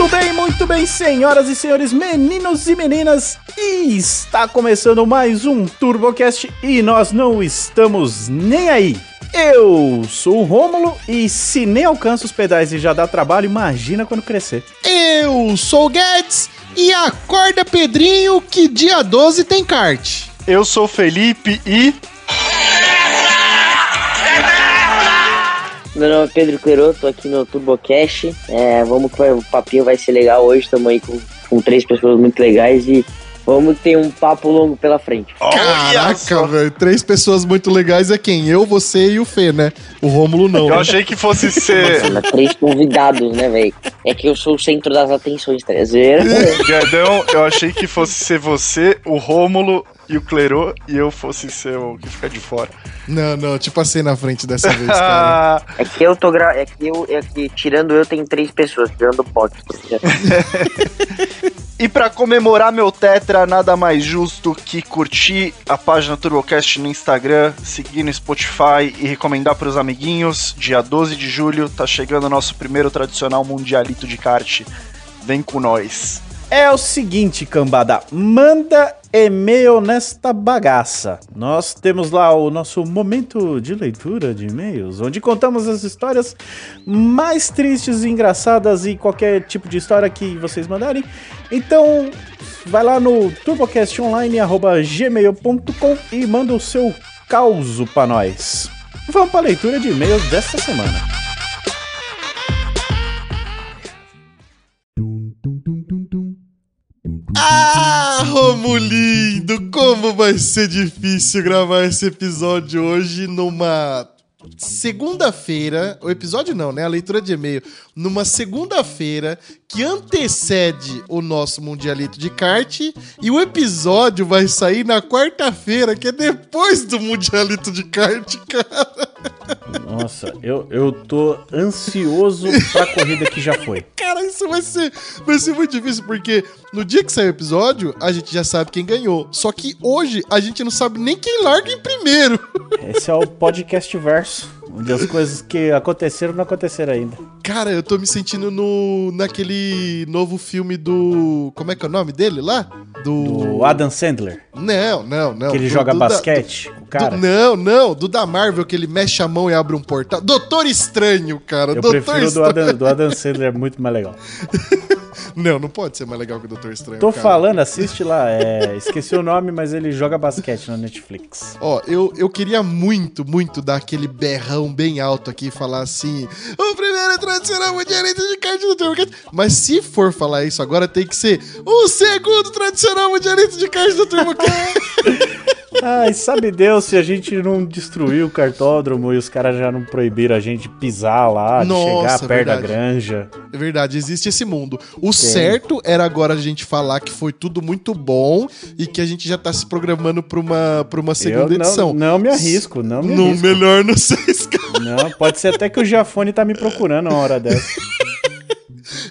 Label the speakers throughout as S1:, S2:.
S1: Muito bem, muito bem, senhoras e senhores, meninos e meninas, e está começando mais um TurboCast e nós não estamos nem aí. Eu sou o Rômulo e se nem alcança os pedais e já dá trabalho, imagina quando crescer.
S2: Eu sou o Guedes e acorda Pedrinho que dia 12 tem kart.
S3: Eu sou o Felipe e.
S4: Meu nome é Pedro Queiroz, tô aqui no TurboCast. É, vamos que o papinho vai ser legal hoje, estamos aí com, com três pessoas muito legais e vamos ter um papo longo pela frente.
S2: Caraca, velho. Três pessoas muito legais é quem? Eu, você e o Fê, né? O Rômulo não.
S3: Eu
S2: né?
S3: achei que fosse ser.
S4: Mas três convidados, né, velho? É que eu sou o centro das atenções, tá ligado?
S3: Gadão, eu achei que fosse ser você, o Rômulo e o Clerô, e eu fosse ser o que fica de fora.
S2: Não, não, te passei na frente dessa vez, cara.
S3: Ah,
S4: É que eu tô gra... É que eu, é que tirando eu tem três pessoas, tirando o Pock.
S3: e pra comemorar meu Tetra, nada mais justo que curtir a página TurboCast no Instagram, seguir no Spotify e recomendar pros amiguinhos. Dia 12 de julho tá chegando o nosso primeiro tradicional Mundialito de kart. Vem com nós.
S1: É o seguinte, cambada, manda e-mail nesta bagaça. Nós temos lá o nosso momento de leitura de e-mails, onde contamos as histórias mais tristes e engraçadas e qualquer tipo de história que vocês mandarem. Então, vai lá no turbocastonline@gmail.com e manda o seu causo pra nós. Vamos pra leitura de e-mails desta semana.
S2: Ah, Romulindo, como vai ser difícil gravar esse episódio hoje numa segunda-feira. O episódio não, né? A leitura de e-mail. Numa segunda-feira que antecede o nosso Mundialito de kart. E o episódio vai sair na quarta-feira, que é depois do Mundialito de kart, cara.
S1: Nossa, eu, eu tô ansioso pra corrida que já foi.
S2: Cara, isso vai ser, vai ser muito difícil, porque no dia que sair o episódio, a gente já sabe quem ganhou. Só que hoje a gente não sabe nem quem larga em primeiro.
S1: Esse é o podcast verso, onde as coisas que aconteceram não aconteceram ainda.
S2: Cara, eu tô me sentindo no naquele novo filme do. Como é que é o nome dele lá? Do.
S1: O Adam Sandler,
S2: Não, não, não.
S1: que ele
S2: Do-
S1: joga
S2: do da-
S1: basquete, o
S2: do-
S1: cara.
S2: não, não, do da Marvel, que ele mexe a mão e abre um portal. Doutor Estranho, cara.
S1: Eu
S2: Doutor
S1: prefiro o do
S2: Estranho.
S1: Adam, do Adam Sandler, é muito mais legal.
S2: Não, não pode ser mais legal que o Doutor Estranho.
S1: Tô
S2: cara.
S1: falando, assiste lá, é, esqueci o nome, mas ele joga basquete na Netflix.
S2: Ó, eu, eu queria muito, muito dar aquele berrão bem alto aqui e falar assim: o primeiro tradicional mundialista de kart do TurboCast. Mas se for falar isso agora, tem que ser o segundo tradicional mundialista de kart do TurboCast.
S1: Ai, sabe Deus se a gente não destruiu o cartódromo e os caras já não proibiram a gente pisar lá, de
S2: Nossa,
S1: chegar perto da
S2: verdade.
S1: granja.
S2: é verdade, existe esse mundo. O certo era agora a gente falar que foi tudo muito bom e que a gente já tá se programando pra uma, pra uma segunda
S1: não,
S2: edição.
S1: não me arrisco, não me
S2: No
S1: arrisco.
S2: melhor não sei, cara.
S1: Não, pode ser até que o Giafone tá me procurando uma hora dessa.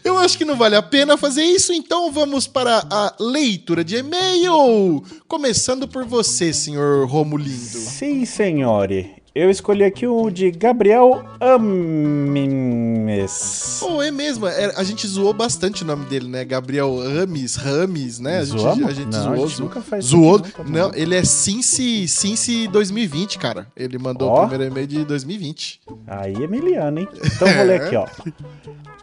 S2: Eu acho que não vale a pena fazer isso, então vamos para a leitura de e-mail. Começando por você, senhor Romulindo.
S1: Sim, senhore. Eu escolhi aqui o de Gabriel Ames.
S2: Oh, é mesmo, é- a gente zoou bastante o nome dele, né? Gabriel Rames, Rames, né? A gente,
S1: Zoamos?
S2: a gente
S1: Não,
S2: zoou.
S1: a gente nunca faz isso
S2: zoou.
S1: aqui, não,
S2: Não, ele é Cincy, Cincy 2020, cara. Ele mandou
S1: Ó.
S2: o primeiro e-mail de 2020.
S1: Aí, Emiliano, hein? Então vou ler aqui, ó.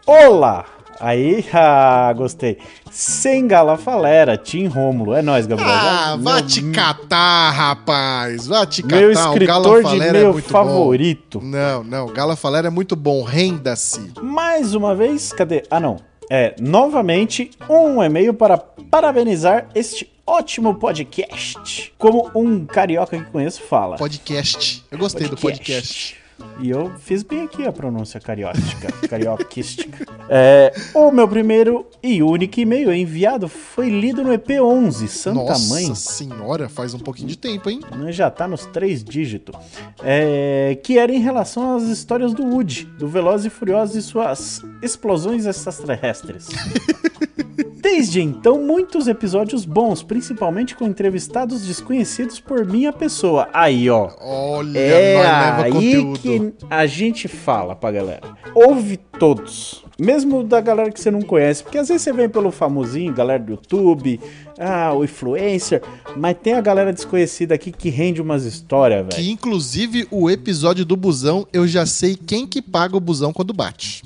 S1: Olá! Aí, ah, gostei. Sem galafalera, Tim Rômulo. É nóis, Gabriel.
S2: Ah, vá te catar, rapaz. Vá te catar.
S1: Meu escritor
S2: Gala
S1: de
S2: Falera
S1: meu
S2: é muito
S1: favorito.
S2: bom. Não, não. Gala Falera é muito bom. Renda-se.
S1: Mais uma vez, cadê? Ah, não. É, novamente, um e-mail para parabenizar este ótimo podcast. Como um carioca que conheço fala.
S2: Podcast. Eu gostei do podcast.
S1: E eu fiz bem aqui a pronúncia cariótica, carioquística. É, o meu primeiro e único e-mail enviado foi lido no EP11, Santa
S2: Nossa
S1: Mãe.
S2: senhora, faz um pouquinho de tempo, hein?
S1: né, Já tá nos três dígitos. É, que era em relação às histórias do Woody, do Veloz e Furioso e suas explosões extraterrestres. Desde então, muitos episódios bons, principalmente com entrevistados desconhecidos por minha pessoa. Aí, ó.
S2: Olha,
S1: É aí
S2: conteúdo.
S1: que a gente fala pra galera. Houve todos. Mesmo da galera que você não conhece. Porque às vezes você vem pelo famosinho, galera do YouTube, ah, o influencer. Mas tem a galera desconhecida aqui que rende umas histórias, velho.
S2: Que inclusive o episódio do busão, eu já sei quem que paga o busão quando bate.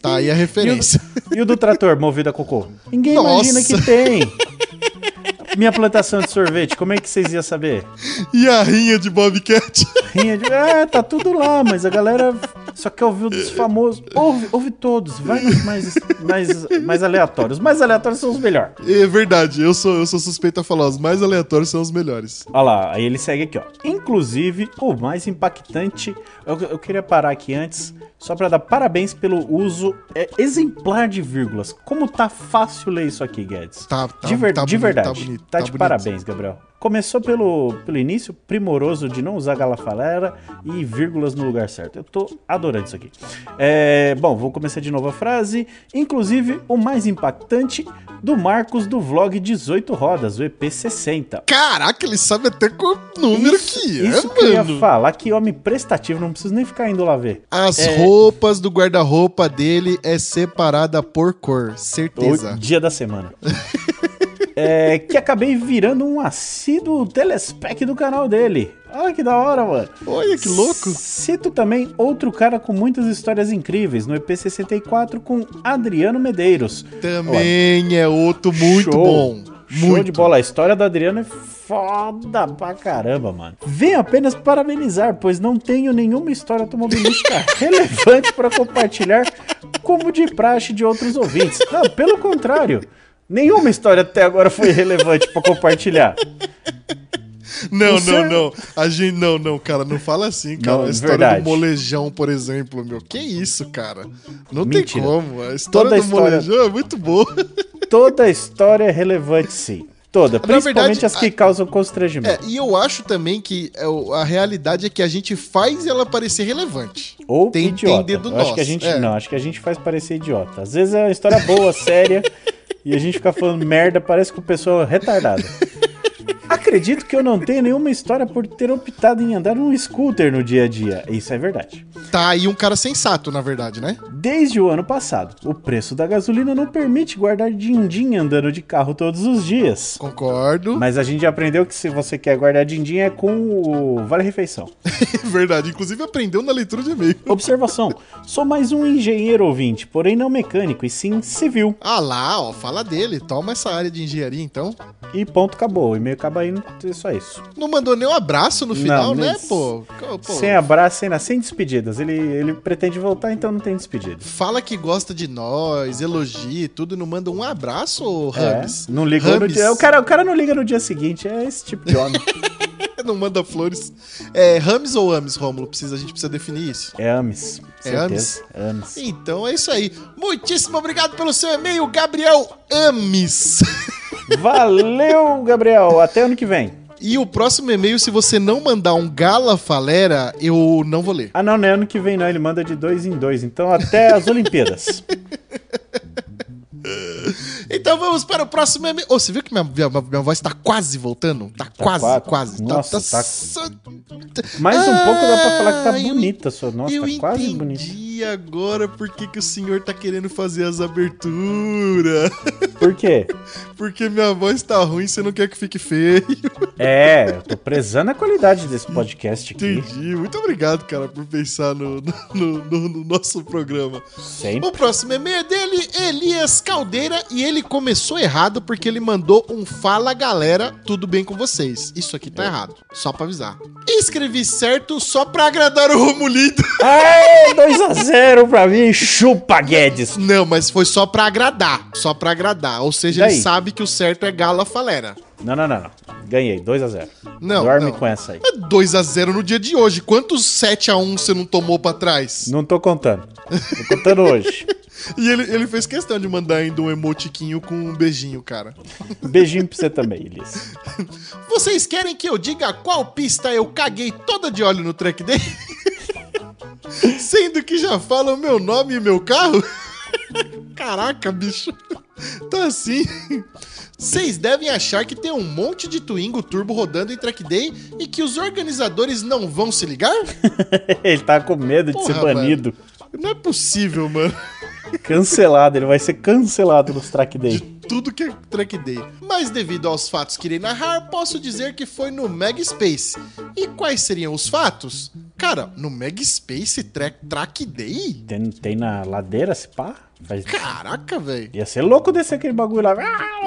S2: tá aí a referência.
S1: E o, e o do trator movido a cocô? Ninguém
S2: Nossa.
S1: imagina que tem. Minha plantação de sorvete, como é que vocês iam saber?
S2: E a rinha de Bobcat?
S1: Rinha de. É, tá tudo lá, mas a galera só quer ouvir os famosos. Ouve, ouve todos, vai nos mais, mais, mais aleatórios. Os mais aleatórios são os melhores.
S2: É verdade, eu sou, eu sou suspeito a falar, os mais aleatórios são os melhores.
S1: Olha lá, aí ele segue aqui, ó. Inclusive, o mais impactante. Eu, eu queria parar aqui antes, só pra dar parabéns pelo uso é, exemplar de vírgulas. Como tá fácil ler isso aqui, Guedes.
S2: Tá, tá,
S1: de, ver-
S2: tá
S1: de
S2: bonito,
S1: verdade.
S2: tá bonito,
S1: Tá
S2: tá
S1: de
S2: bonito.
S1: parabéns, Gabriel. Começou pelo, pelo início, primoroso de não usar galafalera e vírgulas no lugar certo. Eu tô adorando isso aqui. É, bom, vou começar de novo a frase. Inclusive, o mais impactante do Marcos do vlog 18 Rodas, o EP60.
S2: Caraca, ele sabe até qual número que é,
S1: Isso que eu ia
S2: mano.
S1: falar, que homem prestativo, não preciso nem ficar indo lá ver.
S2: As
S1: É.
S2: roupas do guarda-roupa dele é separada por cor, certeza.
S1: O dia da semana. É, que acabei virando um assíduo telespec do canal dele. Olha que da hora, mano.
S2: Olha que louco.
S1: Cito também outro cara com muitas histórias incríveis no EP64 com Adriano Medeiros.
S2: Também é outro muito
S1: Show.
S2: bom.
S1: Show
S2: muito.
S1: de bola. A história do Adriano é foda pra caramba, mano. Venho apenas parabenizar, pois não tenho nenhuma história automobilística relevante para compartilhar, como de praxe de outros ouvintes. Não, pelo contrário. Nenhuma história até agora foi relevante pra compartilhar.
S2: Não,
S1: Você-
S2: não, não. A gente não, não, cara, não fala assim, cara.
S1: Não,
S2: a história
S1: verdade.
S2: do molejão, por exemplo, meu. Que isso, cara? Não
S1: Mentira.
S2: tem como. A história
S1: Toda a
S2: do
S1: história-
S2: molejão é muito boa.
S1: Toda história é relevante, sim. Toda. Principalmente
S2: verdade,
S1: as que
S2: a-
S1: causam
S2: É,
S1: constrangimento.
S2: e eu acho também que é, a realidade é que a gente faz ela parecer relevante.
S1: Ou
S2: tem-
S1: idiota.
S2: tem dedo
S1: acho
S2: nosso,
S1: que a gente
S2: é.
S1: não, acho que a gente faz parecer idiota. Às vezes é uma história boa, séria, e a gente fica falando merda, parece que o pessoal é retardado. Acredito que eu não tenho nenhuma história por ter optado em andar num scooter no dia a dia. Isso é verdade.
S2: Tá aí um cara sensato, na verdade, né?
S1: Desde o ano passado, o preço da gasolina não permite guardar din-din andando de carro todos os dias.
S2: Concordo.
S1: Mas a gente já aprendeu que se você quer guardar din-din é com o Vale Refeição.
S2: verdade. Inclusive aprendeu na leitura de e-mail.
S1: Observação: sou mais um engenheiro ouvinte, porém não mecânico, e sim civil.
S2: Ah lá, ó, fala dele. Toma essa área de engenharia, então.
S1: E ponto, acabou. O e-mail acaba indo, é só isso.
S2: Não mandou nem um abraço no final,
S1: Não,
S2: né, pô? Pô,
S1: Sem abraço, sem, nada, sem despedidas. Ele, ele pretende voltar, então não tem despedida.
S2: Fala que gosta de nós, elogia e tudo, não manda um abraço, ô
S1: É, não ligou no
S2: Rames.
S1: dia. O cara, o cara não liga no dia seguinte, é esse tipo de homem.
S2: não manda flores. É Rames ou Ames, Rômulo? Precisa, a gente precisa definir isso.
S1: É Ames.
S2: É
S1: certeza. Ames.
S2: Então é isso aí. Muitíssimo obrigado pelo seu e-mail, Gabriel Ames.
S1: Valeu, Gabriel. Até ano que vem.
S2: E o próximo e-mail, se você não mandar um Gala Falera, eu não vou ler.
S1: Ah, não, não é ano que vem, não. Ele manda de dois em dois. Então até as Olimpíadas.
S2: Então vamos para o próximo e-mail. Ô, você viu que minha, minha, minha voz tá quase voltando? Tá, quase,
S1: quase.
S2: quase.
S1: Nossa, tá-
S2: só-
S1: Mais um pouco dá pra falar que tá
S2: Ah, eu
S1: bonita a sua. Nossa, tá quase
S2: entendi
S1: bonita e
S2: agora por que, que o senhor tá querendo fazer as aberturas?
S1: Por quê?
S2: Porque minha voz tá ruim, você não quer que fique feio.
S1: É, eu tô prezando a qualidade desse podcast aqui.
S2: Entendi. Muito obrigado, cara, por pensar no, no, no, no nosso programa.
S1: Sempre.
S2: O próximo e-mail é dele, Elias Caldeira, e ele começou errado porque ele mandou um fala galera, tudo bem com vocês. Isso aqui tá é. errado, só pra avisar. Escrevi certo só pra agradar o Romulito.
S1: É, 2x0. Zero pra mim, chupa Guedes.
S2: Não, mas foi só pra agradar. Só pra agradar. Ou seja, ele sabe que o certo é gala falera.
S1: Não, não, não, não. Ganhei, 2x0.
S2: Não.
S1: Dorme
S2: não.
S1: com essa aí.
S2: É mas 2x0 no dia de hoje. Quantos 7x1 você não tomou pra trás?
S1: Não tô contando. Tô contando hoje.
S2: E ele, ele fez questão de mandar ainda um emotiquinho com um beijinho, cara.
S1: Beijinho pra você também, Elias.
S2: Vocês querem que eu diga qual pista eu caguei toda de óleo no track dele? Sendo que já falam meu nome e meu carro? Caraca, bicho. Tá assim. Vocês devem achar que tem um monte de Twingo Turbo rodando em track day e que os organizadores não vão se ligar?
S1: Ele tá com medo de ser
S2: Porra,
S1: banido.
S2: Não é possível, mano.
S1: Cancelado, ele vai ser cancelado nos track day.
S2: Tudo que é track day. Mas devido aos fatos que irei narrar, posso dizer que foi no Meg Space. E quais seriam os fatos? Cara, no Meg Space tra track day?
S1: Tem, tem na ladeira, se pá? Faz...
S2: Caraca, velho.
S1: Ia ser louco descer aquele bagulho lá.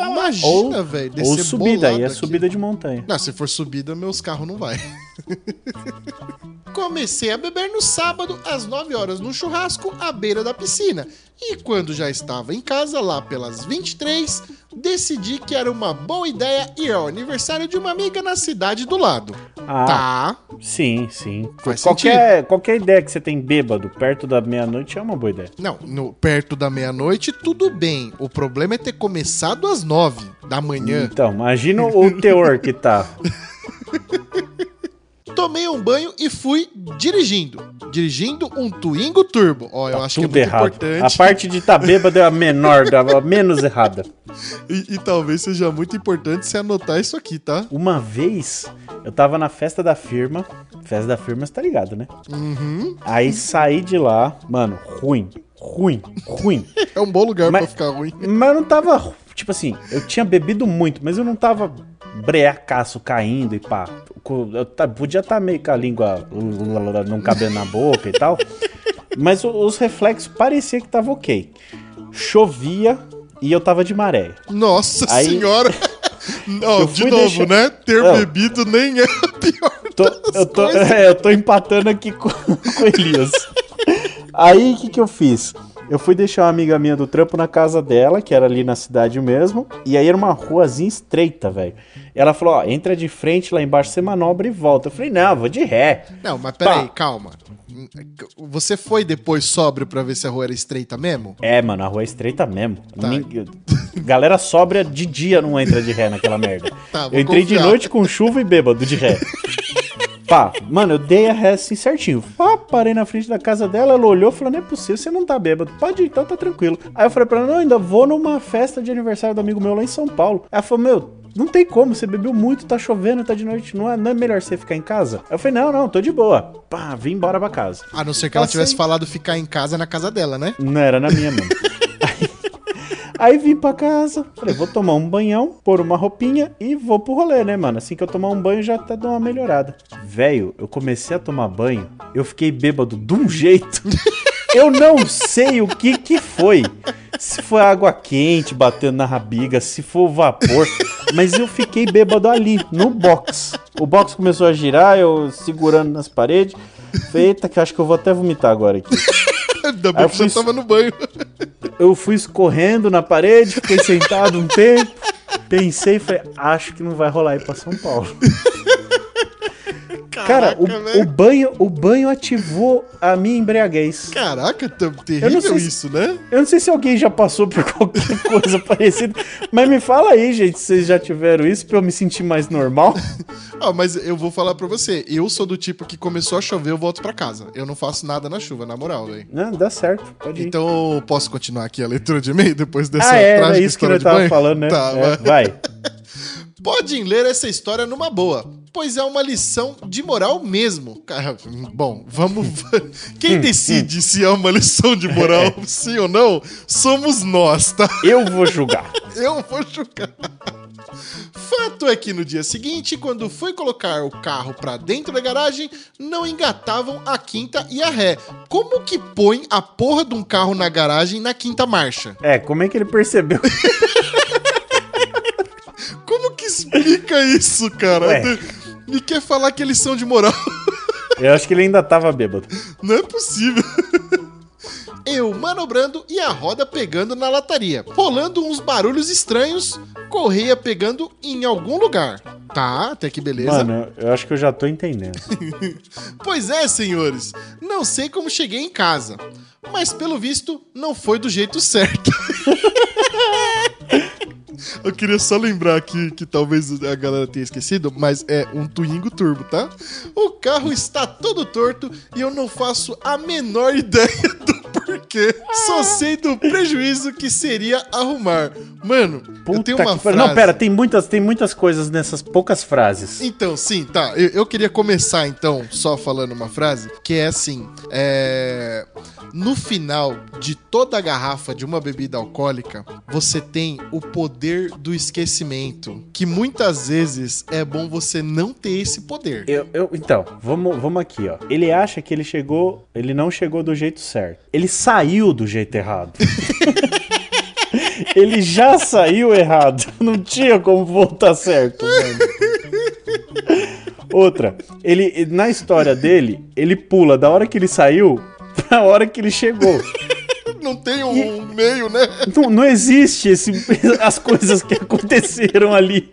S2: Imagina, velho.
S1: Ou subida,
S2: bolado
S1: é
S2: aqui.
S1: subida de montanha.
S2: Não, se for subida, meus carros não vai. Comecei a beber no sábado, às 9 horas, no churrasco, à beira da piscina. E quando já estava em casa, lá pelas 23, decidi que era uma boa ideia ir ao aniversário de uma amiga na cidade do lado.
S1: Ah,
S2: Tá.
S1: sim, sim.
S2: Faz
S1: qualquer, qualquer ideia que você tem bêbado perto da meia-noite é uma boa ideia.
S2: Não, no, perto da meia-noite, tudo bem. O problema é ter começado às 9 da manhã.
S1: Então, imagina o teor que tá.
S2: Tomei um banho e fui dirigindo. Dirigindo um Twingo Turbo. Ó, eu acho que é
S1: Tudo errado.
S2: importante.
S1: A parte de tá bêbado é a menor, a menos errada.
S2: E, e talvez seja muito importante você anotar isso aqui, tá?
S1: Uma vez, eu tava na festa da firma. Festa da firma, você tá ligado, né?
S2: Uhum.
S1: Aí saí de lá, mano, ruim, ruim, ruim.
S2: É um bom lugar
S1: Mas-
S2: pra ficar ruim.
S1: Mas eu não tava, tipo assim, eu tinha bebido muito, mas eu não tava breacaço caindo e pá. Eu ta- podia estar meio com a língua não cabendo na boca e tal. Mas os reflexos parecia que tava ok. Chovia e eu tava de maré.
S2: Nossa
S1: Aí-
S2: senhora! Não, de novo,
S1: deixar-
S2: né? Ter bebido nem é a pior.
S1: Tô- eu, tô, é, eu tô empatando aqui com, com o Elias. Aí o que, que eu fiz? Eu fui deixar uma amiga minha do trampo na casa dela, que era ali na cidade mesmo. E aí era uma ruazinha estreita, velho. Ela falou: ó, entra de frente lá embaixo, você manobra e volta. Eu falei: não, vou de ré.
S2: Não, mas peraí, calma. Você foi depois sóbrio pra ver se a rua era estreita mesmo?
S1: É, mano, a rua é estreita mesmo.
S2: Tá.
S1: Nin- Galera sóbria de dia não entra de ré naquela merda.
S2: Tá,
S1: eu entrei de
S2: confiar.
S1: noite com chuva e bêbado de ré. Pá, mano, eu dei a ré assim certinho. Pá, parei na frente da casa dela, ela olhou e falou: Não é possível, você não tá bêbado. Pode ir, então tá tranquilo. Aí eu falei pra ela: Não, ainda vou numa festa de aniversário do amigo meu lá em São Paulo. Ela falou: Meu, não tem como, você bebeu muito, tá chovendo, tá de noite, não é, não é melhor você ficar em casa? Aí eu falei: Não, não, tô de boa. Pá, vim embora pra casa.
S2: A não ser que ela
S1: Passei.
S2: tivesse falado ficar em casa na casa dela, né?
S1: Não era na minha, mano. Aí, vim pra casa, falei, vou tomar um banhão, pôr uma roupinha e vou pro rolê, né, mano? Assim que eu tomar um banho já até dou uma melhorada. Velho, eu comecei a tomar banho, eu fiquei bêbado de um jeito. Eu não sei o que que foi. Se foi água quente batendo na rabiga, se foi o vapor. Mas eu fiquei bêbado ali, no box. O box começou a girar, eu segurando nas paredes. Eita, que eu acho que eu vou até vomitar agora aqui.
S2: Ainda bem que você
S1: fui-
S2: tava no banho.
S1: Eu fui escorrendo na parede, fiquei sentado um tempo. Pensei e falei, acho que não vai rolar ir pra São Paulo. Cara, o,
S2: velho.
S1: o banho, o banho ativou a minha embriaguez.
S2: Caraca, tá terrível
S1: se-
S2: isso, né?
S1: Eu não sei se alguém já passou por qualquer coisa parecida, mas me fala aí, gente, se vocês já tiveram isso pra eu me sentir mais normal.
S2: Ah, mas eu vou falar pra você. Eu sou do tipo que começou a chover, eu volto pra casa. Eu não faço nada na chuva, na moral, velho.
S1: Não, dá certo, pode ir.
S2: Então, eu posso continuar aqui a leitura de e-mail depois dessa
S1: ah, é, era
S2: trágica
S1: isso que eu tava
S2: banho?
S1: falando, né?
S2: Tá,
S1: É,
S2: vai. Podem ler essa história numa boa, pois é uma lição de moral mesmo. Cara, Bom, vamos. Quem decide se é uma lição de moral, sim ou não, somos nós, tá?
S1: Eu vou julgar.
S2: Eu vou julgar. Fato é que no dia seguinte, quando fui colocar o carro pra dentro da garagem, não engatavam a quinta e a ré. Como que põe a porra de um carro na garagem na quinta marcha?
S1: É, como é que ele percebeu?
S2: Como que explica isso, cara?
S1: Ué.
S2: Me quer falar que eles são de moral?
S1: Eu acho que ele ainda tava bêbado.
S2: Não é possível. Eu manobrando e a roda pegando na lataria. Rolando uns barulhos estranhos, correia pegando em algum lugar. Tá, até que beleza.
S1: Mano, eu acho que eu já tô entendendo.
S2: Pois é, senhores. Não sei como cheguei em casa. Mas pelo visto, não foi do jeito certo. Eu queria só lembrar aqui que talvez a galera tenha esquecido, mas é um Twingo Turbo, tá? O carro está todo torto e eu não faço a menor ideia do porquê. Só sei do prejuízo que seria arrumar. Mano, eu
S1: Puta
S2: tenho uma
S1: que
S2: frase.
S1: Não, pera, tem muitas, tem muitas coisas nessas poucas frases.
S2: Então, sim, tá. Eu, eu queria começar, então, só falando uma frase, que é assim: é... no final de toda a garrafa de uma bebida alcoólica, você tem o poder do esquecimento, que muitas vezes é bom você não ter esse poder.
S1: Eu, eu- então, vamos, vamos aqui, ó. Ele acha que ele chegou, ele não chegou do jeito certo. Ele saiu do jeito errado. ele já saiu errado. Não tinha como voltar certo, mano. Outra, ele na história dele, ele pula da hora que ele saiu pra hora que ele chegou.
S2: Não tem um meio, né?
S1: Não, não existe esse, as coisas que aconteceram ali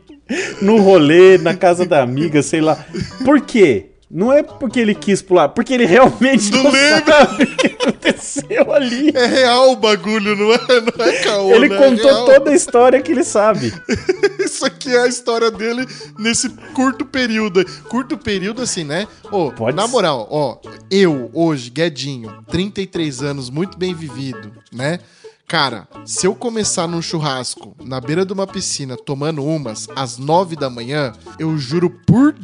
S1: no rolê, na casa da amiga, sei lá. Por quê? Não é porque ele quis pular, porque ele realmente
S2: Não
S1: não,
S2: lembra.
S1: sabe o que aconteceu ali.
S2: É real o bagulho, não é, não é caô,
S1: Ele
S2: né? É
S1: contou
S2: real.
S1: toda a história que ele sabe.
S2: Isso aqui é a história dele nesse curto período. Curto período, assim, né? Ô,
S1: Pode
S2: na moral, ó, eu, hoje, Guedinho, 33 anos, muito bem vivido, né? Cara, se eu começar num churrasco na beira de uma piscina tomando umas às 9 da manhã, eu juro por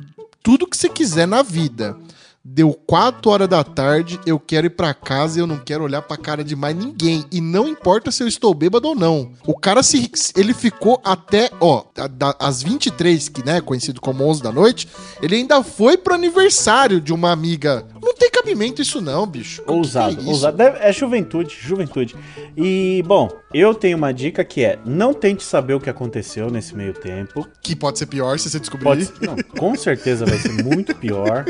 S2: tudo que você quiser na vida. Deu 4 horas da tarde, eu quero ir pra casa e eu não quero olhar pra cara de mais ninguém. E não importa se eu estou bêbado ou não. O cara, se ele ficou até, ó, às 23, que né, conhecido como 11 da noite, ele ainda foi pro aniversário de uma amiga. Não tem cabimento isso não, bicho.
S1: Ousado,
S2: é
S1: ousado. É juventude, juventude. E, bom, eu tenho uma dica que é: não tente saber o que aconteceu nesse meio tempo.
S2: Que pode ser pior se você descobrir.
S1: Pode, não, com certeza vai ser muito pior.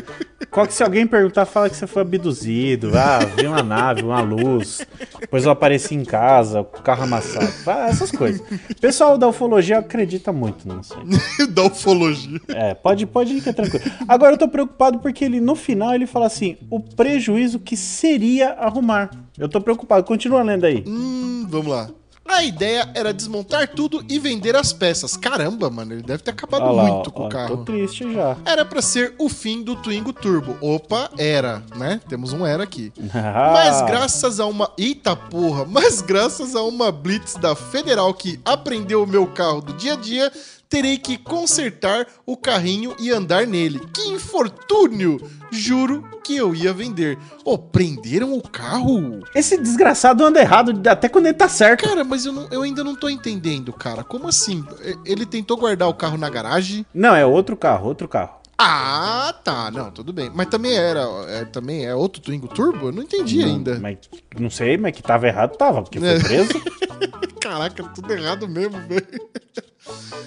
S1: Qual que se alguém perguntar, fala que você foi abduzido. Ah, vi uma nave, uma luz. Depois eu apareci em casa, o carro amassado. Fala Essas coisas. O pessoal da ufologia acredita muito nisso aí.
S2: da ufologia.
S1: É, pode, pode ir que é tranquilo. Agora eu tô preocupado porque ele, no final, ele fala assim: o prejuízo que seria arrumar. Eu tô preocupado. Continua lendo aí.
S2: Hum, vamos lá. A ideia era desmontar tudo e vender as peças. Caramba, mano, ele deve ter acabado
S1: lá,
S2: muito
S1: ó,
S2: com
S1: ó,
S2: o carro.
S1: Tô triste já.
S2: Era pra ser o fim do Twingo Turbo. Opa, era, né? Temos um era aqui. Mas graças a uma. Eita porra! Mas graças a uma blitz da Federal que aprendeu o meu carro do dia a dia, terei que consertar o carrinho e andar nele. Que infortúnio! Juro que eu ia vender. Ô, prenderam o carro?
S1: Esse desgraçado anda errado até quando ele tá certo.
S2: Cara, mas eu, não- eu ainda não tô entendendo, cara. Como assim? Ele tentou guardar o carro na garagem?
S1: Não, é outro carro, outro carro.
S2: Ah, tá. Não, tudo bem. Mas também era. é, também é outro Twingo Turbo? Eu não entendi
S1: Não,
S2: ainda.
S1: Mas, não sei, mas que tava errado, tava, porque foi
S2: É.
S1: preso.
S2: Caraca, tudo errado mesmo, velho.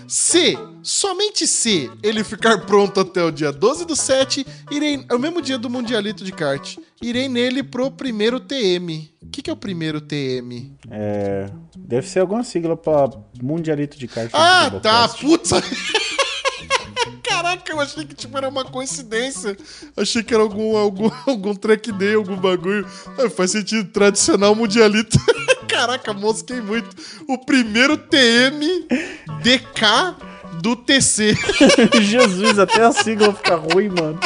S2: Se, somente se ele ficar pronto até o dia 12 do 7, irei. É o mesmo dia do Mundialito de kart. Irei nele pro primeiro TM. O que, que é o primeiro TM?
S1: É, deve ser alguma sigla pra Mundialito de Kart.
S2: Ah, tá, putz. Caraca, eu achei que tipo, era uma coincidência. Achei que era algum, algum, algum track day, algum bagulho. Ah, faz sentido, tradicional mundialito. Caraca, mosquei muito. O primeiro TM DK do TC.
S1: Jesus, até a sigla fica ruim, mano.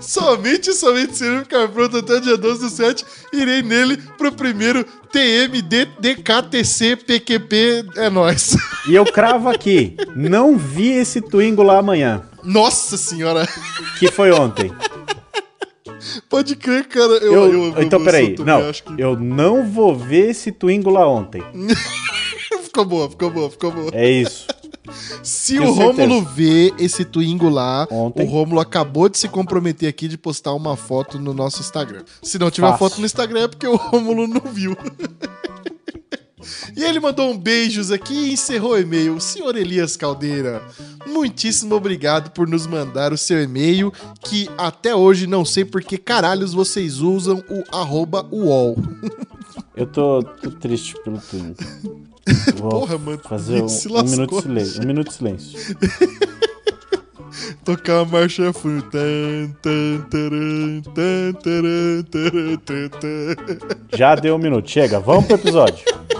S2: somente, somente se ele ficar pronto até o dia 12 do 7, irei nele pro primeiro TM DKTC PQP. É nóis.
S1: E eu cravo aqui, não vi esse Twingo lá amanhã,
S2: Nossa senhora.
S1: que foi ontem.
S2: Pode crer, cara. Eu,
S1: Eu,
S2: eu- eu-
S1: então, peraí, não,
S2: que-
S1: eu não vou ver esse Twingo lá ontem.
S2: Ficou boa, ficou boa, ficou boa.
S1: É isso.
S2: Se
S1: tenho
S2: o Rômulo vê esse Twingo lá,
S1: Ontem.
S2: o Rômulo acabou de se comprometer aqui de postar uma foto no nosso Instagram. Se não tiver
S1: Fácil.
S2: foto no Instagram é porque o Rômulo não viu. E ele mandou um beijos aqui e encerrou o e-mail. Senhor Elias Caldeira, muitíssimo obrigado por nos mandar o seu e-mail, que até hoje não sei por que caralhos vocês usam o arroba UOL.
S1: Eu tô, tô triste pelo. Vou
S2: Porra, mano,
S1: fazer um, um minuto de silêncio. Um minuto de silêncio.
S2: Tocar uma marcha fúnebre.
S1: Já deu um minuto. Chega, vamos pro episódio.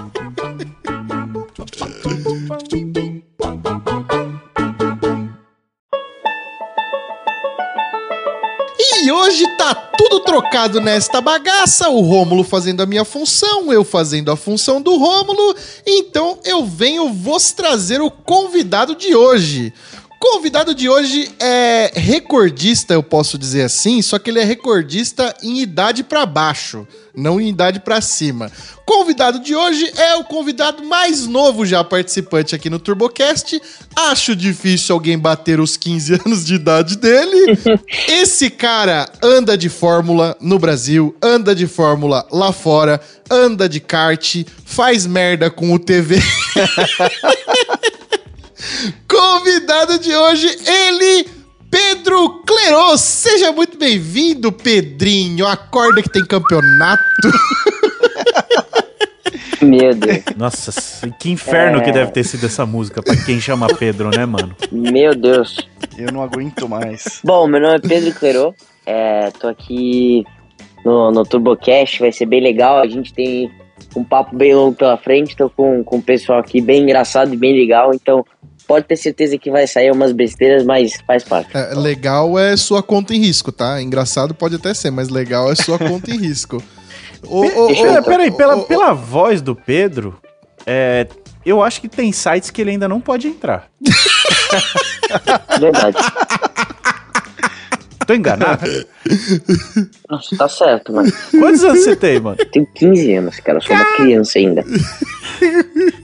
S2: E hoje tá tudo trocado nesta bagaça, o Rômulo fazendo a minha função, eu fazendo a função do Rômulo, então eu venho vos trazer o convidado de hoje. Convidado de hoje é recordista, eu posso dizer assim, só que ele é recordista em idade para baixo, não em idade para cima. Convidado de hoje é o convidado mais novo já participante aqui no TurboCast. Acho difícil alguém bater os 15 anos de idade dele. Esse cara anda de fórmula no Brasil, anda de fórmula lá fora, anda de kart, faz merda com o TV. Convidado de hoje, ele, Pedro Cleros. Seja muito bem-vindo, Pedrinho. Acorda que tem campeonato.
S4: Meu Deus.
S1: Nossa, que inferno
S4: É.
S1: que deve ter sido essa música pra quem chama Pedro, né, mano?
S4: Meu Deus.
S3: Eu não aguento mais.
S4: Bom, meu nome é Pedro Clerô. É, tô aqui no, no TurboCast, vai ser bem legal. A gente tem um papo bem longo pela frente. Tô com, com o pessoal aqui bem engraçado e bem legal. Então, pode ter certeza que vai sair umas besteiras, mas faz parte.
S2: É, legal é sua conta em risco, tá? Engraçado pode até ser, mas legal é sua conta em risco. Ô, ô, ô,
S1: peraí, pela, pela voz do Pedro, é, eu acho que tem sites que ele ainda não pode entrar.
S4: Verdade.
S1: Tô enganado?
S4: Nossa, tá certo, mano.
S1: Quantos anos você tem, mano?
S4: Tenho 15 anos, cara. Eu sou uma criança ainda.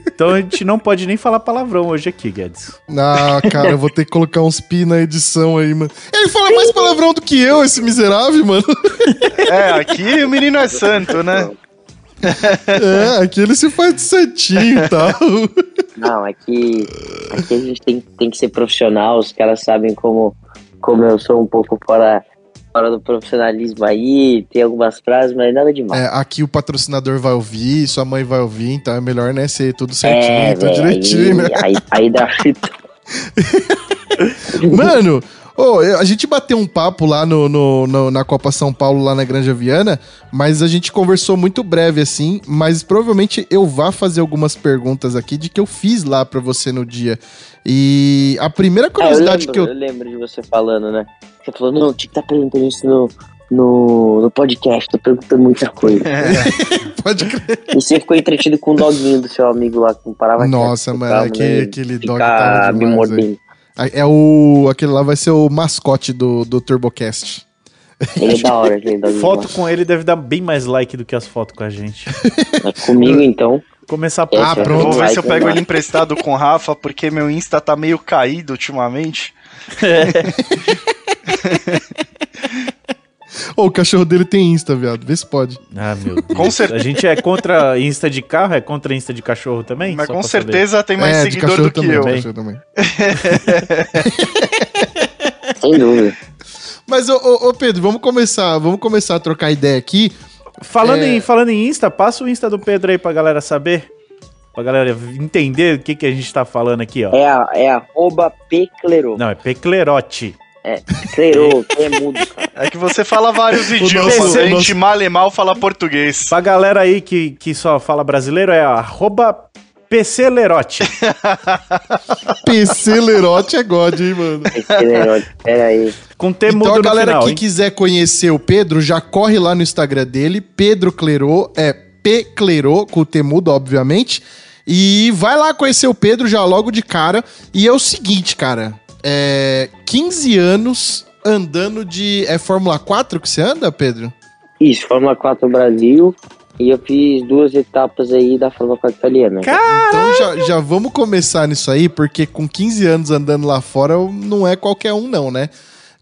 S1: Então a gente não pode nem falar palavrão hoje aqui, Guedes.
S2: Ah, cara, eu vou ter que colocar uns pi na edição aí, mano. Ele fala mais palavrão do que eu, esse miserável, mano.
S3: É, aqui o menino é santo, né?
S2: É, aqui ele se faz de santinho e tal.
S4: Não, aqui, aqui a gente tem, tem que ser profissional. Os caras sabem como, como eu sou um pouco fora, fora do profissionalismo aí. Tem algumas frases, mas nada demais.
S2: É, aqui o patrocinador vai ouvir, sua mãe vai ouvir, então é melhor, né, ser tudo certinho,
S4: É,
S2: tudo
S4: velho,
S2: direitinho, né?
S4: aí, aí, aí dá fita.
S2: Mano, ô, a gente bateu um papo lá no, no- no- na Copa São Paulo, lá na Granja Viana, mas a gente conversou muito breve, assim, mas provavelmente eu vá fazer algumas perguntas aqui de que eu fiz lá pra você no dia. E a primeira
S4: É, eu,
S2: curiosidade
S4: lembro,
S2: que eu...
S4: eu lembro de você falando, né? Você falou, não, tinha que estar perguntando isso no, no, no podcast. Tô perguntando muita coisa.
S2: Pode crer.
S4: e você ficou entretido com o doguinho do seu amigo lá, que não parava
S2: Nossa, mano, aquele-
S4: né,
S2: aquele dog tava
S4: me mordendo.
S2: É o... Aquele lá vai ser o mascote do, do TurboCast.
S4: Ele é da hora, doguinho.
S1: Foto com ele deve dar bem mais like do que as fotos com a gente.
S4: Mas comigo, então.
S1: Começar a
S4: esse
S2: Ah,
S4: é
S2: pronto.
S3: Vou ver se eu pego ele emprestado com o Rafa, porque meu Insta tá meio caído ultimamente.
S2: Ô, o cachorro dele tem Insta, viado. Vê se pode.
S1: Ah, meu Deus.
S3: Com certeza.
S1: A gente é contra Insta de carro, é contra Insta de cachorro também?
S3: Mas
S1: Só
S3: com
S1: pra saber.
S3: certeza tem mais
S2: é, de
S3: seguidor
S2: cachorro
S3: do que
S2: também.
S3: eu.
S2: de cachorro também.
S4: Sem dúvida.
S2: Mas, ô, ô, ô, Pedro, vamos começar, vamos começar a trocar ideia aqui.
S1: Falando,
S2: É.
S1: em, falando em Insta, passa o Insta do Pedro aí pra galera saber. Pra galera entender o que, que a gente tá falando aqui, ó.
S4: É, a- é arroba pclerô.
S1: Não, é Peclerote.
S4: É, clerô, que é mudo, cara.
S3: É que você fala vários idiomas,
S2: nosso-
S3: a gente mal e mal fala português.
S1: Pra galera aí que, que só fala brasileiro, é arroba PClerote.
S2: PC Lerote é God, hein, mano?
S4: Clerô, pera aí.
S1: Com T
S2: Então
S1: mudo
S2: a galera
S1: final,
S2: que
S1: hein?
S2: quiser conhecer o Pedro, já corre lá no Instagram dele, Pedro Clerô, é P Clerô, com o Temudo, obviamente. E vai lá conhecer o Pedro já logo de cara. E é o seguinte, cara, é 15 anos andando de... É Fórmula 4 que você anda, Pedro?
S4: Isso, Fórmula 4 Brasil. E eu fiz duas etapas aí da Fórmula 4 italiana.
S2: Então já, já vamos começar nisso aí, porque com 15 anos andando lá fora não é qualquer um, não, né?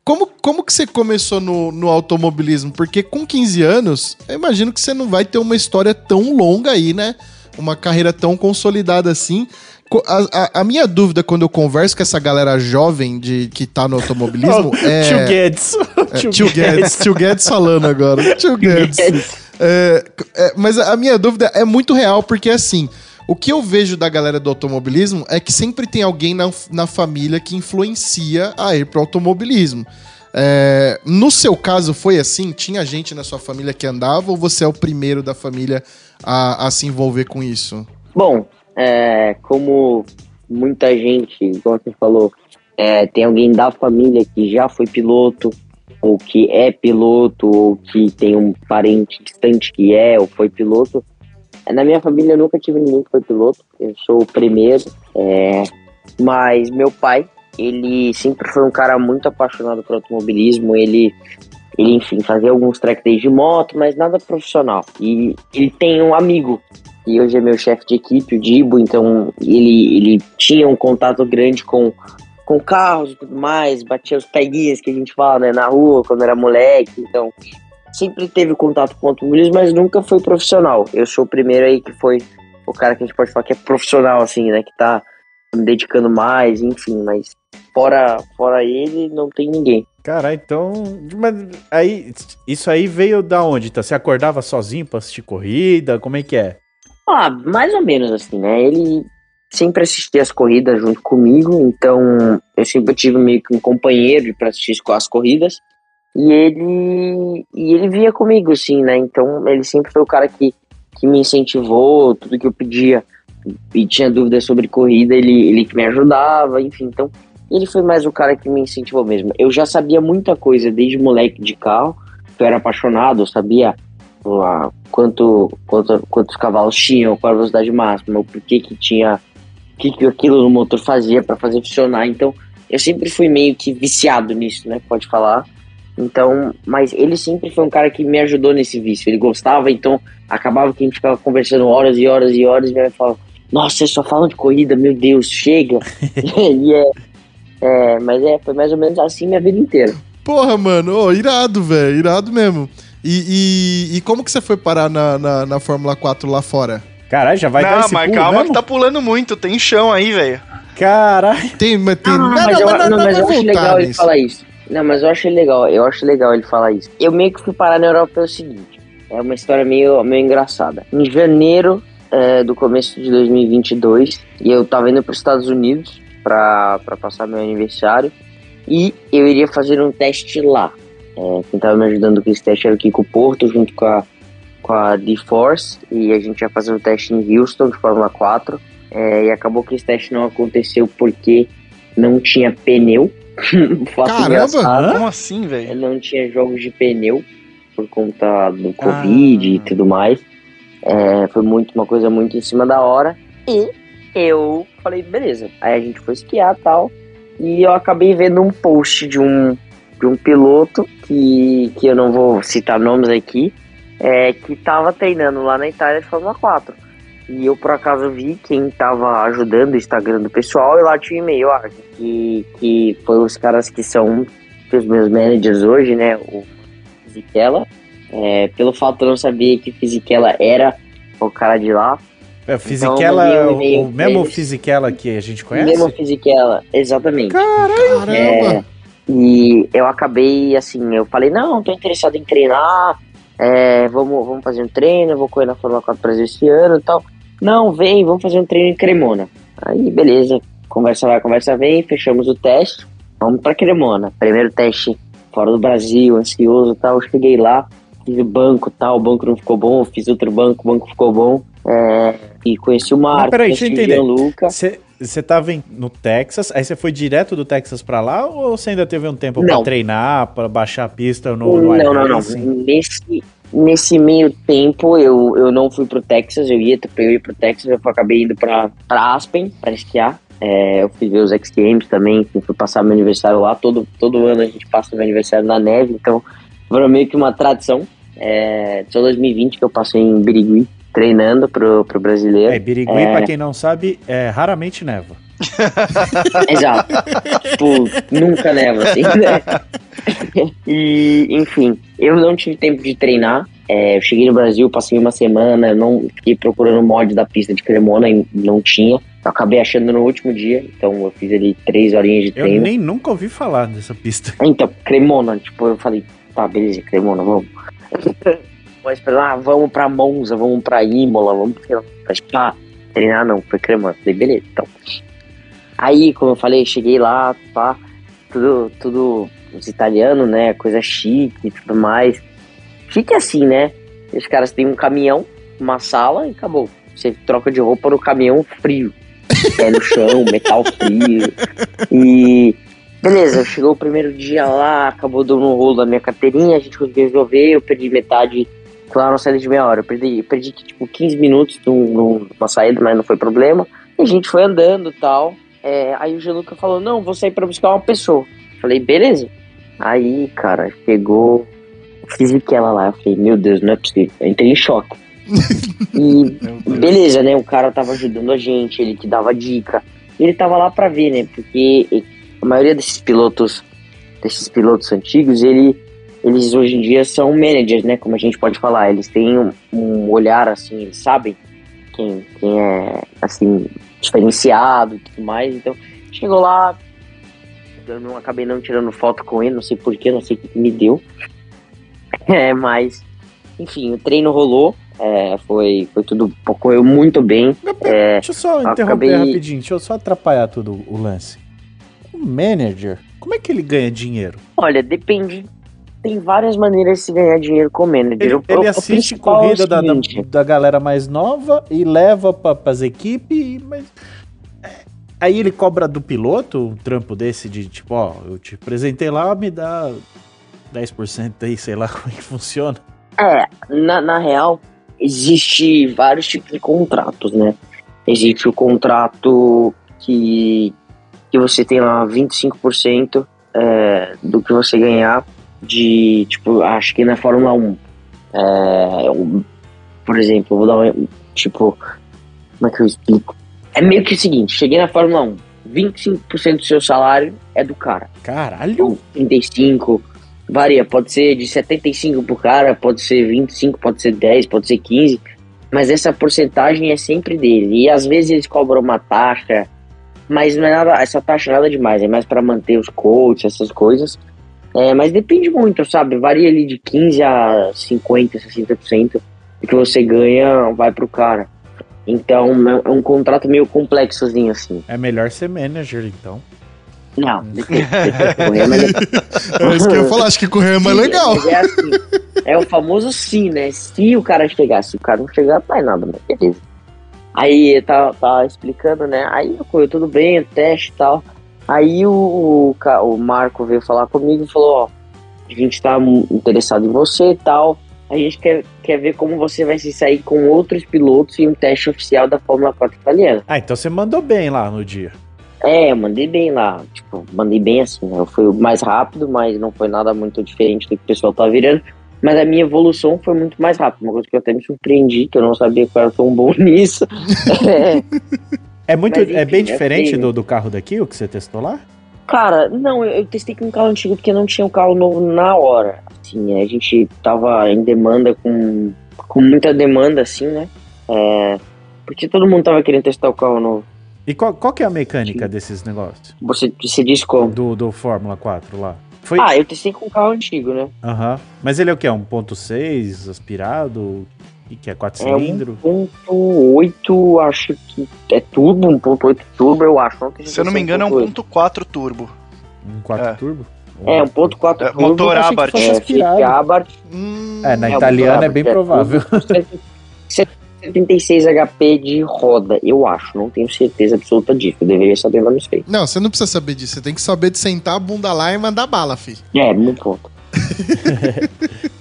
S2: Como, como que você começou no, no automobilismo? Porque com 15 anos, eu imagino que você não vai ter uma história tão longa aí, né? Uma carreira tão consolidada assim. A, a- a minha dúvida quando eu converso com essa galera jovem de, que tá no automobilismo é.
S1: Tio Guedes.
S2: é, Tio Guedes, tio Guedes falando agora. Tio Guedes. É, é, mas a minha dúvida é muito real, porque assim, o que eu vejo da galera do automobilismo é que sempre tem alguém na, na família que influencia a ir pro automobilismo. É, no seu caso foi assim? Tinha gente na sua família que andava ou você é o primeiro da família a, a se envolver com isso?
S4: Bom, é, como muita gente, igual você falou, é, tem alguém da família que já foi piloto, ou que é piloto, ou que tem um parente distante que é ou foi piloto. É, Na minha família eu nunca tive ninguém que foi piloto, eu sou o primeiro, é, mas meu pai ele sempre foi um cara muito apaixonado por automobilismo. Ele, ele enfim, fazia alguns track days de moto, mas nada profissional. E ele tem um amigo, que hoje é meu chefe de equipe, o Dibo, então ele, ele tinha um contato grande com, com carros e tudo mais, batia os peguinhas que a gente fala né, na rua quando era moleque. Então, sempre teve contato com automobilismo, mas nunca foi profissional. Eu sou o primeiro aí que foi o cara que a gente pode falar que é profissional, assim, né? Que tá me dedicando mais, enfim, mas fora, fora ele, não tem ninguém.
S1: Cara, então. Mas aí, isso aí veio da onde? Tá? Você acordava sozinho pra assistir corrida? Como é que é?
S4: Ah, mais ou menos assim, né? Ele sempre assistia as corridas junto comigo, então eu sempre tive meio que um companheiro para assistir as corridas. E ele e ele via comigo, assim, né? Então ele sempre foi o cara que, que me incentivou, tudo que eu pedia e tinha dúvidas sobre corrida, ele, ele que me ajudava, enfim. Então ele foi mais o cara que me incentivou mesmo. Eu já sabia muita coisa desde moleque de carro, eu era apaixonado, eu sabia lá, quanto, quanto, quantos cavalos tinham, qual a velocidade máxima, o porquê que tinha, o que, que aquilo no motor fazia para fazer funcionar. Então eu sempre fui meio que viciado nisso, né? Pode falar. Então, mas ele sempre foi um cara que me ajudou nesse vício. Ele gostava, então acabava que a gente ficava conversando horas e horas e horas e ele falava, nossa, vocês só falam de corrida, meu Deus, chega. e é, é, mas é, foi mais ou menos assim minha vida inteira.
S2: Porra, mano, oh, irado, velho, irado mesmo. E, e, e, como que você foi parar na, na, na Fórmula 4 lá fora?
S1: Caralho, já vai
S3: Não,
S1: dar esse
S3: mas
S1: pulo
S3: calma
S1: mesmo?
S3: que tá pulando muito, tem chão aí, velho.
S1: Caralho.
S2: Tem, mas tem.
S4: Ah,
S2: não,
S4: mas eu,
S2: não,
S4: não,
S2: não,
S4: mas acho legal ele
S2: nisso.
S4: falar isso. Não, mas eu acho legal, eu acho legal ele falar isso. Eu meio que fui parar na Europa pelo seguinte, é uma história meio, meio engraçada. Em janeiro é, do começo de 2022, e eu tava indo para os Estados Unidos para passar meu aniversário, e eu iria fazer um teste lá. É, quem tava me ajudando com esse teste era o Kiko Porto, junto com a, com a D-Force, e a gente ia fazer um teste em Houston, de Fórmula 4, é, e acabou que esse teste não aconteceu porque não tinha pneu.
S2: Caramba!
S3: Como assim, velho?
S4: não tinha jogos de pneu por conta do Covid e tudo mais. É, foi muito uma coisa muito em cima da hora. E eu falei, beleza. Aí a gente foi esquiar e tal. E eu acabei vendo um post de um, de um piloto que, que eu não vou citar nomes aqui, é, que tava treinando lá na Itália de Fórmula 4. E eu por acaso vi quem tava ajudando o Instagram do pessoal e lá tinha um e-mail, ah, que, que foi os caras que são os meus managers hoje, né? O Fisichella. É, pelo fato de eu não saber que Fisichella era o cara de lá.
S1: É, o Fisichella,
S4: mandei um
S1: o, o mesmo. Fisichella que a gente conhece?
S4: Mesmo Fisichella, exatamente.
S2: Caramba!
S4: É, e eu acabei assim, eu falei, não, tô interessado em treinar, é, vamos, vamos fazer um treino, eu vou correr na Fórmula 4 Brasil esse ano e tal. Não, vem, vamos fazer um treino em Cremona. Aí, beleza, conversa vai, conversa vem, fechamos o teste, vamos pra Cremona. Primeiro teste fora do Brasil, ansioso e tal, cheguei lá, fiz o banco e tal, o banco não ficou bom, fiz outro banco, o banco ficou bom. É, e conheci o Marco,
S1: peraí, eu
S4: conheci o. Gianluca.
S1: Você tava em- no Texas, aí você foi direto do Texas pra lá ou você ainda teve um tempo
S4: Não.
S1: treinar, pra baixar a pista no, no
S4: Não, não, não.
S1: iRacing?
S4: Nesse, nesse meio tempo eu, eu não fui pro Texas, eu ia, eu ia pro Texas, eu acabei indo pra Aspen pra esquiar. É, eu fui ver os X Games também, fui passar meu aniversário lá. Todo, todo ano a gente passa meu aniversário na neve, então foi meio que uma tradição. É, só 2020 que eu passei em Birigui treinando pro, pro brasileiro.
S1: É, Birigui,
S4: É.
S1: pra quem não sabe, é, raramente neva.
S4: Exato. tipo, nunca neva, assim, né? e, enfim, eu não tive tempo de treinar. É, eu cheguei no Brasil, passei uma semana, eu não fiquei procurando mod da pista de Cremona e não tinha. Eu acabei achando no último dia, então eu fiz ali três horinhas de
S1: Eu
S4: treino.
S1: nem nunca ouvi falar dessa pista.
S4: Então, Cremona, tipo, eu falei, tá, beleza, Cremona, vamos. Mas pra ah, vamos pra Monza, vamos pra Imola, vamos lá, pra Spa. Treinar não, foi Cremona. Falei, beleza, então. Aí, como eu falei, cheguei lá, pá, tudo, tudo os italianos, né, coisa chique e tudo mais. Chique assim, né? Os caras têm um caminhão, uma sala e acabou. Você troca de roupa no caminhão frio. Pé no chão, metal frio. E Beleza, chegou o primeiro dia lá, acabou dando um rolo da minha carteirinha, a gente conseguiu resolver, eu perdi metade, lá uma saída de meia hora, eu perdi, perdi tipo 15 minutos num- num- numa saída, mas não foi problema. E a gente foi andando e tal, É, aí o Geluca falou, não, vou sair pra buscar uma pessoa. Falei, beleza. Aí, cara, chegou Fisiquela lá. Eu falei, meu Deus, não é possível. Eu entrei em choque. E beleza, né? O cara tava ajudando a gente, ele que dava dica. Ele tava lá pra ver, né? Porque a maioria desses pilotos, desses pilotos antigos, ele, eles hoje em dia são managers, né? Como a gente pode falar. Eles têm um, um olhar assim, eles sabem quem, quem é assim, diferenciado e tudo mais. Então, chegou lá, eu não acabei não tirando foto com ele, não sei porquê, não sei o que me deu. É, mas, enfim, o treino rolou, é, foi, foi tudo, ocorreu muito bem. É,
S1: Deixa eu só interromper
S4: acabei-
S1: rapidinho, deixa eu só atrapalhar tudo o lance. O manager, como é que ele ganha dinheiro?
S4: olha, depende. Tem várias maneiras de se ganhar dinheiro com manager.
S1: Ele,
S4: O-
S1: ele
S4: o
S1: assiste
S4: é o
S1: corrida da, da,
S4: seguinte,
S1: da galera mais nova e leva pra, pras equipes, mas. é, Aí ele cobra do piloto um trampo desse de tipo, ó, eu te apresentei lá, me dá 10% aí, sei lá como é que funciona.
S4: É, na, na real, existe vários tipos de contratos, né? Existe o contrato que, que você tem lá 25% é, do que você ganhar de, tipo, acho que na Fórmula 1. É, um- por exemplo, eu vou dar um, tipo, como é que eu explico? É meio que o seguinte, cheguei na Fórmula 1, 25% do seu salário é do cara.
S1: Caralho!
S4: Então, 35, varia, pode ser de 75 pro cara, pode ser 25, pode ser 10, pode ser 15, mas essa porcentagem é sempre dele. E às vezes eles cobram uma taxa, mas não é nada, essa taxa é nada demais, é mais para manter os coaches, essas coisas. É, mas depende muito, sabe? Varia ali de 15 a 50, 60% do que você ganha vai pro cara. Então é é um contrato meio complexozinho assim.
S1: É melhor ser manager, então.
S4: Não, depende, depende, correr, mas
S2: É isso que eu ia falar, acho que correr é mais
S4: Sim,
S2: legal.
S4: É, assim, é o famoso sim, né? Se o cara chegar, se o cara não chegar, não faz nada, mas beleza. Aí tá, tá explicando, né? Aí correu tudo bem, o teste e tal. Aí o, o, Marco veio falar comigo e falou, ó, a gente tá interessado em você e tal. A gente quer, quer ver como você vai se sair com outros pilotos em um teste oficial da Fórmula 4 italiana.
S1: Ah, então você mandou bem lá no dia.
S4: É, eu mandei bem lá. Tipo, mandei bem assim, né? Eu fui mais rápido, mas não foi nada muito diferente do que o pessoal tá virando. Mas a minha evolução foi muito mais rápida. Uma coisa que eu até me surpreendi, que eu não sabia que eu era tão bom nisso. É,
S1: É muito,
S4: Mas,
S1: é
S4: enfim,
S1: bem
S4: é
S1: diferente
S4: feio.
S1: do, do carro daqui, o que você testou lá?
S4: Cara, não, eu, eu testei com um carro antigo porque não tinha um carro novo na hora. Assim, a gente tava em demanda com, com muita demanda, assim, né? É, porque todo mundo tava querendo testar o carro novo.
S1: E qual, qual que é a mecânica desses negócios?
S4: Você, você disse como?
S1: Do, do Fórmula 4 lá? Foi.
S4: Ah, eu testei com um carro antigo, né?
S1: Aham. Mas ele é o que? 1.6 aspirado? O que, é? 4
S4: É
S1: cilindros?
S4: 1.8, acho que é turbo, 1.8 turbo, eu acho. tenho
S3: Se eu não me engano, é
S4: certeza,
S3: 1.4 turbo.
S1: Um 4
S3: É.
S1: turbo?
S4: É, 1.4
S3: É,
S4: turbo.
S3: motor Abarth.
S4: É, Abarth.
S2: Hum,
S1: É, na
S4: É,
S1: italiana é bem
S4: Abarth,
S1: provável.
S4: turbo, 76 HP de roda, eu acho. Não tenho certeza absoluta disso. Eu deveria saber, mas não sei.
S2: Não, você não precisa saber disso. Você tem que saber de sentar a bunda lá e mandar bala, fi.
S4: É, muito ponto.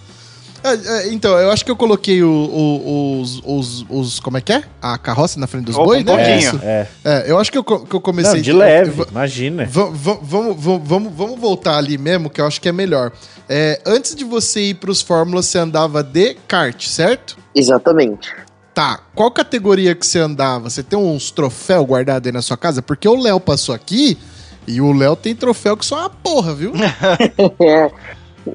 S2: É, é, então, eu acho que eu coloquei o- o- os, os, os. Como é que é? A carroça na frente dos bois,
S3: um
S2: né?
S3: pouquinho.
S2: Isso.
S1: É.
S2: É, eu acho que eu, que eu comecei.
S1: Não, de leve,
S2: eu-
S1: imagina.
S2: Va- va- Vamos, voltar ali mesmo, que eu acho que é melhor. É, antes de você ir pros Fórmulas, você andava de kart, certo?
S4: Exatamente.
S2: Tá. Qual categoria que você andava? Você tem uns troféus guardados aí na sua casa? Porque o Léo passou aqui e o Léo tem troféu que só uma porra, viu?
S4: É.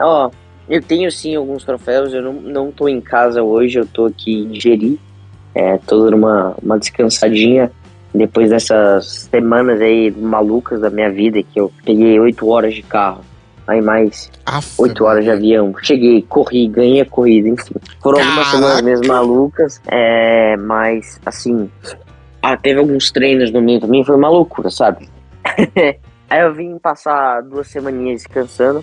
S4: Ó, eu tenho sim alguns troféus. Eu não, não tô em casa hoje, eu tô aqui em Jeri. É, tô dando uma, uma descansadinha depois dessas semanas aí malucas da minha vida, que eu peguei oito horas de carro. Aí mais oito horas de avião. Cheguei, corri, ganhei a corrida, enfim. Foram algumas semanas mesmo malucas, é, mas assim. Ah, teve alguns treinos no meio também, foi uma loucura, sabe? Aí eu vim passar duas semaninhas descansando.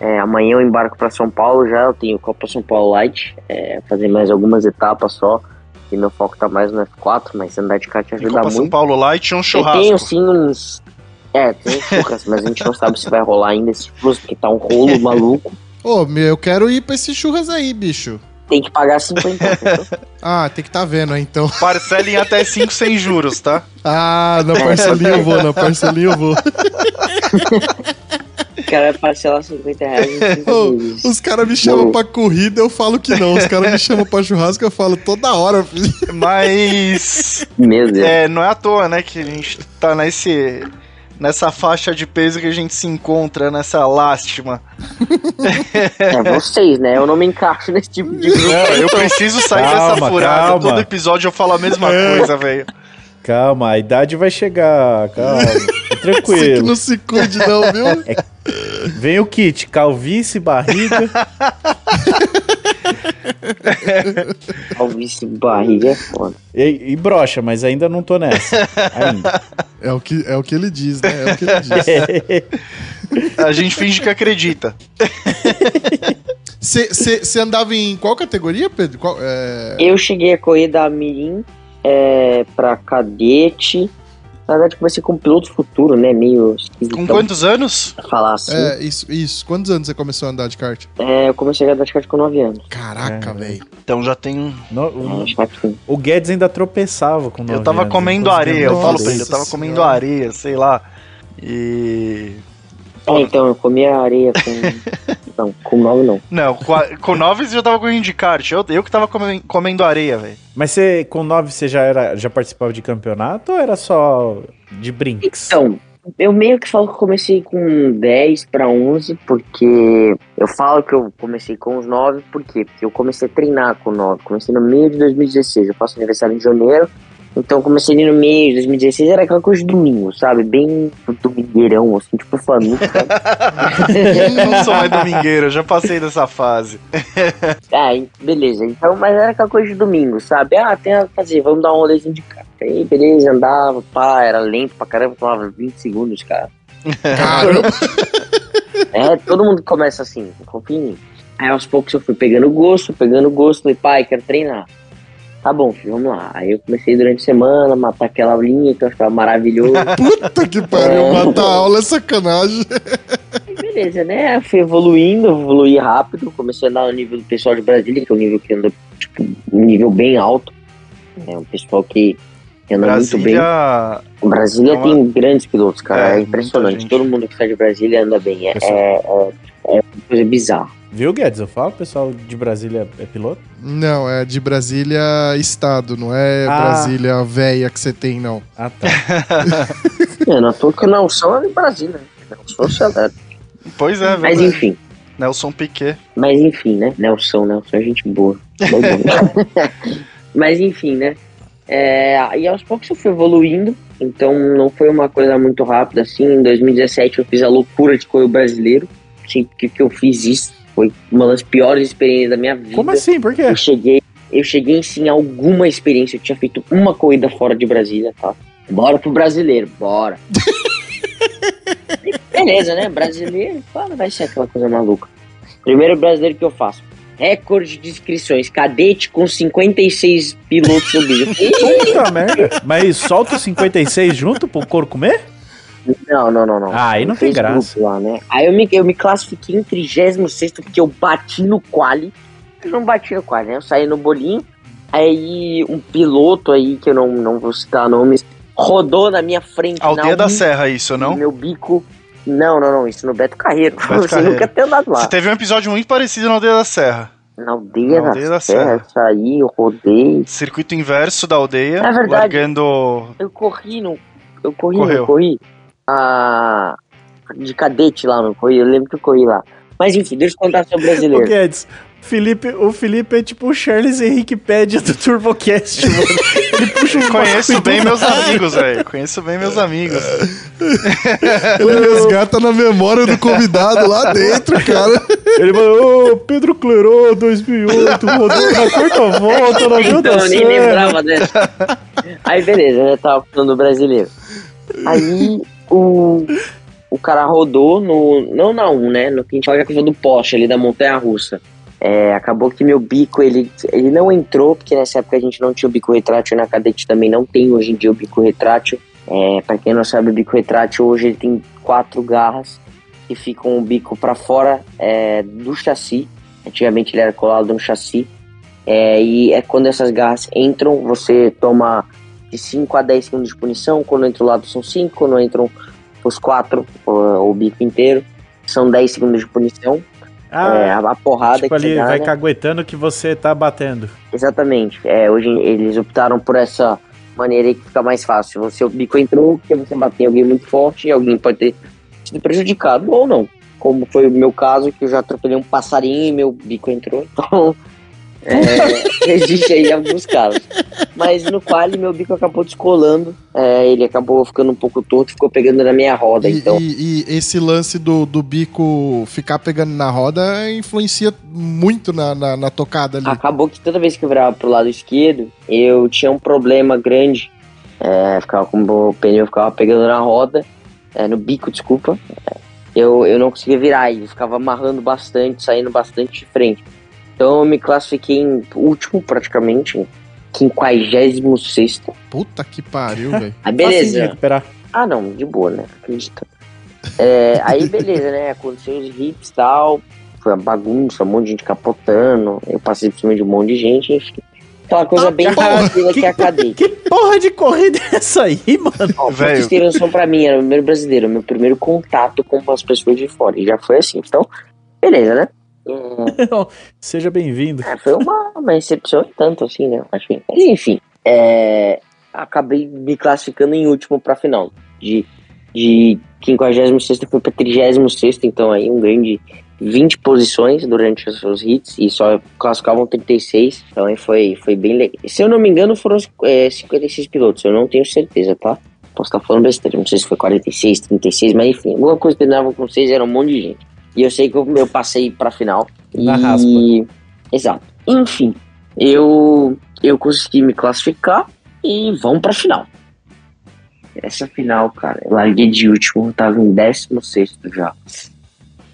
S4: É, amanhã eu embarco para São Paulo já, eu tenho Copa São Paulo Light, é, fazer mais algumas etapas só. E meu foco tá mais no F4, mas andar de kart ajuda
S3: Copa São
S4: muito.
S3: Paulo Light e um
S4: Eu
S3: churrasco.
S4: tenho sim uns. É, tem churras, mas a gente não sabe se vai rolar ainda esse churras, porque tá um rolo maluco.
S2: Ô, meu, eu quero ir pra esses churras aí, bicho.
S4: Tem que pagar 50. entendeu?
S2: Ah, tem que tá vendo, então.
S3: Parcela em até 5 sem juros, tá?
S2: Ah, na parcelinha eu vou, na parcelinha eu vou.
S4: o cara vai parcelar 50 reais
S2: Ô, os caras me chamam pra corrida, eu falo que não. Os caras me chamam pra churrasco, eu falo toda hora, filho.
S3: Mas.
S4: Meu Deus.
S3: É, não é à toa, né, que a gente tá nesse. Nessa faixa de peso que a gente se encontra, nessa lástima.
S4: É vocês, né? Eu não me encaixo nesse tipo de grupo.
S3: Não, eu preciso sair dessa
S1: Calma,
S3: furada.
S1: calma.
S3: Todo episódio eu falo a mesma
S2: É.
S3: coisa, velho.
S1: Calma, a idade vai chegar, calma. Fica
S2: Você que
S1: Tranquilo.
S2: não se cuide, não, viu?
S1: Vem o kit, calvície, barriga.
S4: Calvície barriga é foda.
S1: E, e brocha, mas ainda não tô nessa. Ainda.
S2: É o que, é o que ele diz, né? É o que ele diz.
S3: A gente finge que acredita.
S2: Você andava em qual categoria, Pedro? Qual, é...
S4: Eu cheguei a correr da Mirim é, pra cadete. Na verdade, comecei com piloto futuro, né? Meio esquisito
S3: Com quantos anos?
S4: falar assim.
S2: É, isso, isso. Quantos anos você começou a andar de kart?
S4: É, eu comecei a andar de kart com 9 anos.
S2: Caraca,
S1: É.
S2: velho.
S3: Então já tem um.
S1: No-
S4: É,
S1: o,
S4: que assim.
S1: o Guedes ainda tropeçava com
S3: Eu
S1: nove
S3: tava
S1: anos,
S3: comendo areia, eu falo pra ele, eu tava
S2: Senhora.
S3: comendo areia, sei lá. E.
S4: É, então, eu comia areia com. não, com 9 não.
S3: Não, com, a- com nove você já tava correndo de kart. Eu, eu que tava come- comendo areia, velho.
S1: Mas você, com 9, você já, era, já participava de campeonato ou era só de brinks?
S4: Então, eu meio que falo que comecei com 10 para 11, porque eu falo que eu comecei com os 9, por quê? Porque eu comecei a treinar com 9. Comecei no meio de 2016, eu faço aniversário em janeiro. Então eu comecei ali no meio de 2016, era aquela coisa de domingo, sabe? Bem domingueirão, assim, tipo sabe?
S3: Eu não sou mais domingueiro, eu já passei dessa fase.
S4: Ah, en- beleza. Então, mas era aquela coisa de domingo, sabe? Ah, tem a fazer, vamos dar um rolezinho de carro. Aí, beleza, andava, pá, era lento pra caramba, tomava 20 segundos, cara.
S2: Caramba.
S4: É, todo mundo começa assim, confia em mim. Aí aos poucos eu fui pegando gosto, pegando gosto, falei, pai, quero treinar. Tá bom, filho, vamos lá. Aí eu comecei durante a semana, matar aquela aulinha que eu achava maravilhoso.
S2: Puta que pariu. Matar a aula é sacanagem.
S4: Aí beleza, né? Eu fui evoluindo, evoluí rápido, comecei a andar no nível do pessoal de Brasília, que é um nível que anda, tipo, um nível bem alto. É um pessoal que anda muito bem.
S3: Brasília.
S4: Brasília
S3: É uma-
S4: tem grandes pilotos, cara.
S3: É,
S4: É, impressionante. Todo mundo que sai de Brasília anda bem. É, é, é, é uma coisa bizarra.
S1: Viu, Guedes? Eu falo, o pessoal de Brasília é piloto?
S2: Não, é de Brasília Estado, não é
S1: Ah.
S2: Brasília véia que você tem, não.
S1: Ah, tá.
S4: É, não tô que não são de Brasília. né? Não sou saudade.
S3: Pois é,
S4: Mas enfim.
S3: Nelson Piquet.
S4: Mas enfim, né? Nelson, Nelson é gente boa. Mas enfim, né? É, e aos poucos eu fui evoluindo, então não foi uma coisa muito rápida assim. Em 2017 eu fiz a loucura de correr o brasileiro. Sim, porque que eu fiz isso foi uma das piores experiências da minha vida.
S1: Como assim? Por quê?
S4: Eu cheguei, eu cheguei sim alguma experiência. Eu tinha feito uma corrida fora de Brasília, tá? Bora pro brasileiro, bora. Beleza, né? Brasileiro, fala, vai ser aquela coisa maluca. Primeiro brasileiro que eu faço. Recorde de inscrições. Cadete com 56 pilotos subidos.
S1: Puta merda. Mas solta o 56 junto pro couro comer?
S4: Não, não, não, não.
S1: Ah, aí não tem graça.
S4: Lá, né? Aí eu me, eu me classifiquei em 36 porque eu bati no quali. Eu não bati no quali, né? Eu saí no bolinho. Aí um piloto aí, que eu não, não vou citar nomes, rodou na minha frente.
S3: Aldeia
S4: na
S3: da Serra, isso, não?
S4: Meu bico. Não, não, não. Isso no Beto Carreiro.
S3: Beto
S4: Você
S3: Carreiro.
S4: nunca ter andado lá.
S3: Você teve um episódio muito parecido na Aldeia da Serra.
S4: Na aldeia,
S3: Na Aldeia
S4: da,
S3: da
S4: Serra,
S3: Serra.
S4: eu saí, eu rodei.
S3: Circuito inverso da aldeia.
S4: É verdade.
S3: Largando.
S4: Eu corri, no, eu corri,
S3: Correu.
S4: não corri. A, de cadete lá, não corri. Eu lembro que eu corri lá. Mas enfim, deixa eu contar sobre o brasileiro.
S1: Guedes, Felipe, o Felipe é tipo o Charles Henrique Pédia do TurboCast, mano. Ele puxa um
S3: Conheço bem meus amigos, velho. Conheço bem meus amigos.
S2: Ele resgata na memória do convidado lá dentro, cara.
S1: Ele falou, ô, Pedro Clerô, 2008, rodou na quarta volta, na
S4: Então, eu nem lembrava dessa. Aí, beleza, né? Tava falando do brasileiro. Aí, o, o cara rodou no. Não na 1, né? No que a gente que é do poste ali da Montanha Russa. É, acabou que meu bico, ele, ele não entrou, porque nessa época a gente não tinha o bico retrátil, na cadete também não tem hoje em dia o bico retrátil. É, pra quem não sabe, o bico retrátil hoje ele tem quatro garras que ficam o bico pra fora é, do chassi. Antigamente ele era colado no chassi. É, e é quando essas garras entram, você toma de 5 a 10 segundos de punição. Quando entra o lado são 5, quando entram os 4, o, o bico inteiro, são 10 segundos de punição.
S1: Ah,
S4: é, a, porrada
S1: tipo
S4: que
S1: ali,
S4: dá,
S1: vai
S4: né?
S1: caguetando que você tá batendo.
S4: Exatamente. É, hoje eles optaram por essa maneira aí que fica mais fácil. Você, o bico entrou, porque você bateu em alguém muito forte e alguém pode ter sido prejudicado ou não. Como foi o meu caso, que eu já atropelei um passarinho e meu bico entrou. Então, é, existe aí alguns casos. Mas no quali, meu bico acabou descolando. é, ele acabou ficando um pouco torto, ficou pegando na minha roda.
S2: E,
S4: então,
S2: e- e esse lance do, do bico ficar pegando na roda influencia muito na, na, na tocada ali.
S4: Acabou que toda vez que eu virava pro lado esquerdo, eu tinha um problema grande. É, ficava com o pneu ficava pegando na roda, é, no bico, desculpa. É, eu, eu não conseguia virar, ele ficava amarrando bastante, saindo bastante de frente. Então eu me classifiquei em último, praticamente, em 56
S2: Puta que pariu, velho.
S4: Aí
S1: de
S4: beleza. Ah, não, de boa, né? Acredita. É, aí, beleza, né? Aconteceu os hits e tal. Foi uma bagunça, um monte de gente capotando. Eu passei por cima de um monte de gente, enfim. Aquela coisa bem
S1: cara,
S4: tranquila que,
S1: que
S4: é a cadeia.
S1: Que porra de corrida é essa aí, mano?
S4: Ó, pra
S3: Velho.
S4: vocês terem noção pra mim, era o primeiro brasileiro, meu primeiro contato com as pessoas de fora. E já foi assim. Então, beleza, né? É,
S1: Seja bem-vindo.
S4: É, foi uma, uma recepção e tanto assim, né? Acho que, mas enfim, é, acabei me classificando em último pra final. De, de 56 foi pra 36, então aí um grande 20 posições durante os seus hits e só classificavam 36, então aí foi, foi bem legal. Se eu não me engano, foram é, 56 pilotos, eu não tenho certeza, tá? Posso estar falando besteira, não sei se foi 46, 36, mas enfim, alguma coisa que terminava com 6 era um monte de gente. E eu sei que eu, eu passei pra final.
S1: Na
S4: e...
S1: raspa.
S4: Exato. Enfim, eu, eu consegui me classificar e vamos pra final. Essa final, cara, eu larguei de último, eu tava em 16 já.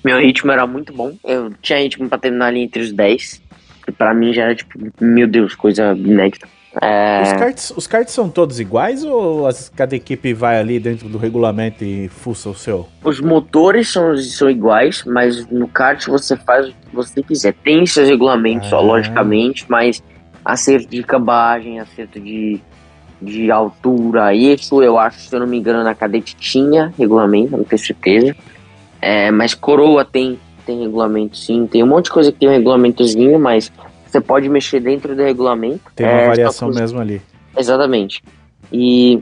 S4: Meu ritmo era muito bom, eu tinha ritmo pra terminar ali entre os 10. Que pra mim já era tipo, meu Deus, coisa inédita. É,
S1: Os karts, os karts são todos iguais ou as- cada equipe vai ali dentro do regulamento e fuça o seu?
S4: Os motores são, são iguais, mas no kart você faz o que você quiser. Tem seus regulamentos,
S1: Ah.
S4: ó, logicamente, mas acerto de cambagem, acerto de, de altura, isso eu acho, se eu não me engano, na cadete tinha regulamento, não tenho certeza. É, mas coroa tem, tem regulamento sim, tem um monte de coisa que tem um regulamentozinho, mas você pode mexer dentro do regulamento.
S1: Tem uma
S4: É,
S1: variação mesmo ali.
S4: Exatamente. E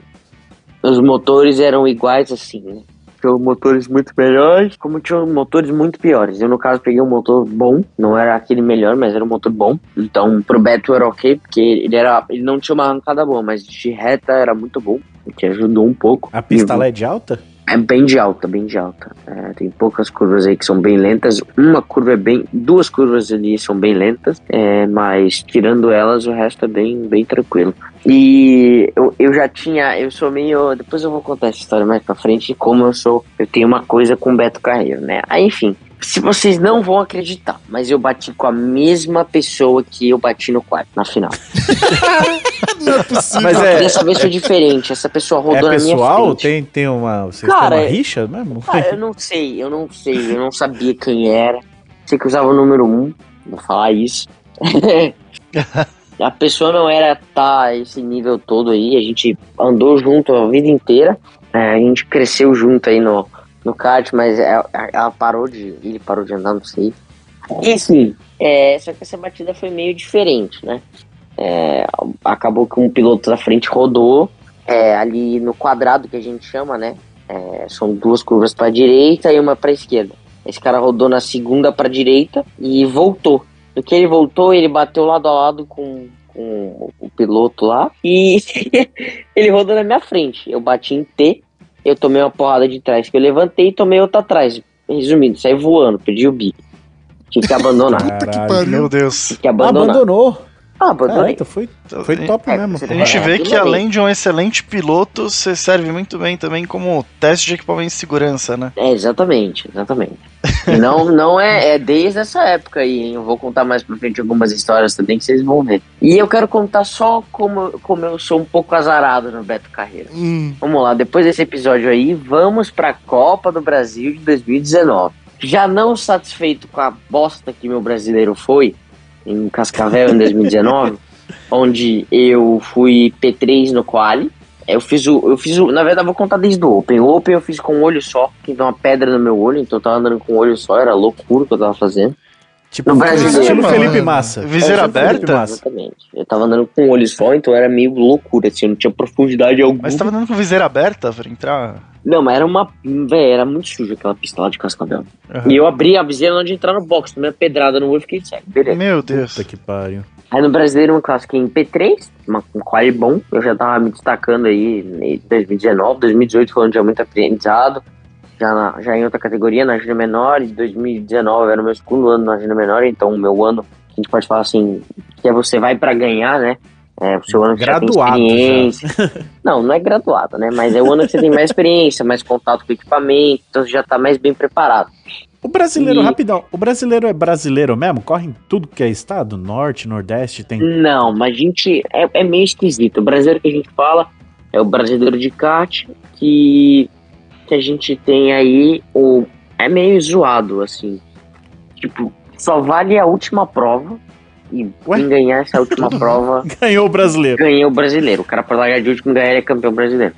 S4: os motores eram iguais assim, né? Tinham motores muito melhores, como tinham motores muito piores. Eu, no caso, peguei um motor bom, não era aquele melhor, mas era um motor bom. Então, pro Beto era ok, porque ele, era, ele não tinha uma arrancada boa, mas de reta era muito bom, o que ajudou um pouco.
S1: A pista
S4: Uhum.
S1: lá é de alta?
S4: É bem de alta, bem de alta. É, tem poucas curvas aí que são bem lentas. Uma curva é bem. Duas curvas ali são bem lentas. é, mas tirando elas, o resto é bem, bem tranquilo. E eu, eu já tinha. Eu sou meio. Depois eu vou contar essa história mais pra frente. Como eu sou. Eu tenho uma coisa com o Beto Carreiro, né? Aí, enfim. Se vocês não vão acreditar, mas eu bati com a mesma pessoa que eu bati no quarto, na final.
S2: Não é possível.
S1: Mas é,
S4: Dessa vez foi diferente. Essa pessoa
S1: é
S4: rodou na minha
S1: pessoal?
S4: frente.
S1: Tem, tem uma. Vocês
S4: Cara,
S1: têm uma
S4: é-
S1: rixa mesmo?
S4: Ah, eu não sei, eu não sei, eu não sabia quem era. Sei que usava o número 1, vou falar isso. a pessoa não era tá esse nível todo aí, a gente andou junto a vida inteira, é, a gente cresceu junto aí no, no kart, mas ela, ela parou de. Ele parou de andar, não sei. Enfim, é, só que essa batida foi meio diferente, né? É, acabou que um piloto da frente rodou é, ali no quadrado que a gente chama, né? É, são duas curvas para direita e uma para esquerda. Esse cara rodou na segunda para direita e voltou. No que ele voltou, ele bateu lado a lado com, com o piloto lá e ele rodou na minha frente. Eu bati em T, eu tomei uma porrada de trás que eu levantei e tomei outra atrás. Resumindo, saí voando, perdi o bico. Tive que abandonar.
S2: Puta que
S1: Caralho.
S2: pariu.
S3: Meu Deus.
S4: Tive que abandonar.
S1: Abandonou.
S4: Ah, abandonei.
S1: Caraca, foi, foi top
S4: É,
S1: mesmo.
S3: A gente
S4: É,
S3: vê que
S4: bem.
S3: além de um excelente piloto, você serve muito bem também como teste de equipamento de segurança, né?
S4: É, exatamente, exatamente. Não, não é, é desde essa época aí, hein? Eu vou contar mais pra frente algumas histórias também que vocês vão ver. E eu quero contar só como, como eu sou um pouco azarado no Beto Carreira.
S2: Hum,
S4: Vamos lá, depois desse episódio aí, vamos pra Copa do Brasil de 2019. Já não satisfeito com a bosta que meu brasileiro foi, em Cascavel em 2019, onde eu fui P3 no quali. Eu fiz o. Eu fiz o. Na verdade, eu vou contar desde o Open. O Open eu fiz com um olho só, que deu uma pedra no meu olho, então eu tava andando com um olho só, era loucura o que eu tava fazendo.
S1: Tipo,
S4: No brasileiro,
S1: estilo
S2: mano.
S1: Felipe Massa.
S3: Viseira
S1: Estilo Felipe
S3: aberta?
S1: Massa.
S4: Exatamente. Eu tava andando com um olho só, então era meio loucura, assim, eu não tinha profundidade alguma.
S3: Mas você tava dando com viseira aberta pra entrar?
S4: Não, mas era uma. Véi, era muito sujo aquela pistola de Cascavel.
S3: Aham.
S4: E eu abri a viseira antes de entrar no box, tomei uma pedrada no olho e fiquei cego. Beleza.
S3: Meu Deus.
S1: Puta que pariu.
S4: Aí no brasileiro eu me classifiquei em P3, uma, um quali bom. Eu já tava me destacando aí em 2019, 2018 foi um dia muito aprendizado. Já, na- já em outra categoria, na Júnior Menor, e 2019 era o meu segundo ano na Júnior Menor, então o meu ano, a gente pode falar assim, que é você vai pra ganhar, né? É o seu ano que já tem
S1: Graduado já.
S4: experiência. Não, não é graduado, né? Mas é o ano que você tem mais experiência, mais contato com equipamento, então você já tá mais bem preparado.
S1: O brasileiro,
S4: E-
S1: rapidão, o brasileiro é brasileiro mesmo? Corre em tudo que é estado? Norte, Nordeste, tem.
S4: Não, mas a gente é, é meio esquisito. O brasileiro que a gente fala é o brasileiro de kart, que, que a gente tem aí o. É meio zoado, assim. Tipo, só vale a última prova. E
S1: Ué?
S4: quem ganhar essa última prova
S1: Ganhou o brasileiro.
S4: ganha o brasileiro. O cara por largar de último ganhar ele é campeão brasileiro.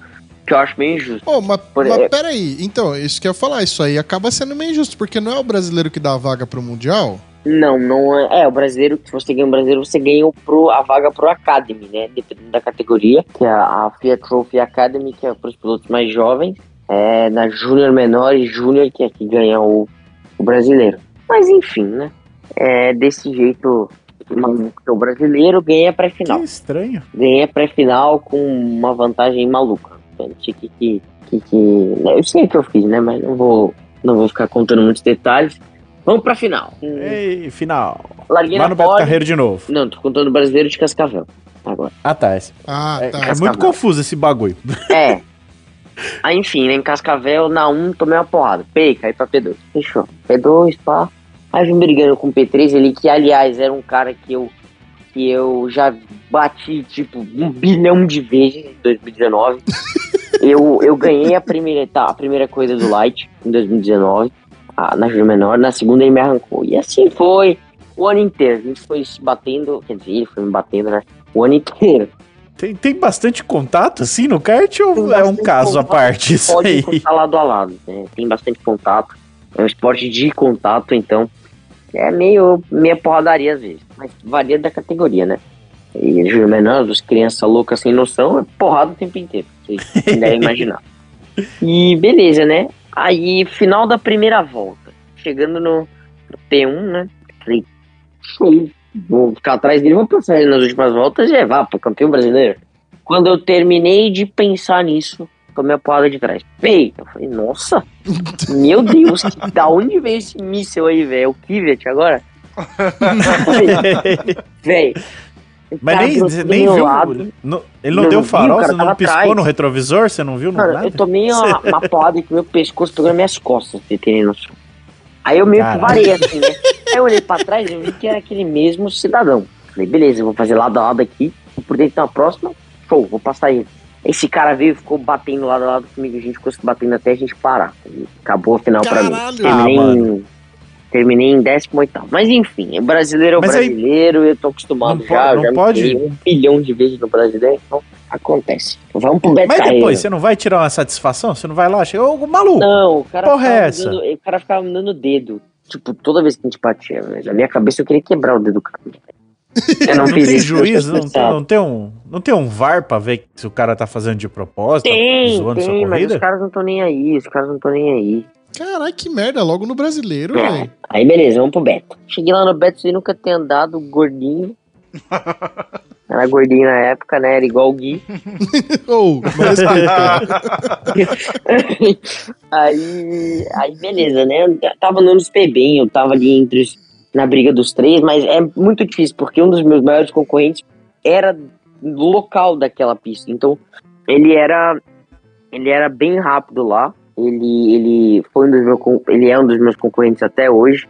S4: Que eu acho meio injusto.
S2: Ô, mas,
S4: Por-
S2: mas
S4: é-
S2: peraí, então, isso que eu ia falar, isso aí acaba sendo meio injusto, porque não é o brasileiro que dá a vaga pro Mundial?
S4: Não, não é. É, o brasileiro, se você ganha o brasileiro, você ganha o pro, a vaga pro Academy, né? Dependendo da categoria, que é a, a Fiat Trophy Academy, que é para os pilotos mais jovens. É na Júnior Menor e Júnior, que é que ganha o, o brasileiro. Mas enfim, né? É desse jeito maluco que é o brasileiro ganha a pré-final.
S1: Que estranho.
S4: Ganhei a pré-final com uma vantagem maluca. Então, que, que, que, que- né, Eu sei o que eu fiz, né? Mas não vou, não vou ficar contando muitos detalhes. Vamos pra final.
S1: Ei, final.
S4: Larguei
S1: Lá no Beto. Carreiro de novo.
S4: Não, tô contando o brasileiro de Cascavel. Agora.
S1: Ah, tá. esse-
S2: Ah,
S1: É,
S2: tá.
S1: é
S4: Cascavel.
S1: muito confuso esse bagulho.
S4: É. Aí, enfim, né, em Cascavel, na 1, tomei uma porrada. Pei, caí pra P2. Fechou. P2, pá. Aí vim brigando com o P3, ele que, aliás, era um cara que eu, que eu já bati, tipo, um bilhão de vezes em 2019. eu, eu ganhei a primeira, tá, a primeira coisa do Light em 2019, a- na Menor. Na segunda ele me arrancou. E assim foi o ano inteiro. A gente foi se batendo, quer dizer, ele foi me batendo, né? O ano inteiro.
S1: Tem, tem bastante contato assim no kart ou é um caso à parte isso
S4: pode
S1: aí?
S4: encostar lado a lado, né? Tem bastante contato. É um esporte de contato, então é meio meia porradaria às vezes. Mas varia da categoria, né? E os crianças loucas sem noção, é porrada o tempo inteiro. Vocês devem imaginar. E beleza, né? Aí, final da primeira volta. Chegando no, no P1, né? Falei, show. Vou ficar atrás dele, vou passar ele nas últimas voltas e levar para campeão brasileiro. Quando eu terminei de pensar nisso, tomei a porrada de trás. Pei! Eu falei, nossa! Meu Deus, que- da onde veio esse míssel aí, velho? É o Kivet agora? Velho.
S1: Mas
S4: cara
S1: nem, nem viu.
S4: lado.
S1: no- ele não,
S4: Não
S1: deu farol,
S4: cara
S1: você não piscou
S4: atrás.
S1: no retrovisor, você não viu
S4: Mano,
S1: nada?
S4: eu tomei uma, uma porrada que meu pescoço pegou nas minhas costas, você tem noção. Aí eu meio que
S1: Caralho.
S4: varei assim, né? Aí eu olhei pra trás e vi que era aquele mesmo cidadão. Falei, beleza, eu vou fazer lado a lado aqui, por dentro na próxima, show, vou passar ele. Esse cara veio e ficou batendo lado a lado comigo, a gente ficou se batendo até a gente parar. Acabou a final pra mim.
S2: Caralho.
S4: Terminei,
S1: Ah,
S4: em, terminei em 18 Mas enfim, o brasileiro é o
S1: Mas aí-
S4: brasileiro, eu tô acostumado
S1: Não
S4: já,
S1: po-
S4: eu
S1: não
S4: já me
S1: pode-
S4: um bilhão de vezes no brasileiro, então acontece. Vamos pro Beto
S1: Mas
S4: Carreiro.
S1: depois, você não vai tirar uma satisfação? Você não vai lá, chega, ô maluco,
S4: Não, o cara,
S1: Porra
S4: ficava
S1: é
S4: me
S1: essa?
S4: dando, o cara ficava me dando o dedo. Tipo, toda vez que a gente batia, na minha cabeça eu queria quebrar o dedo do cara. Eu não,
S1: não
S4: fiz
S1: tem
S4: isso.
S1: juiz, não tem, não, tem um, não tem um VAR pra ver se o cara tá fazendo de propósito,
S4: Tem,
S1: zoando sua
S4: tem, mas os caras não estão nem aí, os caras não estão nem aí.
S2: Caralho, que merda, logo no brasileiro,
S4: É.
S2: velho.
S4: Aí beleza, vamos pro Beto. Cheguei lá no Beto sem nunca ter andado, gordinho. Era gordinho na época, né? Era igual o Gui.
S2: Ou, mas respeita.
S4: aí, aí beleza, né? Eu tava super bem, eu tava ali entre os, na briga dos três, mas é muito difícil, porque um dos meus maiores concorrentes era local daquela pista. Então, ele era ele era bem rápido lá. Ele, ele foi um dos meus, ele é um dos meus concorrentes até hoje.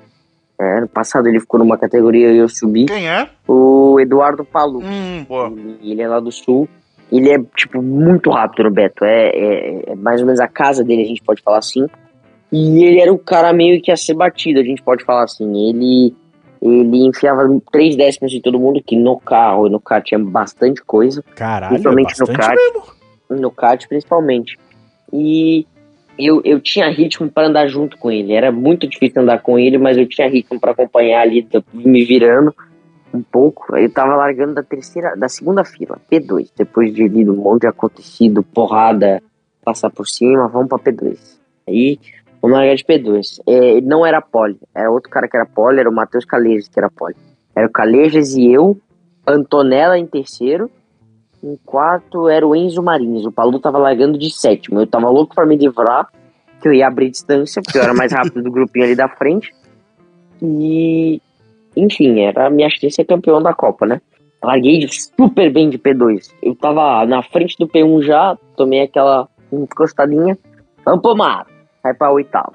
S4: É, ano passado ele ficou numa categoria e eu subi.
S3: Quem é?
S4: O Eduardo Palu.
S3: Hum, pô.
S4: Ele, ele é lá do sul. Ele é, tipo, muito rápido no Beto. É, é- é mais ou menos a casa dele, a gente pode falar assim. E ele era o cara meio que a ser batido, a gente pode falar assim. Ele, Ele enfiava três décimos em todo mundo, que no carro e no kart tinha bastante coisa.
S1: Caralho,
S4: Principalmente no
S1: bastante
S4: kart.
S1: mesmo.
S4: no kart principalmente. E eu, eu tinha ritmo para andar junto com ele. Era muito difícil andar com ele, mas eu tinha ritmo para acompanhar ali, me virando um pouco. Eu tava largando da terceira, da segunda fila, P2. Depois de um monte de acontecido, porrada, passar por cima, vamos para P2. Aí vamos largar de P2. É, não era pole, era outro cara que era pole, era o Matheus Calejas que era pole. Era o Calejas e eu, Antonella em terceiro, em quarto era o Enzo Marins. O Palu tava largando de sétimo. Eu tava louco pra me livrar, que eu ia abrir distância, porque eu era mais rápido do grupinho ali da frente. E, enfim, era a minha chance de ser campeão da Copa, né? Larguei super bem de P2. Eu tava na frente do P1 já, tomei aquela encostadinha. Vamos pro mar. Vai pra oitavo.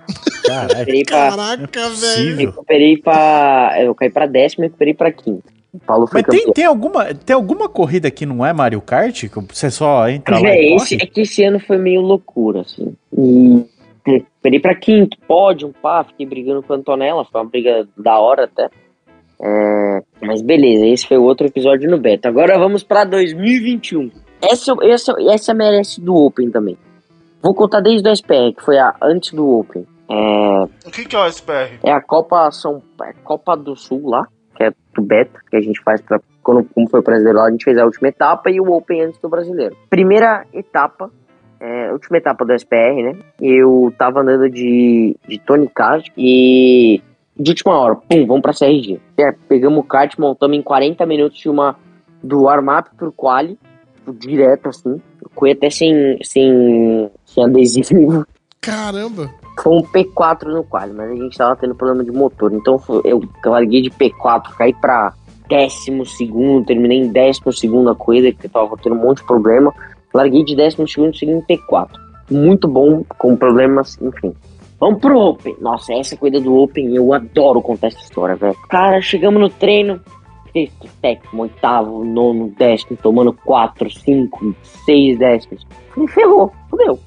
S4: Recuperei pra,
S2: Caraca, velho.
S4: Recuperei pra. Eu caí pra décimo e recuperei pra quinto. O Paulo foi
S1: Mas tem,
S4: campeão.
S1: tem, alguma, tem alguma corrida que não é Mario Kart? Que você só entra lá
S4: Véi,
S1: e
S4: esse,
S1: corre?
S4: é que esse ano foi meio loucura, assim. E recuperei pra quinto, pódio, pá, fiquei brigando com a Antonella, foi uma briga da hora até. É, mas beleza, esse foi o outro episódio no beta. Agora vamos pra 2021. Essa, essa, essa merece do Open também. Vou contar desde o SPR, que foi a antes do Open. É,
S3: O que, que é o SPR?
S4: é a Copa São é Copa do Sul lá, que é do beta, que a gente faz pra. Quando como foi o brasileiro lá, a gente fez a última etapa e o Open antes do brasileiro. Primeira etapa, é, última etapa do SPR, né? Eu tava andando de, de Tony Kart e de última hora, pum, vamos pra CRG. É, pegamos o kart, montamos em 40 minutos de uma do warm-up pro quali, direto assim. Foi até sem, sem, sem adesivo.
S2: Caramba.
S4: Foi um P4 no quali, mas a gente tava tendo problema de motor. Então eu larguei de P4, caí pra décimo segundo, terminei em décimo segundo a coisa, que tava tendo um monte de problema. Larguei de décimo segundo, segui em P4. Muito bom, com problemas, enfim. Vamos pro Open. Nossa, essa coisa do Open, eu adoro contar essa história, velho. Cara, chegamos no treino, sexto, sétimo, oitavo, nono, décimo, tomando quatro, cinco, seis décimos. Falei, ferrou, fudeu.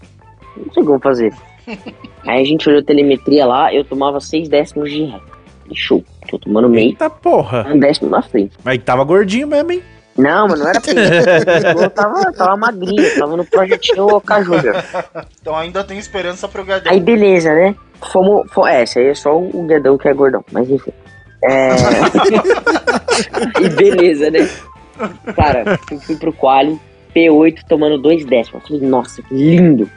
S4: Não sei como fazer. Aí a gente olhou a telemetria lá, eu tomava seis décimos de ré. E Show, tô tomando meio,
S1: Eita porra.
S4: um décimo na frente.
S1: Mas tava gordinho mesmo, hein?
S4: Não, mas não era peso. eu tava, tava magrinho, tava no projetinho Oca Júnior.
S3: Então ainda tem esperança pro Gadão.
S4: Aí beleza, né? Fomos, fo- é, esse aí é só o Guedão que é gordão, mas enfim. É... e beleza, né? Cara, fui, fui pro quali, P8 tomando dois décimos. Falei, nossa, que lindo.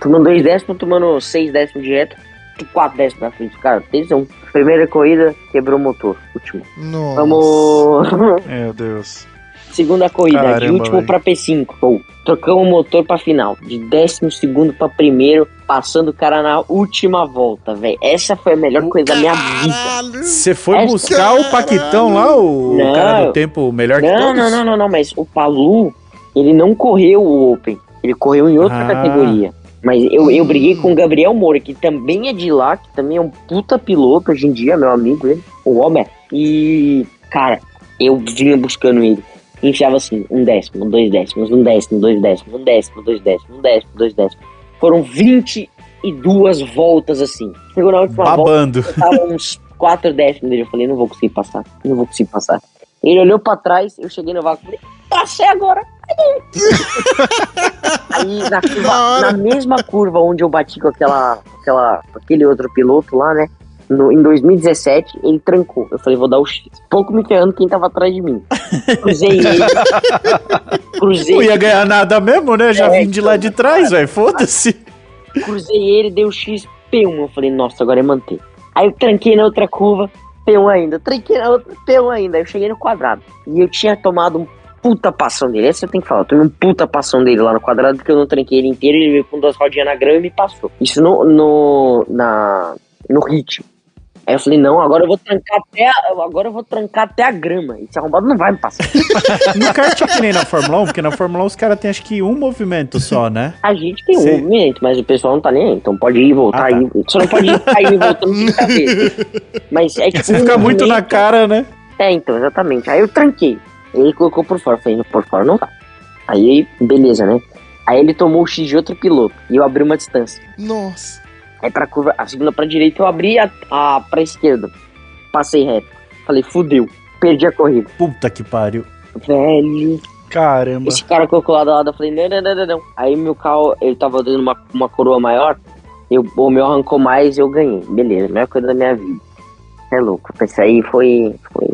S4: Tomando dois décimos, tomando seis décimos direto, e quatro décimos na frente. Cara, tesão. Primeira corrida, quebrou o motor. Último.
S2: Nossa.
S4: Vamos.
S3: Meu Deus.
S4: Segunda corrida, de
S3: Caramba,
S4: último
S3: velho.
S4: pra P5. Pô, trocamos o motor pra final. De décimo segundo pra primeiro, passando o cara na última volta, velho. Essa foi a melhor coisa da minha vida.
S1: Você foi
S4: Essa-
S1: buscar o Paquitão lá, o
S4: Não.
S1: cara do tempo melhor que
S4: Não,
S1: todos?
S4: não, não, não, não, mas o Palu, ele não correu o Open. Ele correu em outra
S1: Ah.
S4: categoria. Mas eu, eu briguei com o Gabriel Moura, que também é de lá, que também é um puta piloto hoje em dia, meu amigo, ele, o Homer. E, cara, eu vinha buscando ele. Enfiava assim, um décimo, dois décimos, um décimo, dois décimos, um décimo, dois décimos, um décimo, dois décimos. Foram 22 voltas assim. Chegou na última volta,
S1: Babando.
S4: eu tava uns 4 décimos dele. Eu falei, não vou conseguir passar, não vou conseguir passar. Ele olhou pra trás, eu cheguei no vácuo e falei, passei agora. Aí na, curva- na mesma curva onde eu bati com aquela, aquela, aquele outro piloto lá, né? No, em 2017, ele trancou. Eu falei, vou dar o X. Pouco me ferrando quem tava atrás de mim. Cruzei ele. cruzei,
S1: Não ia ganhar nada mesmo, né? Já
S4: É,
S1: vim de lá de trás, velho. Foda-se.
S4: cruzei ele, dei o X, P1. Eu falei, nossa, agora é manter. Aí eu tranquei na outra curva, P1 ainda. Tranquei na outra, P1 ainda. Aí eu cheguei no quadrado. E eu tinha tomado um puta passão dele. Essa eu tenho que falar. Eu tomei um puta passão dele lá no quadrado, porque eu não tranquei ele inteiro. Ele veio com duas rodinhas na grama e me passou. Isso no, no, na, no ritmo. Aí eu falei, não, agora eu vou trancar até a, agora eu vou trancar até a grama. Esse arrombado não vai me passar.
S1: No kart é que nem na Fórmula 1, porque na Fórmula 1 os caras têm acho que um movimento só, né?
S4: A gente tem um
S1: Sim.
S4: movimento, mas o pessoal não tá nem aí. Então pode ir e voltar
S1: Ah, tá.
S4: aí. Só não pode ir cair e voltando 30 vezes. Mas é que
S1: Você
S4: um
S1: fica muito na
S4: movimento-
S1: cara, né?
S4: É, então, exatamente. Aí eu tranquei. Ele colocou por fora. Falei, por fora não dá. Aí, beleza, né? Aí ele tomou o X de outro piloto. E eu abri uma distância.
S2: Nossa.
S4: Aí pra curva, a segunda pra direita eu abri a, a pra esquerda. Passei reto. Falei, fudeu. Perdi a corrida.
S1: Puta que pariu.
S4: Velho.
S3: Caramba.
S4: Esse cara colocou lá do lado, eu falei, não, não, não, não, não. Aí meu carro, ele tava dando uma, uma coroa maior, eu, o meu arrancou mais eu ganhei. Beleza, melhor coisa da minha vida. É louco. Isso aí foi, foi,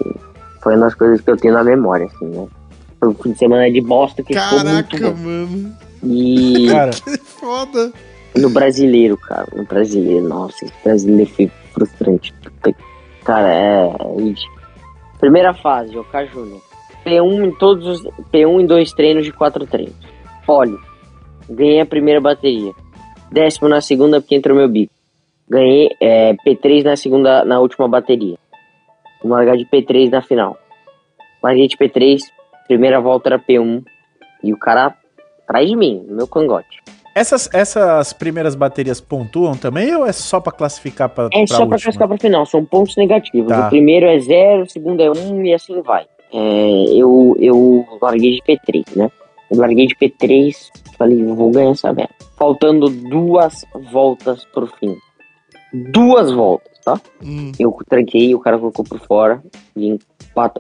S4: foi uma das coisas que eu tenho na memória, assim, né? Foi um fim de semana de bosta que ficou muito
S2: Caraca,
S4: bom.
S2: mano.
S4: E
S1: Cara,
S2: Que foda.
S4: no brasileiro, cara, no brasileiro, nossa, esse brasileiro foi frustrante. Cara, é. é. Primeira fase, Oca Júnior. P1 em todos os. P1 em dois treinos de quatro treinos. Pole. Ganhei a primeira bateria. Décimo na segunda porque entrou meu bico. Ganhei é, P3 na segunda, na última bateria. Vou largar de P3 na final. Larguei de P3, primeira volta era P1. E o cara atrás de mim, no meu cangote.
S1: essas, essas primeiras baterias pontuam também ou é só pra classificar pra,
S4: É só pra
S1: última?
S4: classificar pra final, são pontos negativos.
S1: Tá.
S4: O primeiro é zero, o segundo é um e assim vai. É, eu, eu larguei de P3, né? Eu larguei de P3, falei, vou ganhar essa merda. Faltando duas voltas pro fim. Duas voltas, tá?
S2: Hum.
S4: Eu tranquei, o cara colocou por fora. E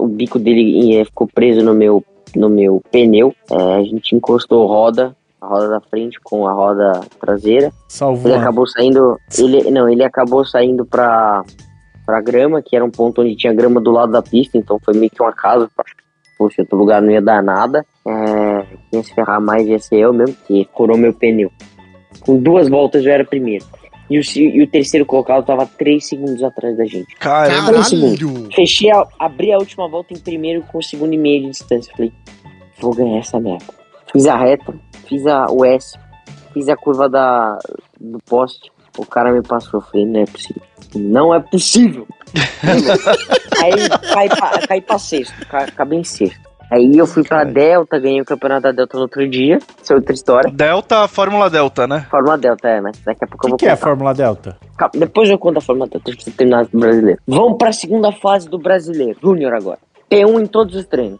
S4: o bico dele eh, ficou preso no meu, no meu pneu. É, a gente encostou roda, a roda da frente com a roda traseira.
S1: Salvou.
S4: Ele acabou saindo. Ele, não, ele acabou saindo pra, pra grama, que era um ponto onde tinha grama do lado da pista, então foi meio que uma casa. Poxa, outro lugar não ia dar nada. É, quem se ferrar mais ia ser eu mesmo, que furou meu pneu. Com duas voltas eu era primeiro. E o, e o terceiro colocado tava três segundos atrás da gente.
S3: Caramba.
S2: Caralho.
S4: Fechei, a, abri a última volta em primeiro com um segundo e meio de distância. Falei, vou ganhar essa merda. Fiz a reta, fiz a, o S, fiz a curva da, do poste. O cara me passou. Falei, não é possível. Não é possível. Aí caí pra, caí pra sexto, ca- acabei em sexto. Aí eu fui pra Delta, ganhei o campeonato da Delta no outro dia. Isso é outra história.
S3: Delta, Fórmula Delta, né?
S4: Fórmula Delta, é, mas daqui a pouco
S1: O
S4: eu vou
S1: que, que é a
S4: contar.
S1: Fórmula Delta?
S4: Calma, Depois eu conto a Fórmula Delta, deixa eu terminar do brasileiro. Vamos pra segunda fase do brasileiro, Júnior agora. P1 em todos os treinos.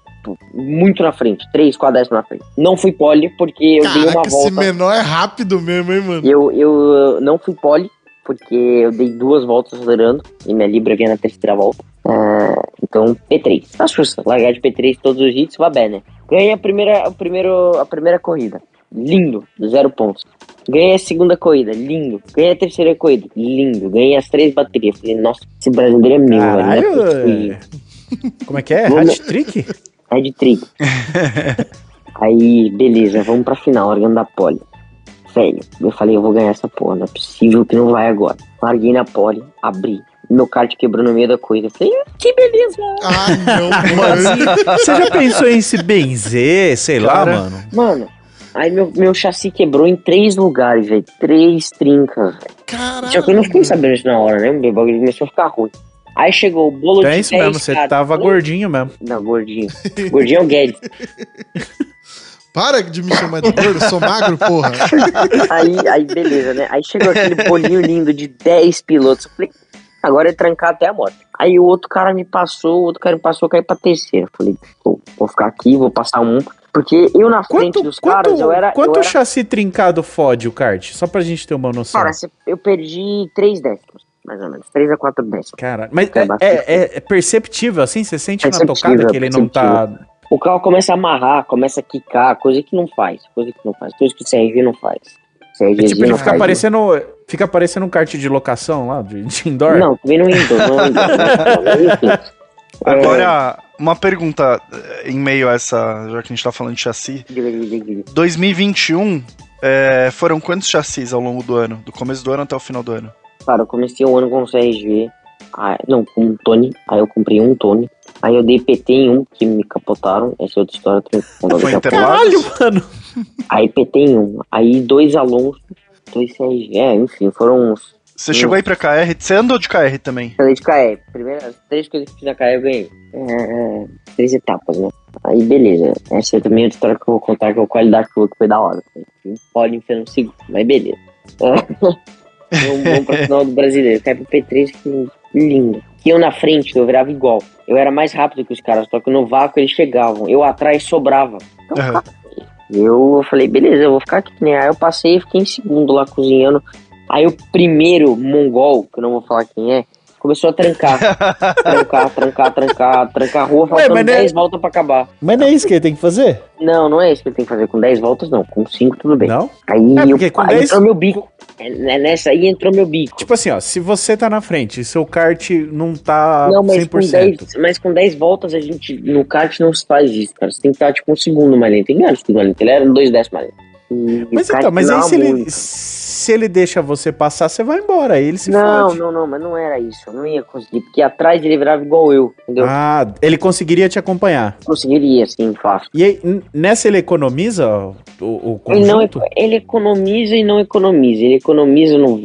S4: Muito na frente, 3, 4 décimos na frente. Não fui pole porque eu dei uma
S2: Caraca, esse
S4: volta.
S2: menor é rápido mesmo, hein, mano?
S4: Eu, eu não fui pole porque eu dei duas voltas acelerando e minha Libra vinha na terceira volta. Ah, então, P3. Tá sussa, largar de P3 todos os hits, vai bem, né? Ganhei a primeira, a, primeiro, a primeira corrida. Lindo, zero pontos. Ganhei a segunda corrida, lindo. Ganhei a terceira corrida, lindo. Ganhei as três baterias. Falei, nossa, esse brasileiro é meu, é
S1: Caralho, é. Como é que é? Hat trick?
S4: É de trigo. Aí, beleza, vamos pra final, largando da pole. Velho, eu falei, eu vou ganhar essa porra, não é possível que não vai agora. Larguei na pole, abri. Meu kart quebrou no meio da corrida. Falei, "Hum, que beleza.
S2: Ah, não, mano.
S1: Você já pensou em se benzer, sei
S3: Cara.
S1: lá, mano?
S4: Mano, aí meu, meu chassi quebrou em três lugares, velho. Três trincas, velho. Só que eu não fiquei sabendo isso na hora, né? O bagulho começou a ficar ruim. Aí chegou o bolo
S1: Então
S4: de
S1: é isso
S4: 10
S1: mesmo, você tava gordinho mesmo.
S4: Não, gordinho. Gordinho é o Guedes.
S2: Para de me chamar de gordo, eu sou magro, porra.
S4: Aí, aí, beleza, né? Aí chegou aquele bolinho lindo de 10 pilotos. Eu falei, agora é trancar até a moto. Aí o outro cara me passou, o outro cara me passou, eu caí pra terceira. Eu Falei, pô, vou ficar aqui, vou passar um. Porque eu na frente
S1: Quanto,
S4: dos caras,
S1: quanto,
S4: eu era.
S1: quanto
S4: eu era
S1: chassi trincado fode o kart? Só pra gente ter uma noção.
S4: cara, eu perdi 3 décimos, mais ou menos. 3 a 4 décimos.
S1: Cara, mas
S4: É
S1: é, é- é- é perceptível, assim? Você sente na tocada que ele não tá.
S4: O carro começa a amarrar, começa a quicar, coisa que não faz. Coisa que não faz. Coisa que o CRV não faz. CRV
S1: É tipo, ele
S4: não
S1: fica
S4: faz.
S1: parecendo. Fica parecendo um kart de locação lá, de, de indoor.
S4: Não, também não indo, não indo. Enfim.
S3: Agora, uma pergunta eh, em meio a essa, já que a gente tá falando de chassi.
S4: Diga, diga, diga, diga.
S3: 2021, eh, foram quantos chassis ao longo do ano? Do começo do ano até o final do ano?
S4: Cara, eu comecei o ano com o CRG. Ah, não, com um Tony. Aí eu comprei um Tony. Aí eu dei PT em um que me capotaram. Essa é outra história. que eu
S3: Foi?
S1: Caralho, mano.
S4: Aí PT em um. Aí dois Alonso, dois CRG. É, enfim, foram uns.
S3: Você chegou aí pra KR, você andou de KR também.
S4: Falei de KR. Primeiro, as três coisas que fiz na KR eu ganhei. É, três etapas, né? Aí beleza. Essa é também outra história que eu vou contar que a qualidade que foi, da hora. Pode enfiar no segundo, mas beleza. É. Vamos pra final do brasileiro. Cai pro P3 que lindo. Que eu na frente eu virava igual. Eu era mais rápido que os caras, só que no vácuo eles chegavam. Eu atrás sobrava. Então,
S3: Aham.
S4: eu falei, beleza, eu vou ficar aqui, né? Aí eu passei e fiquei em segundo lá cozinhando. Aí o primeiro mongol, que eu não vou falar quem é, começou a trancar. trancar, trancar, trancar, trancar a rua, faltando
S1: mas não é-
S4: 10 voltas pra acabar.
S1: Mas não é isso que ele tem que fazer?
S4: Não, não é isso que ele tem que fazer. Com 10 voltas, não. Com 5, tudo bem.
S1: Não?
S4: Aí,
S1: É,
S4: eu,
S1: com
S4: aí
S1: 10
S4: entrou meu bico. É, né, Nessa aí entrou meu bico.
S1: Tipo assim, ó, se você tá na frente e seu kart não tá
S4: não, mas com,
S1: 100%.
S4: 10, mas com 10 voltas a gente. No kart não se faz isso, cara. Você tem que estar tipo um segundo mais lento. Tem que ganhar um segundo mais lento. Ele era um dois décimos mais lento.
S1: Mas então, mas aí se ele. Se ele deixa você passar, você vai embora. Aí ele se
S4: Não,
S1: fode.
S4: não, não, mas não era isso. Eu não ia conseguir. Porque atrás ele virava igual eu, entendeu?
S1: Ah, ele conseguiria te acompanhar.
S4: Conseguiria, assim, fácil.
S1: E aí, nessa ele economiza o, o
S4: Ele, não,
S1: conjunto?
S4: ele economiza e não economiza. Ele economiza no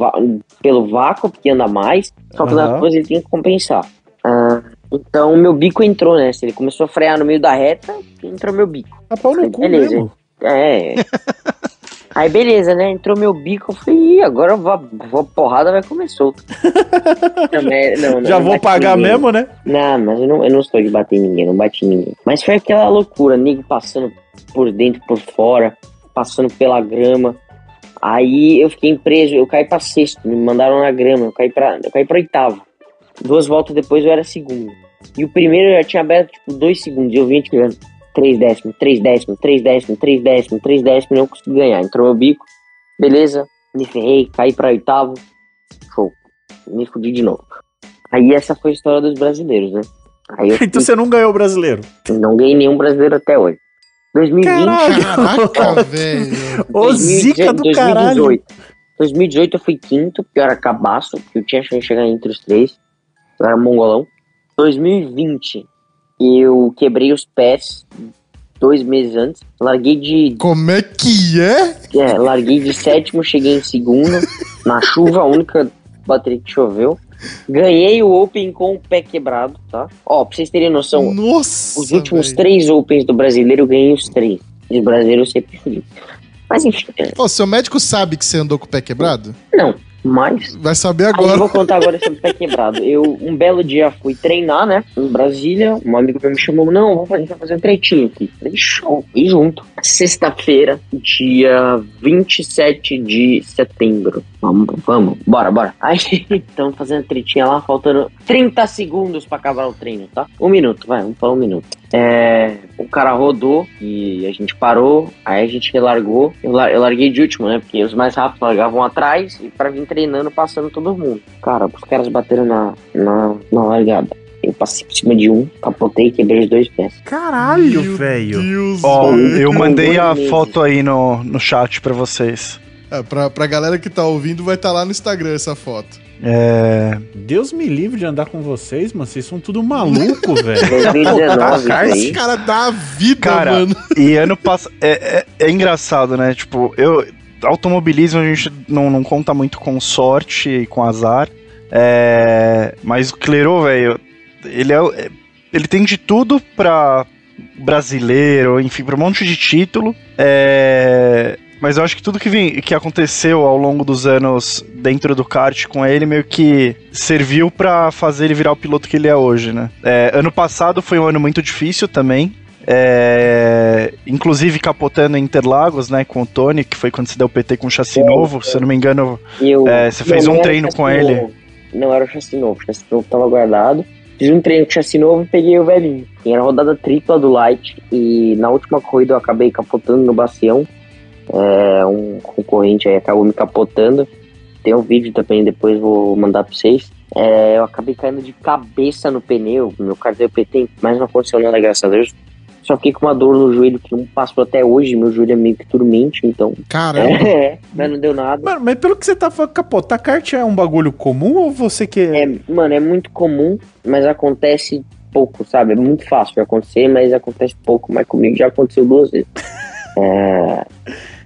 S4: pelo vácuo, porque anda mais, só que nas coisas ele tem que compensar. Ah, então meu bico entrou nessa. Ele começou a frear no meio da reta entrou meu bico.
S1: A pau no cu
S4: Beleza.
S1: mesmo.
S4: É. Aí beleza, né? Entrou meu bico, eu falei, Ih, agora a porrada vai comer solto. não, não,
S1: Já
S4: não
S1: vou pagar
S4: ninguém.
S1: mesmo, né?
S4: Não, mas eu não, eu não sou de bater em ninguém, não bati em ninguém. Mas foi aquela loucura, nego passando por dentro, por fora, passando pela grama. Aí eu fiquei preso, eu caí pra sexto, me mandaram na grama, eu caí pra, eu caí pra oitavo. Duas voltas depois eu era segundo. E o primeiro eu já tinha aberto tipo dois segundos, e eu vinha tirando três décimos, três décimos, três décimos, três décimos, três décimos, e não consegui ganhar. Entrou meu bico, beleza, me ferrei, caí pra oitavo, show. Me fudi de novo. Aí essa foi a história dos brasileiros, né? Aí eu
S1: Então você não ganhou o brasileiro.
S4: não ganhei nenhum brasileiro até hoje. 2020,
S1: Caralho!
S2: Caraca, velho.
S1: Ô, zica do
S4: 2018,
S1: caralho.
S4: 2018 eu fui quinto, porque eu era cabaço, porque eu tinha chance de chegar entre os três. Eu era mongolão. 2020 eu quebrei os pés dois meses antes. Larguei de,
S2: Como é que é?
S4: é, larguei de sétimo, cheguei em segundo. Na chuva, a única bateria que choveu. Ganhei o Open com o pé quebrado, tá? Ó, pra vocês terem noção,
S2: Nossa.
S4: Os últimos
S2: velho.
S4: três Opens do brasileiro eu ganhei os três. E os brasileiros eu sempre fui. Mas enfim,
S2: Ô, seu médico sabe que você andou com o pé quebrado?
S4: não. Mas.
S2: Vai saber
S4: Aí eu
S2: agora.
S4: vou contar agora sobre o pé quebrado. Eu, um belo dia, fui treinar, né? Em Brasília. Um amigo meu me chamou: Não, vamos fazer, a gente vai fazer um treitinho aqui. Falei: Show. E junto. Sexta-feira, dia 27 de setembro. Vamos, vamos. Bora, bora. Aí, estamos fazendo treitinha lá, faltando 30 segundos pra acabar o treino, tá? Um minuto, vai, vamos falar um minuto. É, o cara rodou e a gente parou, aí a gente relargou. Eu, lar- eu larguei de último, né? Porque os mais rápidos largavam atrás e para vir treinando, passando todo mundo. Cara, os caras bateram na, na, na largada. Eu passei por cima de um, capotei e quebrei os dois pés.
S1: Caralho,
S2: Meu
S1: velho.
S3: Ó, eu mandei a foto aí no, no chat pra vocês.
S2: É, pra, pra galera que tá ouvindo, vai estar lá no Instagram essa foto.
S3: É,
S1: Deus me livre de andar com vocês, mano. Vocês são tudo maluco, velho.
S4: 2019 isso
S1: Kart,
S4: aí.
S2: Esse cara dá a vida,
S3: Cara,
S2: mano.
S3: E ano passado. É, é, é engraçado, né? Tipo, eu. Automobilismo a gente não, não conta muito com sorte e com azar. É, mas o Clerô, velho, ele, é, ele tem de tudo pra brasileiro, enfim, pra um monte de título. É, mas eu acho que tudo que, vem, que aconteceu ao longo dos anos dentro do kart com ele meio que serviu pra fazer ele virar o piloto que ele é hoje, né? É, ano passado foi um ano muito difícil também. É, inclusive capotando em Interlagos, né, com o Tony, que foi quando você deu PT com um chassi novo, se eu não me engano.
S4: Eu,
S3: É, você fez um treino com ele?
S4: novo. Não era o chassi novo, o chassi novo tava guardado. Fiz um treino com o chassi novo e peguei o velhinho. E era rodada tripla do Light. E na última corrida eu acabei capotando no bacião. É, um concorrente aí acabou me capotando. Tem um vídeo também, depois vou mandar pra vocês. É, eu acabei caindo de cabeça no pneu. Meu carro deu PT, mas não aconteceu nada, graças a Deus. Só fiquei com uma dor no joelho que não passou até hoje. Meu joelho é meio que dormente, então.
S2: Caramba.
S4: É, mas não deu nada.
S1: Mano, mas pelo que você tá falando, capotar kart é um bagulho comum ou você que.
S4: É, mano, é muito comum, mas acontece pouco, sabe? É muito fácil de acontecer, mas acontece pouco. Mas comigo já aconteceu duas vezes. É,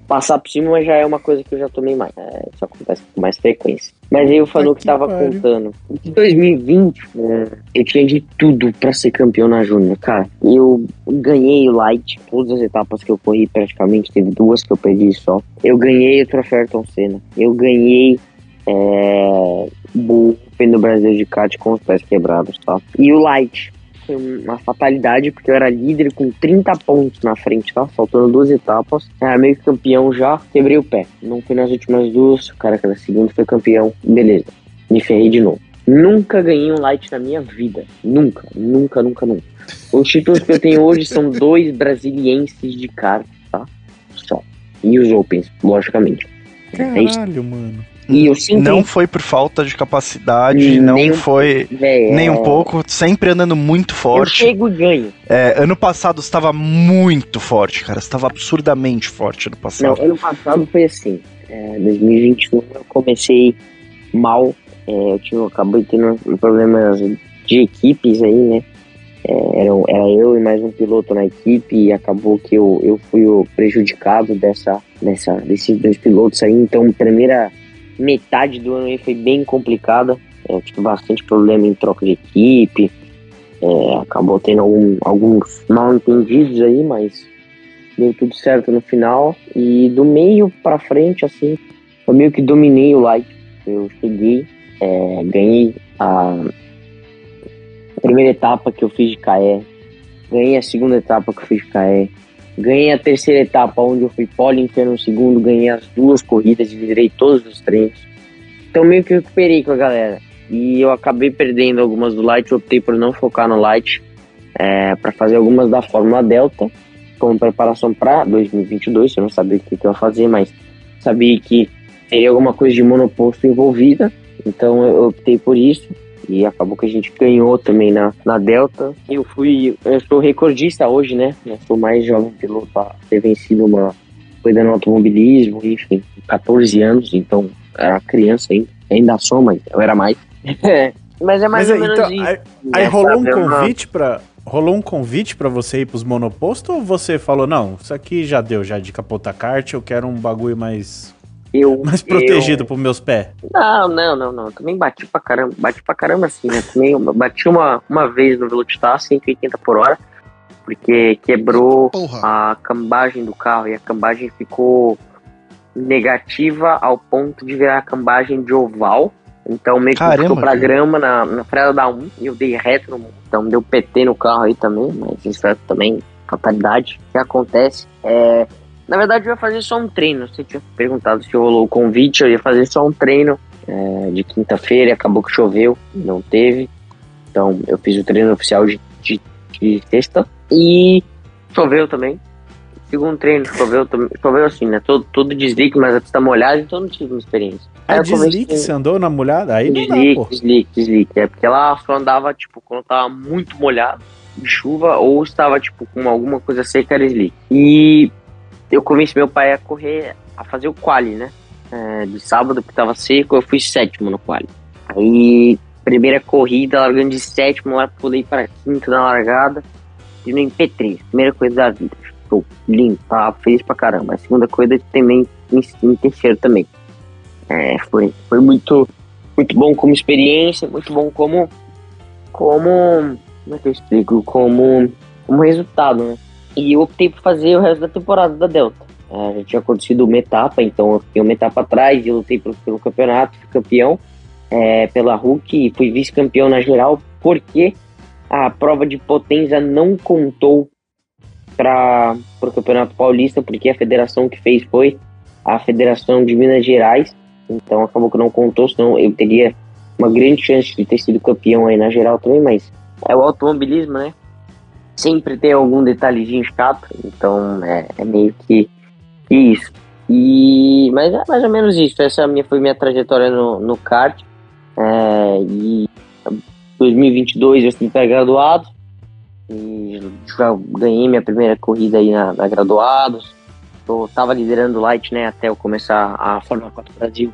S4: passar por cima já é uma coisa que eu já tomei mais. É, isso acontece com mais frequência. Mas aí o Fanuc
S1: que
S4: tava
S1: pariu.
S4: contando. Em 2020, é, eu tinha de tudo pra ser campeão na Júnior, cara. Eu ganhei o Light, todas as etapas que eu corri praticamente, teve duas que eu perdi só. Eu ganhei o troféu Ayrton Senna. Eu ganhei é, o do Brasil de kart com os pés quebrados, tá? E o Light foi uma fatalidade, porque eu era líder com 30 pontos na frente, tá? Faltando duas etapas. Era meio campeão já, quebrei o pé. Não fui nas últimas duas, o cara que era segundo foi campeão, beleza. Me ferrei de novo. Nunca ganhei um light na minha vida. Nunca, nunca, nunca, nunca. Os títulos que eu tenho hoje são dois brasilienses de kart, tá? Só. E os Opens, logicamente. É.
S1: Caralho, mano.
S4: E eu sempre.
S3: Não foi por falta de capacidade, não
S4: Nem um
S3: foi
S4: Véi,
S3: nem
S4: é,
S3: um pouco, sempre andando muito
S4: Eu
S3: forte.
S4: chego e ganho.
S3: É, ano passado estava muito forte, cara. Estava absurdamente forte ano
S4: Não,
S3: passado.
S4: ano passado foi assim. É, 2021 eu comecei mal. É, eu tive, acabei tendo problemas de equipes aí, né? É, era, era eu e mais um piloto na equipe e acabou que eu, eu fui o prejudicado dessa, dessa, desses dois pilotos aí. Então, primeira metade do ano aí foi bem complicada. É, tive bastante problema em troca de equipe. É, acabou tendo algum- alguns mal entendidos aí, mas deu tudo certo no final. E do meio pra frente, assim, eu meio que dominei o light. Eu cheguei, é, ganhei a primeira etapa que eu fiz de KE, ganhei a segunda etapa que eu fiz de KE, ganhei a terceira etapa onde eu fui pole inteiro no segundo, ganhei as duas corridas e virei todos os treinos. Então meio que recuperei com a galera. E eu acabei perdendo algumas do light, optei por não focar no light, é, para fazer algumas da Fórmula Delta como preparação para 2022. Eu não sabia o que, que eu ia fazer, mas sabia que teria alguma coisa de monoposto envolvida, então eu optei por isso. E acabou que a gente ganhou também na, na Delta. Eu fui, eu sou recordista hoje, né? Eu sou mais jovem piloto a ter vencido uma corrida no automobilismo, enfim, 14 anos, então era criança ainda. Ainda sou, mas eu era mais. mas é mais
S1: Mas
S4: ou
S1: aí,
S4: menos
S1: então,
S4: isso.
S1: aí, aí
S4: né,
S1: rolou um?
S4: É
S1: convite pra. Rolou um convite pra você ir pros monopostos ou você falou, não, isso aqui já deu, já de capota kart, eu quero um bagulho mais,
S4: Eu,
S1: mais
S4: eu-
S1: protegido pros meus pés?
S4: Não, não, não, não. Também bati pra caramba. Bati pra caramba assim, né? Também eu bati uma, uma vez no Velocitar, 180 por hora, porque quebrou
S2: Porra.
S4: a cambagem do carro e a cambagem ficou negativa ao ponto de virar a cambagem de oval. Então meio que
S3: Caramba,
S4: ficou pra grama na, na freada da 1 e eu dei reto no mundo. Então deu PT no carro aí também, mas isso é também fatalidade que acontece. É, na verdade eu ia fazer só um treino. Você tinha perguntado se rolou o convite, eu ia fazer só um treino é, de quinta-feira, acabou que choveu, não teve. Então eu fiz o treino oficial de, de, de sexta e choveu também. Segundo treino, choveu, também- choveu assim, né? Todo, todo deslique, mas a pista molhada, então não tive uma experiência. Aí
S1: É
S4: eu comecei-
S1: deslique, você andou na molhada? Aí não dá,
S4: Deslique, deslique, deslique. É porque ela só andava, tipo, quando tava muito molhado de chuva ou estava, tipo, com alguma coisa seca, era deslique. E eu convenci meu pai a correr, a fazer o quali, né? É, de sábado, que tava seco, eu fui sétimo no quali. Aí, primeira corrida, largando de sétimo, lá pulei para quinto na largada e no MP3, primeira corrida da vida. Lindo, tava feliz pra caramba. A segunda corrida também em, em terceiro também. É, foi, foi muito, muito bom como experiência, muito bom como. Como. Como é que eu explico? Como, como resultado, né? E eu optei por fazer o resto da temporada da Delta. É, já tinha acontecido uma etapa, então eu fiquei uma etapa atrás e lutei pelo, pelo campeonato, fui campeão é, pela Hulk e fui vice-campeão na geral, porque a prova de potência não contou para o Campeonato Paulista, porque a federação que fez foi a Federação de Minas Gerais, então acabou que não contou, senão eu teria uma grande chance de ter sido campeão aí na geral também, mas é o automobilismo, né? Sempre tem algum detalhezinho chato, então é, é meio que, isso. E, mas é mais ou menos isso, essa minha, foi minha trajetória no, no kart. É, e 2022 eu fui pré-graduado e já ganhei minha primeira corrida aí na, na graduados. Eu tava liderando o Light, né, até eu começar a Fórmula 4 Brasil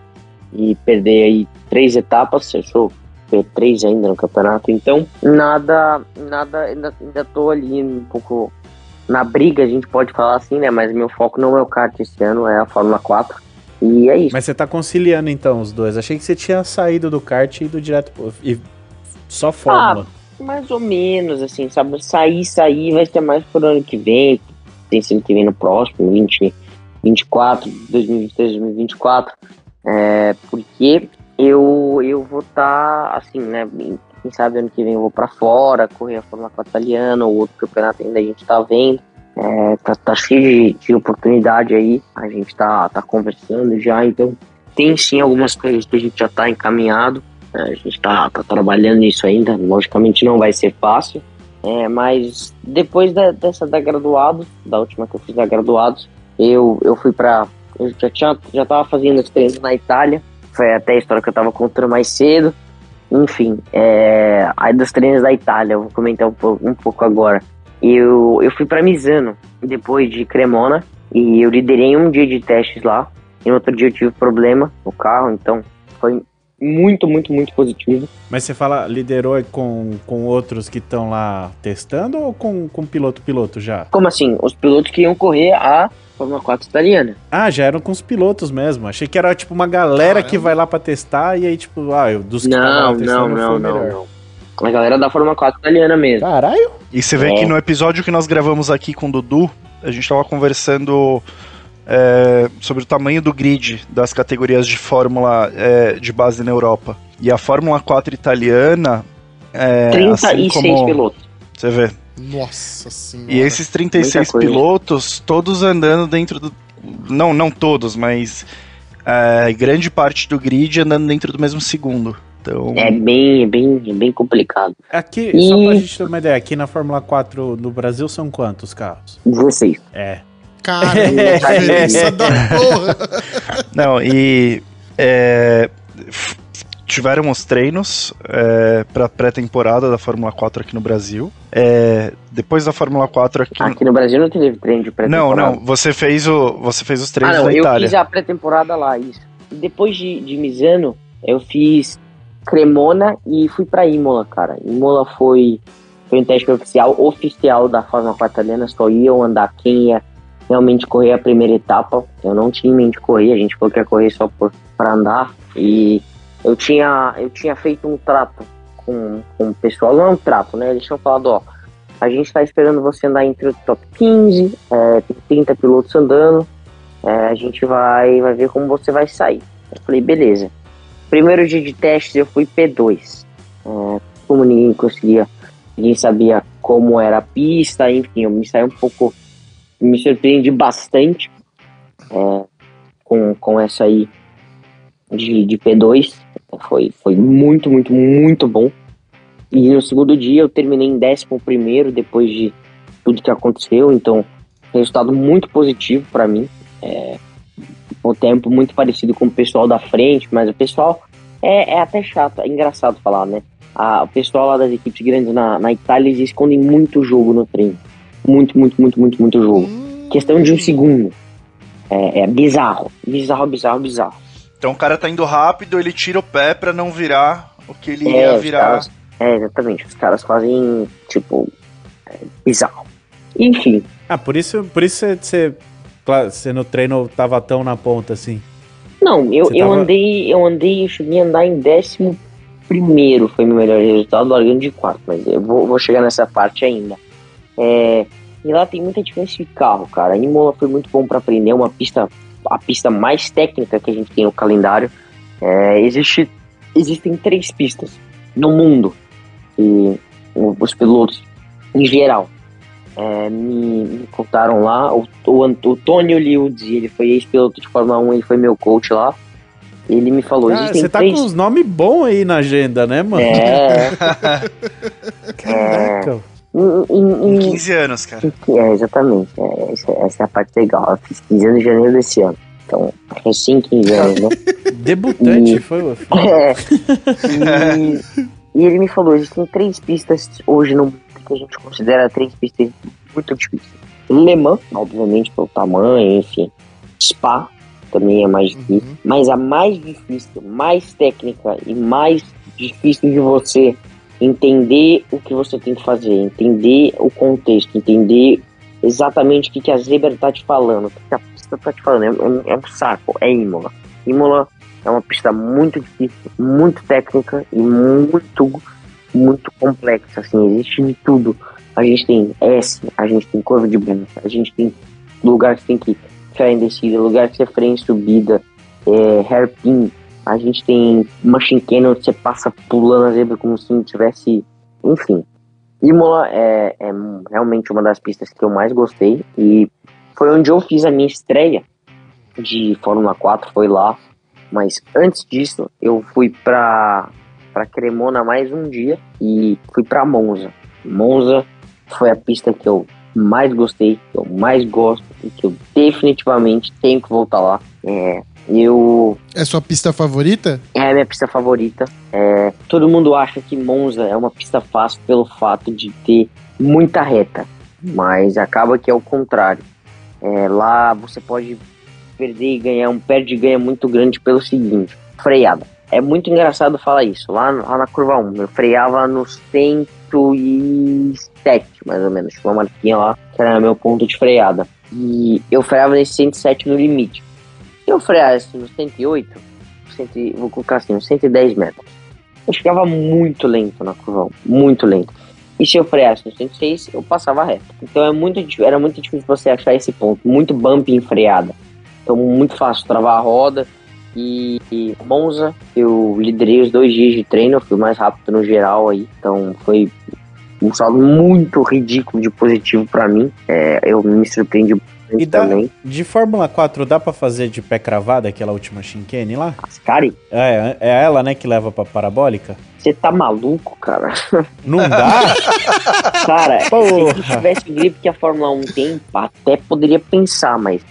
S4: e perder aí três etapas, eu sou P3 ainda no campeonato, então nada, nada, ainda, ainda tô ali um pouco na briga, a gente pode falar assim, né, mas meu foco não é o kart esse ano, é a Fórmula 4 e é isso.
S1: Mas você tá conciliando então os dois. Achei que você tinha saído do kart e ido direto pro. E só fórmula.
S4: Mais ou menos, assim, sabe? Sair, sair vai ser mais pro ano que vem. Tem ano que vem no próximo, 20, 24, 2023, 2024. É, porque eu, eu vou estar, assim, né? Quem sabe ano que vem eu vou pra fora, correr a Fórmula 4 italiana, ou outro campeonato ainda a gente tá vendo. É, tá, tá cheio de, de oportunidade aí. A gente tá, tá conversando já, então tem sim algumas coisas que a gente já tá encaminhado. A gente tá, tá trabalhando nisso ainda. Logicamente não vai ser fácil. É, mas depois da, dessa da graduados, da última que eu fiz da graduados, eu, eu fui pra. Eu já, tinha, já tava fazendo treinos na Itália. Foi até a história que eu tava contando mais cedo. Enfim, é, aí dos treinos da Itália, eu vou comentar um pouco, um pouco agora. Eu, eu fui para Misano depois de Cremona e eu liderei um dia de testes lá. E no outro dia eu tive problema no carro, então foi muito, muito, muito positivo.
S1: Mas você fala, liderou com, com outros que estão lá testando ou com, com piloto-piloto já?
S4: Como assim? Os pilotos que iam correr a Fórmula 4 italiana.
S1: Ah, já eram com os pilotos mesmo. Achei que era tipo uma galera
S2: Caramba.
S1: que vai lá pra testar e aí, tipo, ah, eu, dos que
S4: Não,
S1: lá
S4: não,
S1: testando,
S4: não, não,
S1: melhor.
S4: não. A galera da Fórmula 4 italiana mesmo.
S1: Caralho!
S3: E você vê
S4: É.
S3: que no episódio que nós gravamos aqui com o Dudu, a gente tava conversando é, sobre o tamanho do grid das categorias de Fórmula é, de base na Europa. E a Fórmula 4 italiana. É,
S4: 36
S3: assim como,
S4: pilotos.
S3: Você vê.
S2: Nossa senhora.
S3: E esses 36
S4: Muita coisa.
S3: pilotos, todos andando dentro do. Não, não todos, mas é, grande parte do grid andando dentro do mesmo segundo. Então,
S4: É bem, bem, bem complicado.
S1: Aqui,
S4: E-
S1: só pra gente ter uma ideia, aqui na Fórmula 4 no Brasil são quantos carros?
S4: 16.
S1: É.
S2: Caramba,
S1: É.
S2: diferença da porra.
S3: Não, e é, tiveram os treinos é, para pré-temporada da Fórmula 4 aqui no Brasil. É, depois da Fórmula 4 aqui.
S4: Aqui no Brasil não teve treino de
S3: não,
S4: pré-temporada.
S3: não, você fez o você fez os
S4: Ah,
S3: treinos
S4: não,
S3: na
S4: eu
S3: Itália.
S4: fiz a pré-temporada lá, isso. E depois de, de Misano, eu fiz Cremona e fui pra Imola, cara. Imola foi, foi um teste oficial, oficial da Fórmula 4 italiana, só iam andar quem ia realmente correr a primeira etapa. Eu não tinha em mente correr, a gente falou que ia correr só por, pra andar. E eu tinha, eu tinha feito um trato com, com o pessoal, não é um trato, né? Eles tinham falado, ó, a gente tá esperando você andar entre o top 15, é, tem 30 pilotos andando, é, a gente vai, vai ver como você vai sair. Eu falei, beleza. Primeiro dia de testes eu fui P2. É, como ninguém conseguia, ninguém sabia como era a pista, enfim, eu me saí um pouco, me surpreendi bastante é, com, com essa aí de, de P2. Foi, foi muito, muito, muito bom. E no segundo dia eu terminei em décimo primeiro depois de tudo que aconteceu, então resultado muito positivo para mim. É, o tempo muito parecido com o pessoal da frente, mas o pessoal é, é até chato, é engraçado falar, né? A, o pessoal lá das equipes grandes na, na Itália, eles escondem muito jogo no treino. Muito, muito, muito, muito, muito jogo.
S2: Hum,
S4: Questão de um segundo. É, é bizarro. Bizarro, bizarro, bizarro.
S3: Então o cara tá indo rápido, ele tira o pé pra não virar o que ele
S4: É,
S3: ia virar.
S4: caras- é, exatamente. Os caras fazem, tipo, é, bizarro. Enfim,
S1: Ah, por isso, por isso você, você, no treino tava tão na ponta assim.
S4: Não, eu,
S1: Você
S4: eu
S1: tava-
S4: andei, eu andei, eu cheguei a andar em décimo primeiro, foi meu melhor resultado, largando de quarto, mas eu vou, vou chegar nessa parte ainda. É, e lá tem muita diferença de carro, cara. A Imola foi muito bom para aprender, uma pista, a pista mais técnica que a gente tem no calendário. É, existe, existem três pistas no mundo e os pilotos, em geral, é, me, me contaram lá. O, o, o Tony Liuzzi, ele foi ex-piloto de Fórmula 1, ele foi meu coach lá. Ele me falou:
S1: Cara,
S4: existem
S1: você tá
S4: três.
S1: com uns nomes bons aí na agenda, né, mano?
S4: É,
S1: Caraca.
S4: em,
S3: Com
S4: em, em,
S3: 15 anos, cara.
S4: é, exatamente. É, essa, essa é a parte legal. Eu fiz 15 anos em janeiro desse ano. Então, recém 15 anos, né?
S1: Debutante,
S4: E-
S1: foi.
S4: É. E, e ele me falou: existem três pistas hoje no mundo que a gente considera três pistas muito difíceis. Le Mans, obviamente, pelo tamanho, enfim. Spa também é mais difícil.
S2: uhum.
S4: Mas a mais difícil, mais técnica e mais difícil de você entender o que você tem que fazer, entender o contexto, entender exatamente o que, que a zebra tá te falando, o que, que a pista tá te falando. É, um- é um saco, é Imola. Imola é uma pista muito difícil, muito técnica e muito, muito complexa. Assim, existe de tudo. A gente tem S, a gente tem curva de branca, a gente tem lugar que tem que frear em descida, lugar que você freia em subida, é, hairpin. A gente tem machine cannon, você passa pulando a zebra como se não tivesse. Enfim. Imola é, é realmente uma das pistas que eu mais gostei e foi onde eu fiz a minha estreia de Fórmula 4, foi lá. Mas antes disso, eu fui pra para Cremona mais um dia e fui para Monza. Monza foi a pista que eu mais gostei, que eu mais gosto e que eu definitivamente tenho que voltar lá. É, eu
S2: É sua pista favorita?
S4: é a minha pista favorita. É, todo mundo acha que Monza é uma pista fácil pelo fato de ter muita reta, mas acaba que é o contrário. É, lá você pode perder e ganhar um perde e ganha muito grande pelo seguinte: freada. É muito engraçado falar isso. Lá, lá na curva 1, eu freava no 107, mais ou menos. Tinha uma marquinha lá, que era meu ponto de freada. E eu freava nesse 107 no limite. Se eu freasse no 108, 100, vou colocar assim, uns 110 metros. Eu ficava muito lento na curva 1, muito lento. E se eu freasse no 106, eu passava reto. Então é muito, era muito difícil você achar esse ponto. Muito bump em freada. Então muito fácil travar a roda. E, e Monza, eu liderei os dois dias de treino, eu fui mais rápido no geral aí. Então foi um saldo muito ridículo de positivo pra mim. É, eu me surpreendi
S1: E dá-
S4: também.
S1: De Fórmula 4, dá pra fazer de pé cravado aquela última chicane lá?
S4: Ascari,
S1: É, é ela, né, que leva pra parabólica?
S4: você tá maluco, cara?
S1: Não dá?
S4: Cara, se
S1: Porra.
S4: tivesse o gripe que a Fórmula 1 tem, até poderia pensar, mas,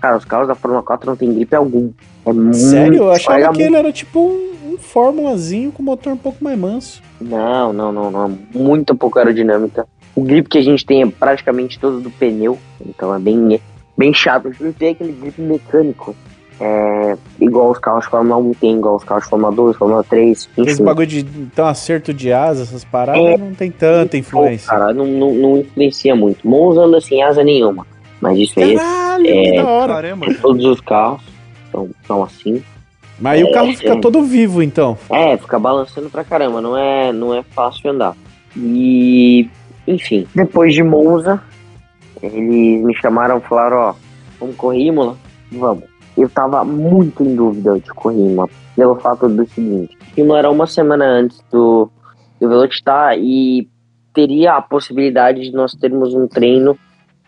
S4: cara, os carros da Fórmula 4 não tem gripe algum. É.
S1: Sério? Eu achava que ele era tipo um, um Fórmulazinho com motor um pouco mais manso.
S4: Não, não, não, não. Muito pouco aerodinâmica. O grip que a gente tem é praticamente todo do pneu, então é bem, bem chato. Gente tem aquele grip mecânico. É, igual os carros de Fórmula 1 tem, igual os carros de Fórmula 2, Fórmula 3,
S1: Esse bagulho de então, acerto de asa, essas paradas,
S4: É.
S1: não tem tanta influência.
S4: Cara, não, não, não influencia muito. Monza anda sem asa nenhuma. Mas isso aí,
S1: Caralho, que
S4: É.
S1: da hora.
S3: Caramba.
S4: todos os carros são, são assim.
S1: Mas aí o carro
S4: É,
S1: fica
S4: é.
S1: todo vivo, então.
S4: É, fica balançando pra caramba, não é, não é fácil andar. E, enfim, depois de Monza, eles me chamaram e falaram, ó, vamos correr Imola? Vamos. Eu tava muito em dúvida de correr Imola, pelo fato do seguinte, Imola era uma semana antes do, do Velocitar e teria a possibilidade de nós termos um treino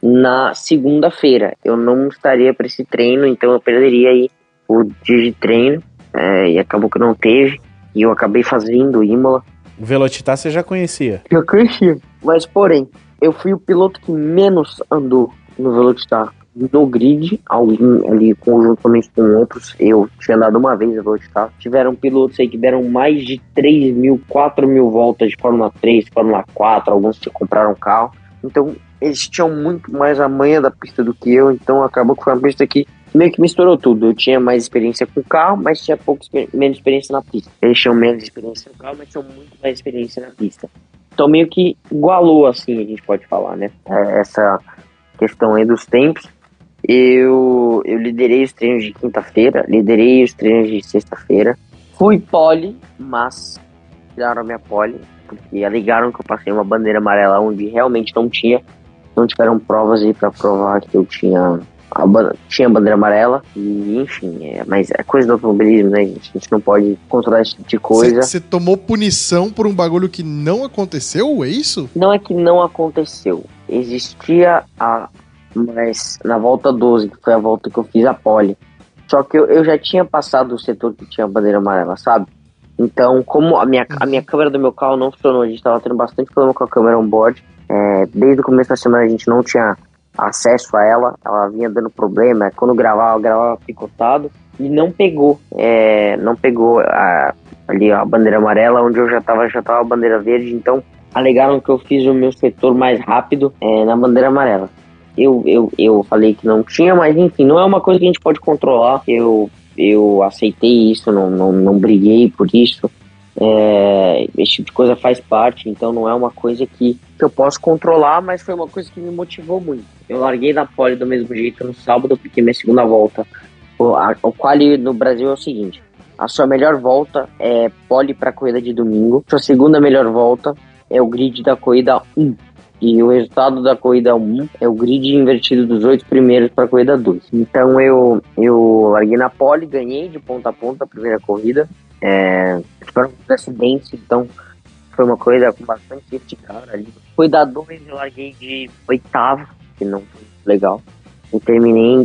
S4: na segunda-feira. Eu não estaria para esse treino, então eu perderia aí o dia de treino é, e acabou que não teve. E eu acabei fazendo Imola.
S1: O Velocitar você já conhecia.
S4: Eu cresci. Mas, porém, eu fui o piloto que menos andou no Velocitar. No grid, algum ali conjuntamente com outros, eu tinha andado uma vez no Velocitar. Tiveram pilotos aí que deram mais de 3 mil, 4 mil voltas de Fórmula 3, Fórmula 4, alguns que compraram carro. Então, eles tinham muito mais a manha da pista do que eu, então acabou que foi uma pista que meio que misturou tudo. Eu tinha mais experiência com o carro, mas tinha pouco menos experiência na pista. Eles tinham menos experiência no carro, mas tinham muito mais experiência na pista. Então meio que igualou, assim, a gente pode falar, né? É, Essa questão aí dos tempos. Eu, eu liderei os treinos de quinta-feira, liderei os treinos de sexta-feira. Fui pole, mas tiraram a minha pole, porque alegaram que eu passei uma bandeira amarela onde realmente não tinha. Não tiveram provas aí pra provar que eu tinha a, tinha bandeira amarela. E enfim, é, mas é coisa do automobilismo, né, gente? A gente não pode controlar esse tipo de coisa.
S2: Você tomou punição por um bagulho que não aconteceu, é isso?
S4: Não é que não aconteceu. Existia a. Mas na volta 12, que foi a volta que eu fiz a pole. Só que eu, eu já tinha passado o setor que tinha a bandeira amarela, sabe? Então, como a minha, a minha câmera do meu carro não funcionou, a gente tava tendo bastante problema com a câmera on-board. É, desde o começo da semana a gente não tinha acesso a ela, ela vinha dando problema. Quando gravava, gravava picotado e não pegou. é, não pegou a- ali a bandeira amarela, onde eu já tava, já tava a bandeira verde. Então, alegaram que eu fiz o meu setor mais rápido é, na bandeira amarela. Eu, eu, eu falei que não tinha, mas enfim, não é uma coisa que a gente pode controlar. Eu, eu aceitei isso, não, não, não briguei por isso. É, esse tipo de coisa faz parte, então não é uma coisa que, que eu posso controlar, mas foi uma coisa que me motivou muito. Eu larguei da pole do mesmo jeito no sábado, porque minha segunda volta, o, a, o quali no Brasil é o seguinte: a sua melhor volta é pole para corrida de domingo, sua segunda melhor volta é o grid da corrida 1. E o resultado da corrida 1 é o grid invertido dos oito primeiros para a corrida 2. Então eu, eu larguei na pole, ganhei de ponta a ponta a primeira corrida. É, tiveram muitos acidentes, então foi uma corrida com bastante safety car ali. Foi da 2, eu larguei de oitavo, que não foi legal. E terminei em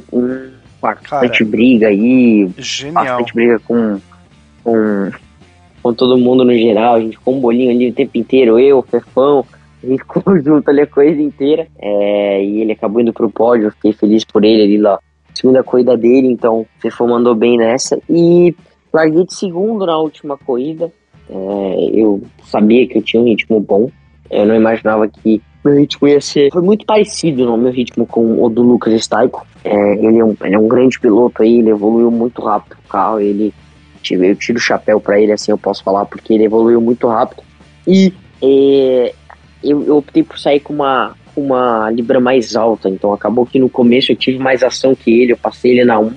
S4: quarto.
S3: Cara.
S4: Bastante briga aí,
S3: Genial.
S4: bastante briga com, com com todo mundo no geral, a gente ficou um bolinho ali o tempo inteiro, eu, o Fefão, a gente ficou junto ali a corrida inteira. É, e ele acabou indo pro pódio, eu fiquei feliz por ele ali lá. Segunda corrida dele, então o Fefão mandou bem nessa. E larguei de segundo na última corrida. É, eu sabia que eu tinha um ritmo bom. Eu não imaginava que meu ritmo ia ser. Foi muito parecido no meu ritmo com o do Lucas Staico. É, ele, é um, ele é um grande piloto aí, ele evoluiu muito rápido o carro. Ele, eu tiro o chapéu para ele, assim eu posso falar, porque ele evoluiu muito rápido. E é, eu, eu, optei por sair com uma, uma libra mais alta, então acabou que no começo eu tive mais ação que ele, eu passei ele na 1.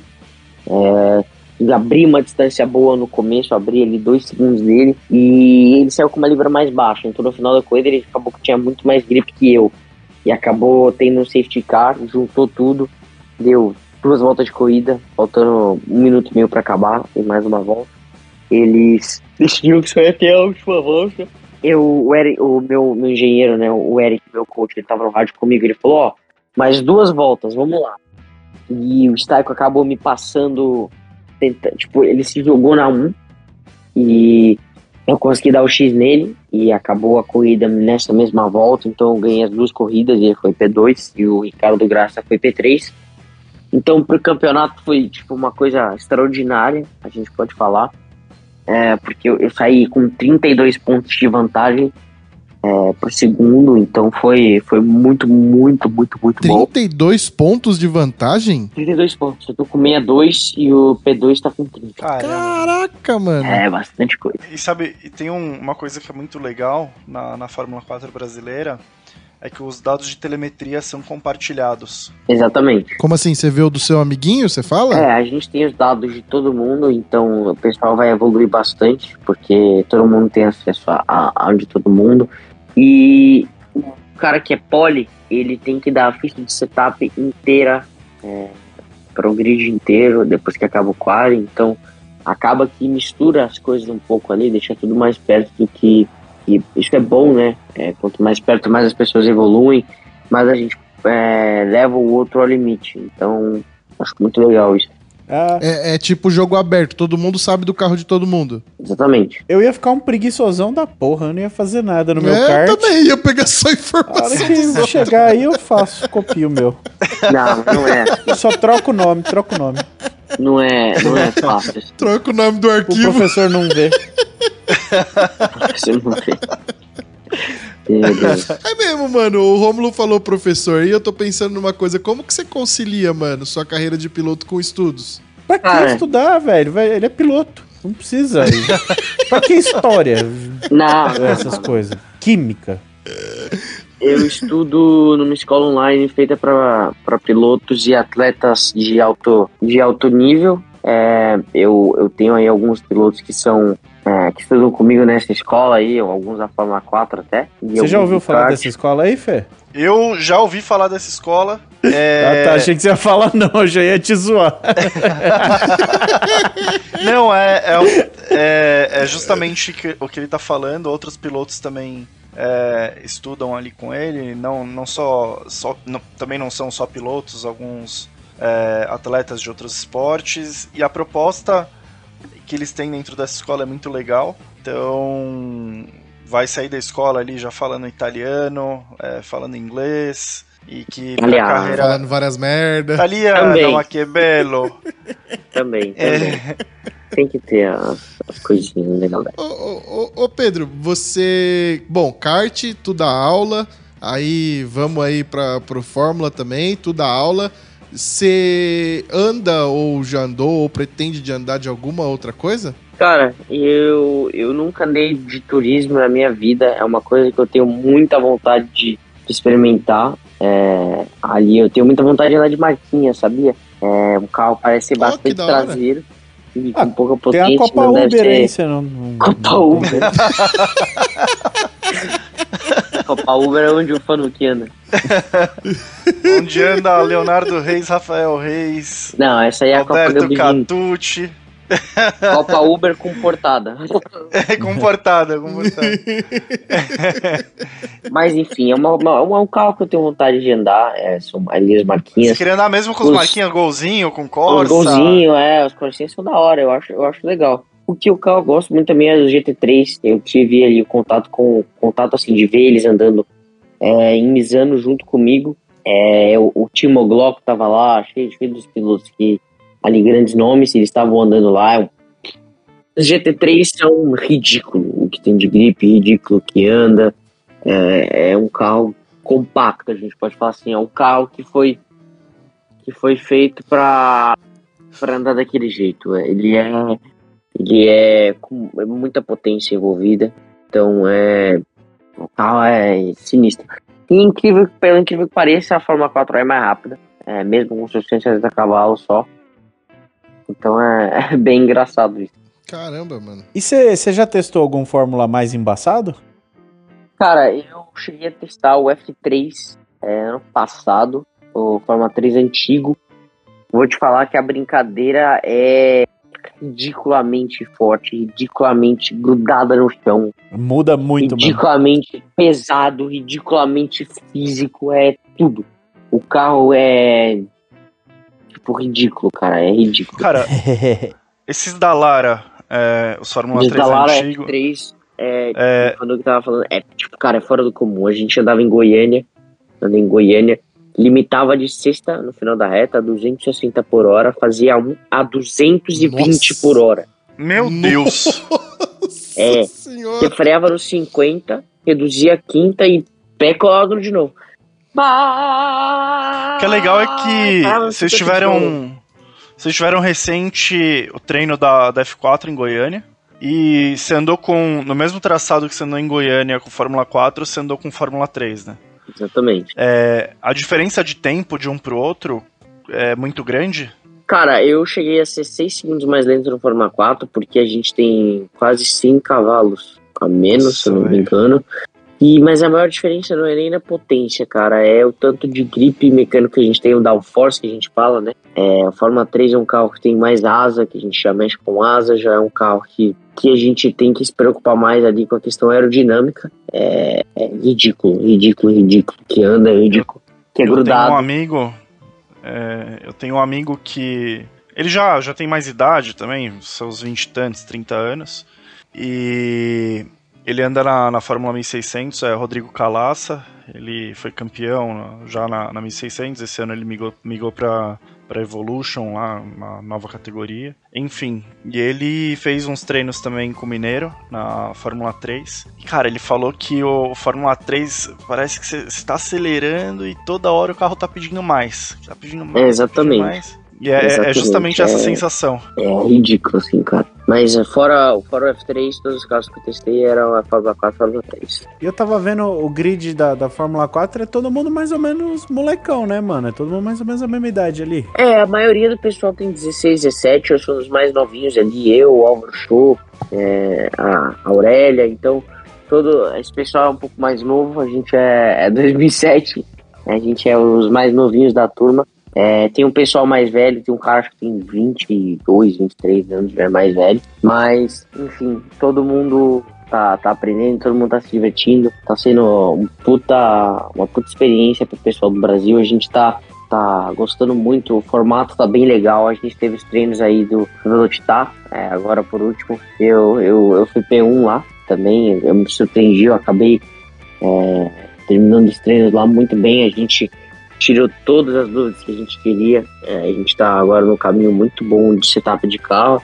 S4: É, abri uma distância boa no começo, abri ali dois segundos dele e ele saiu com uma libra mais baixa. Então no final da corrida ele acabou que tinha muito mais grip que eu e acabou tendo um safety car, juntou tudo, deu duas voltas de corrida, faltando um minuto e meio para acabar e mais uma volta. Eles decidiram que só ia ter a última volta. Eu, o, Eric, o meu, meu engenheiro, né, o Eric, meu coach, ele tava no rádio comigo, ele falou, ó, oh, mais duas voltas, vamos lá. E o Staico acabou me passando tenta, tipo, ele se jogou na 1 e eu consegui dar o X nele e acabou a corrida nessa mesma volta, então eu ganhei as duas corridas e ele foi P2 e o Ricardo Graça foi P3. Então pro campeonato foi tipo uma coisa extraordinária, a gente pode falar, é, porque eu, eu saí com 32 pontos de vantagem é, por segundo, então foi, foi muito, muito, muito, muito
S2: 32 bom. pontos de vantagem?
S4: 32 pontos. Eu tô com 62 e o P2 tá com 30.
S2: Caramba. Caraca, mano.
S4: É, bastante coisa.
S3: E sabe, e tem um, uma coisa que é muito legal na, na Fórmula 4 brasileira, é que os dados de telemetria são compartilhados.
S4: Exatamente.
S2: Como assim? Você vê o do seu amiguinho, você fala?
S4: É, a gente tem os dados de todo mundo, então o pessoal vai evoluir bastante, porque todo mundo tem acesso a, a, a de todo mundo. E o cara que é pole, ele tem que dar a ficha de setup inteira é, para o grid inteiro depois que acaba o quali. Então acaba que mistura as coisas um pouco ali, deixa tudo mais perto do que. que isso é bom, né? É, quanto mais perto, mais as pessoas evoluem, mais a gente é, leva o outro ao limite. Então acho muito legal isso.
S2: Ah. É, é, tipo jogo aberto, todo mundo sabe do carro de todo mundo.
S4: Exatamente.
S1: Eu ia ficar um preguiçosão da porra, eu não ia fazer nada no meu é, kart.
S2: Eu também ia pegar só informação. A hora
S1: que chegar aí eu faço, copio o meu.
S4: Não, não é.
S1: Eu só troco o nome, troco o nome.
S4: Não é, não é fácil.
S2: Troca o nome do arquivo.
S1: O professor não vê.
S4: Você não vê.
S2: É mesmo, mano. O Romulo falou professor e eu tô pensando numa coisa. Como que você concilia, mano, sua carreira de piloto com estudos?
S1: Pra que ah, estudar, velho? Ele é piloto. Não precisa. pra que história?
S4: Não.
S1: Essas coisas. Química.
S4: Eu estudo numa escola online feita para pilotos e atletas de alto, de alto nível. É, eu, eu tenho aí alguns pilotos que são é, que estudam comigo nessa escola aí, alguns da Fórmula 4 até.
S1: Você já ouviu falar dessa escola aí, Fê?
S3: Eu já ouvi falar dessa escola.
S1: É... Ah, tá. Achei que você ia falar, não. Eu já ia te zoar.
S3: não, é, é, é, é justamente o que ele tá falando. Outros pilotos também é, estudam ali com ele. Não, não só. só não, também não são só pilotos, alguns é, atletas de outros esportes. E a proposta que eles têm dentro dessa escola é muito legal. Então, vai sair da escola ali já falando italiano, é, falando inglês. E que
S2: Aliás, carreira. Falando várias merdas.
S3: Italiano, ma que belo.
S4: também, também. É... Tem que ter as, as coisinhas legais.
S2: Ô, ô, ô, Pedro, você. Bom, kart, tu dá aula. Aí vamos aí pra, pro Fórmula também, tu dá aula. Você anda ou já andou ou pretende de andar de alguma outra coisa?
S4: Cara, eu, eu nunca andei de turismo na minha vida. É uma coisa que eu tenho muita vontade de, de experimentar. É, ali eu tenho muita vontade de andar de marquinha, sabia? É, o carro parece ser oh, bastante traseiro. E ah, com pouca potência.
S1: Tem a Copa
S4: não
S1: Uber
S4: aí,
S1: você não, não,
S4: Copa Uber. Copa Uber é onde o Fanuque anda.
S3: onde anda Leonardo Reis, Rafael Reis.
S4: Não, essa aí é a Copa
S3: Alberto Catucci.
S4: Copa Uber com portada.
S3: É, com portada, com portada.
S4: Mas enfim, é, uma, uma, um carro que eu tenho vontade de andar. É, são ali as marquinhas. Você
S3: queria andar mesmo com os, os marquinhas golzinho, com Corsa?
S4: Golzinho, é, os corsinhos são da hora, eu acho, eu acho legal. O que o carro eu gosto muito também é do GT3. Eu tive ali o contato com contato assim de ver eles andando é, em Misano junto comigo. É, o, o Timo Glock tava lá, cheio, cheio dos pilotos que ali grandes nomes, eles estavam andando lá. Os GT3 são ridículo, o que tem de gripe, ridículo que anda. É, é um carro compacto, a gente pode falar assim, é um carro que foi que foi feito para para andar daquele jeito. Ele é ele é com muita potência envolvida, então é o carro é sinistro. E incrível, pelo incrível que pareça, a Fórmula 4 é mais rápida, é, mesmo com 660 cavalos só. Então é, é, bem engraçado isso.
S2: Caramba, mano.
S1: E você já testou algum Fórmula mais embaçado?
S4: Cara, eu cheguei a testar o F3 é, ano passado, o Fórmula 3 antigo. Vou te falar que a brincadeira é ridiculamente forte, ridiculamente grudada no chão.
S1: Muda muito,
S4: ridiculamente
S1: mano.
S4: pesado, ridiculamente físico, é tudo. O carro é tipo ridículo, cara, é ridículo.
S3: Cara, esses da Lara, é, os Fórmula 3
S4: da Lara
S3: antigo,
S4: F3, é, é... quando eu tava falando, é tipo, cara, é fora do comum. A gente andava em Goiânia, andava em Goiânia, limitava de sexta no final da reta a 260 por hora, fazia um a 220 Nossa. por hora.
S3: Meu Deus!
S4: é, senhora. eu freava no 50, reduzia a quinta e pé colado de novo.
S3: O que é legal é que ah, vocês tiveram. Vocês tiveram recente o treino da, da F4 em Goiânia. E você andou com. No mesmo traçado que você andou em Goiânia com Fórmula 4, você andou com Fórmula 3, né?
S4: Exatamente.
S3: É, a diferença de tempo de um pro outro é muito grande?
S4: Cara, eu cheguei a ser 6 segundos mais lento no Fórmula 4, porque a gente tem quase 100 cavalos a menos, Nossa, se eu não me engano. E, mas a maior diferença não é nem na potência, cara, é o tanto de grip mecânico que a gente tem, o downforce que a gente fala, né? É, a Fórmula 3 é um carro que tem mais asa, que a gente já mexe com asa, já é um carro que, que a gente tem que se preocupar mais ali com a questão aerodinâmica. É, é ridículo, ridículo, ridículo. Que anda, é ridículo. Que é
S3: eu
S4: grudado.
S3: Tenho um amigo, é, eu tenho um amigo que. Ele já, já tem mais idade também, seus 20 e tantos, 30 anos. E ele anda na, na Fórmula 1600, é Rodrigo Calaça. Ele foi campeão já na, na 1600. Esse ano ele migrou, migrou para para Evolution lá, uma nova categoria. Enfim, e ele fez uns treinos também com o Mineiro na Fórmula 3. E cara, ele falou que o Fórmula 3 parece que você está acelerando e toda hora o carro tá pedindo mais. Tá pedindo mais.
S4: É, exatamente. Tá mais.
S3: E é, é justamente essa é, sensação.
S4: É ridículo, assim, cara. Mas é, fora, fora o F3, todos os carros que eu testei eram a Fórmula 4 e a Fórmula 3.
S1: E eu tava vendo o grid da, da Fórmula 4, é todo mundo mais ou menos molecão, né, mano? É todo mundo mais ou menos a mesma idade ali.
S4: É, a maioria do pessoal tem 16, 17, eu sou os mais novinhos ali, eu, o Álvaro Show, é, a Aurélia, então todo esse pessoal é um pouco mais novo, a gente é, é 2007, a gente é os mais novinhos da turma. É, tem um pessoal mais velho, tem um cara que tem 22, 23 anos, é mais velho. Mas, enfim, todo mundo tá, tá aprendendo, todo mundo tá se divertindo. Tá sendo um puta, uma puta experiência pro pessoal do Brasil. A gente tá, tá gostando muito, o formato tá bem legal. A gente teve os treinos aí do Velocitar, é, agora por último. Eu, eu, eu fui P1 lá também, eu me surpreendi, eu acabei é, terminando os treinos lá muito bem. A gente tirou todas as dúvidas que a gente queria. É, a gente está agora no caminho muito bom de setup de carro.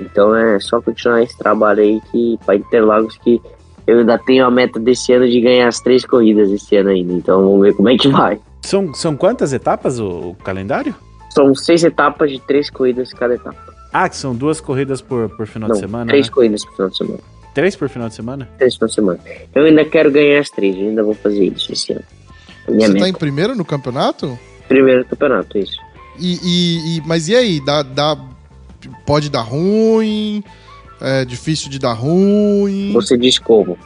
S4: Então é só continuar esse trabalho aí que para Interlagos que eu ainda tenho a meta desse ano de ganhar as três corridas esse ano ainda. Então vamos ver como é que vai.
S1: São, são quantas etapas o, o calendário?
S4: São seis etapas de três corridas cada etapa.
S1: Ah, que são duas corridas por, por final
S4: Não,
S1: de semana?
S4: Três
S1: né?
S4: corridas por final de semana.
S1: Três por final de semana?
S4: Três por semana. Eu ainda quero ganhar as três, ainda vou fazer isso esse ano.
S2: Você tá em primeiro no campeonato?
S4: Primeiro no campeonato, isso.
S2: E, e, e, mas e aí? Dá, dá, pode dar ruim? É difícil de dar ruim?
S4: Você diz como?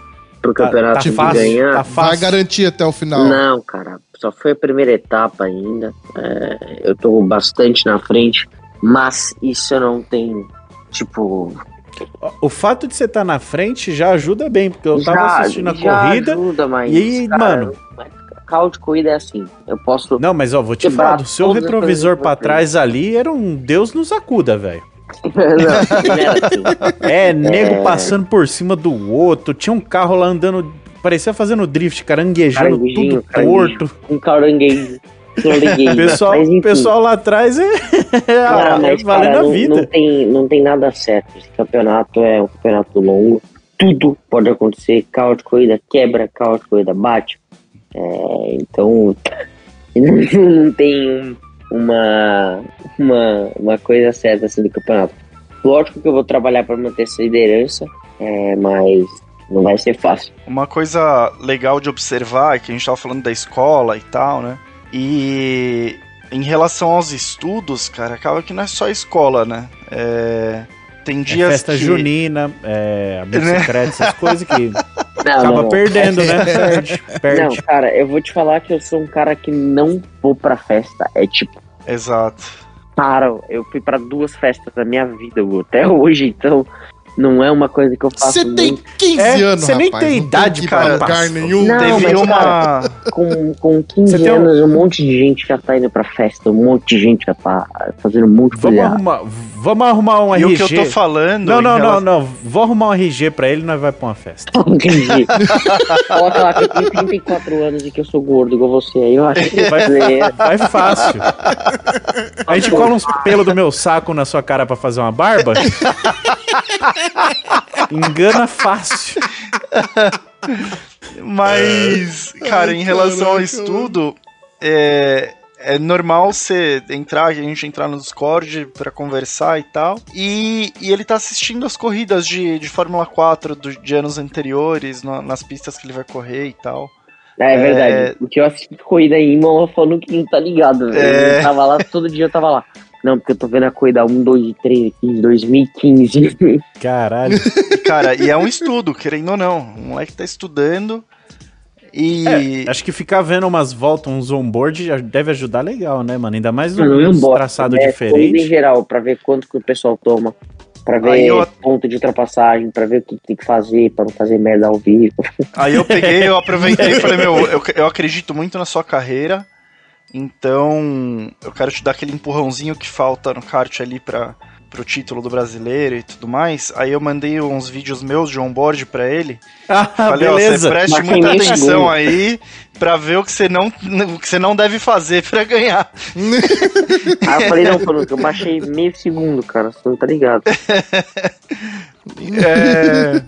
S4: Pro tá, campeonato
S2: tá, tá
S4: de ganhar.
S2: Tá Vai garantir até o final?
S4: Não, cara. Só foi a primeira etapa ainda. É, eu tô bastante na frente. Mas isso não tem, tipo,
S1: o fato de você estar tá na frente já ajuda bem, porque eu já, tava assistindo a corrida.
S4: Ajuda, mas,
S1: e, cara, mano.
S4: Carro de corrida é assim. Eu posso.
S1: Não, mas ó, vou te falar, do seu retrovisor para trás ali era um Deus nos acuda, velho.
S4: assim.
S1: É, nego passando por cima do outro. Tinha um carro lá andando. Parecia fazendo drift, caranguejando tudo torto.
S4: Um caranguejo.
S1: O pessoal,
S4: Mas,
S1: o pessoal lá atrás é,
S4: Cara,
S1: é
S4: mas,
S1: valendo
S4: cara,
S1: a
S4: não,
S1: vida.
S4: não tem, não tem nada certo. Esse campeonato é um campeonato longo. Tudo pode acontecer. Carro de corrida quebra, carro de corrida bate. É, então, não tem um- uma, uma, uma coisa certa assim do campeonato. Lógico que eu vou trabalhar para manter essa liderança, é, mas não vai ser fácil.
S3: Uma coisa legal de observar é que a gente tava falando da escola e tal, né? E em relação aos estudos, cara, acaba que não é só a escola, né? É, tem
S1: É
S3: dias
S1: festa
S3: que...
S1: junina, é, amigo
S3: Né?
S1: secreto, essas coisas que
S4: Não,
S1: acaba
S4: não, não.
S1: perdendo, né? Perde,
S4: Não,
S1: perde.
S4: cara, eu vou te falar que eu sou um cara que não vou pra festa. É tipo,
S3: Exato.
S4: Cara, eu fui pra duas festas da minha vida, até hoje, então não é uma coisa que eu faço
S2: Você tem
S4: muito.
S2: 15
S1: É,
S2: anos,
S1: você nem
S2: rapaz.
S1: tem
S2: não
S1: idade
S3: pra
S2: lugar nenhum.
S4: Não,
S3: Teve
S4: mas,
S3: uma.
S4: Com, com 15
S1: Você tem um-
S4: anos, um monte de gente já tá indo pra festa, um monte de gente já tá fazendo um monte de
S1: Vamos arrumar, vamos arrumar um
S3: E
S1: RG.
S3: o que eu tô falando.
S1: Não, não, não,
S3: relação-
S1: não. Vou arrumar um RG pra ele e nós vai pra uma festa.
S4: Entendi. Coloca lá que eu tenho 34 anos e que eu sou gordo igual você. Aí eu acho que
S1: Vai-
S4: vai.
S1: Vai fácil. A gente cola uns pelos do meu saco na sua cara pra fazer uma barba. Engana fácil.
S3: Mas, cara, em relação ao estudo, é, é normal você entrar, a gente entrar no Discord pra conversar e tal. E, e ele tá assistindo as corridas de, de Fórmula 4 do- de anos anteriores, na- nas pistas que ele vai correr e tal.
S4: É,
S3: É.
S4: verdade. O que eu assisti de corrida em Imola falando que não tá ligado. velho.
S3: É.
S4: Eu tava lá, todo dia eu tava lá. Não, porque eu tô vendo a corrida 1, 2 e 3 aqui em 2015.
S1: Caralho.
S3: Cara, e é um estudo, querendo ou não. O moleque tá estudando. E.
S1: É, acho que ficar vendo umas voltas, uns on-board já deve ajudar legal, né, mano? Ainda mais
S4: boto,
S1: traçado
S4: é, Corrida em
S1: diferente.
S4: geral, pra ver quanto que o pessoal toma. Pra ver
S3: eu-
S4: ponto de ultrapassagem, pra ver o que tem que fazer, pra não fazer merda ao vivo.
S3: Aí eu peguei, eu aproveitei e falei, meu, eu, eu acredito muito na sua carreira, então eu quero te dar aquele empurrãozinho que falta no kart ali para pro título do brasileiro e tudo mais. Aí eu mandei uns vídeos meus de onboard pra ele.
S1: Ah,
S3: Falei, ó, você
S1: beleza.
S3: preste muita atenção aí pra ver o que você não, o que você não deve fazer pra ganhar.
S4: Aí eu falei, não, eu baixei meio segundo, cara, você não tá ligado.
S3: É,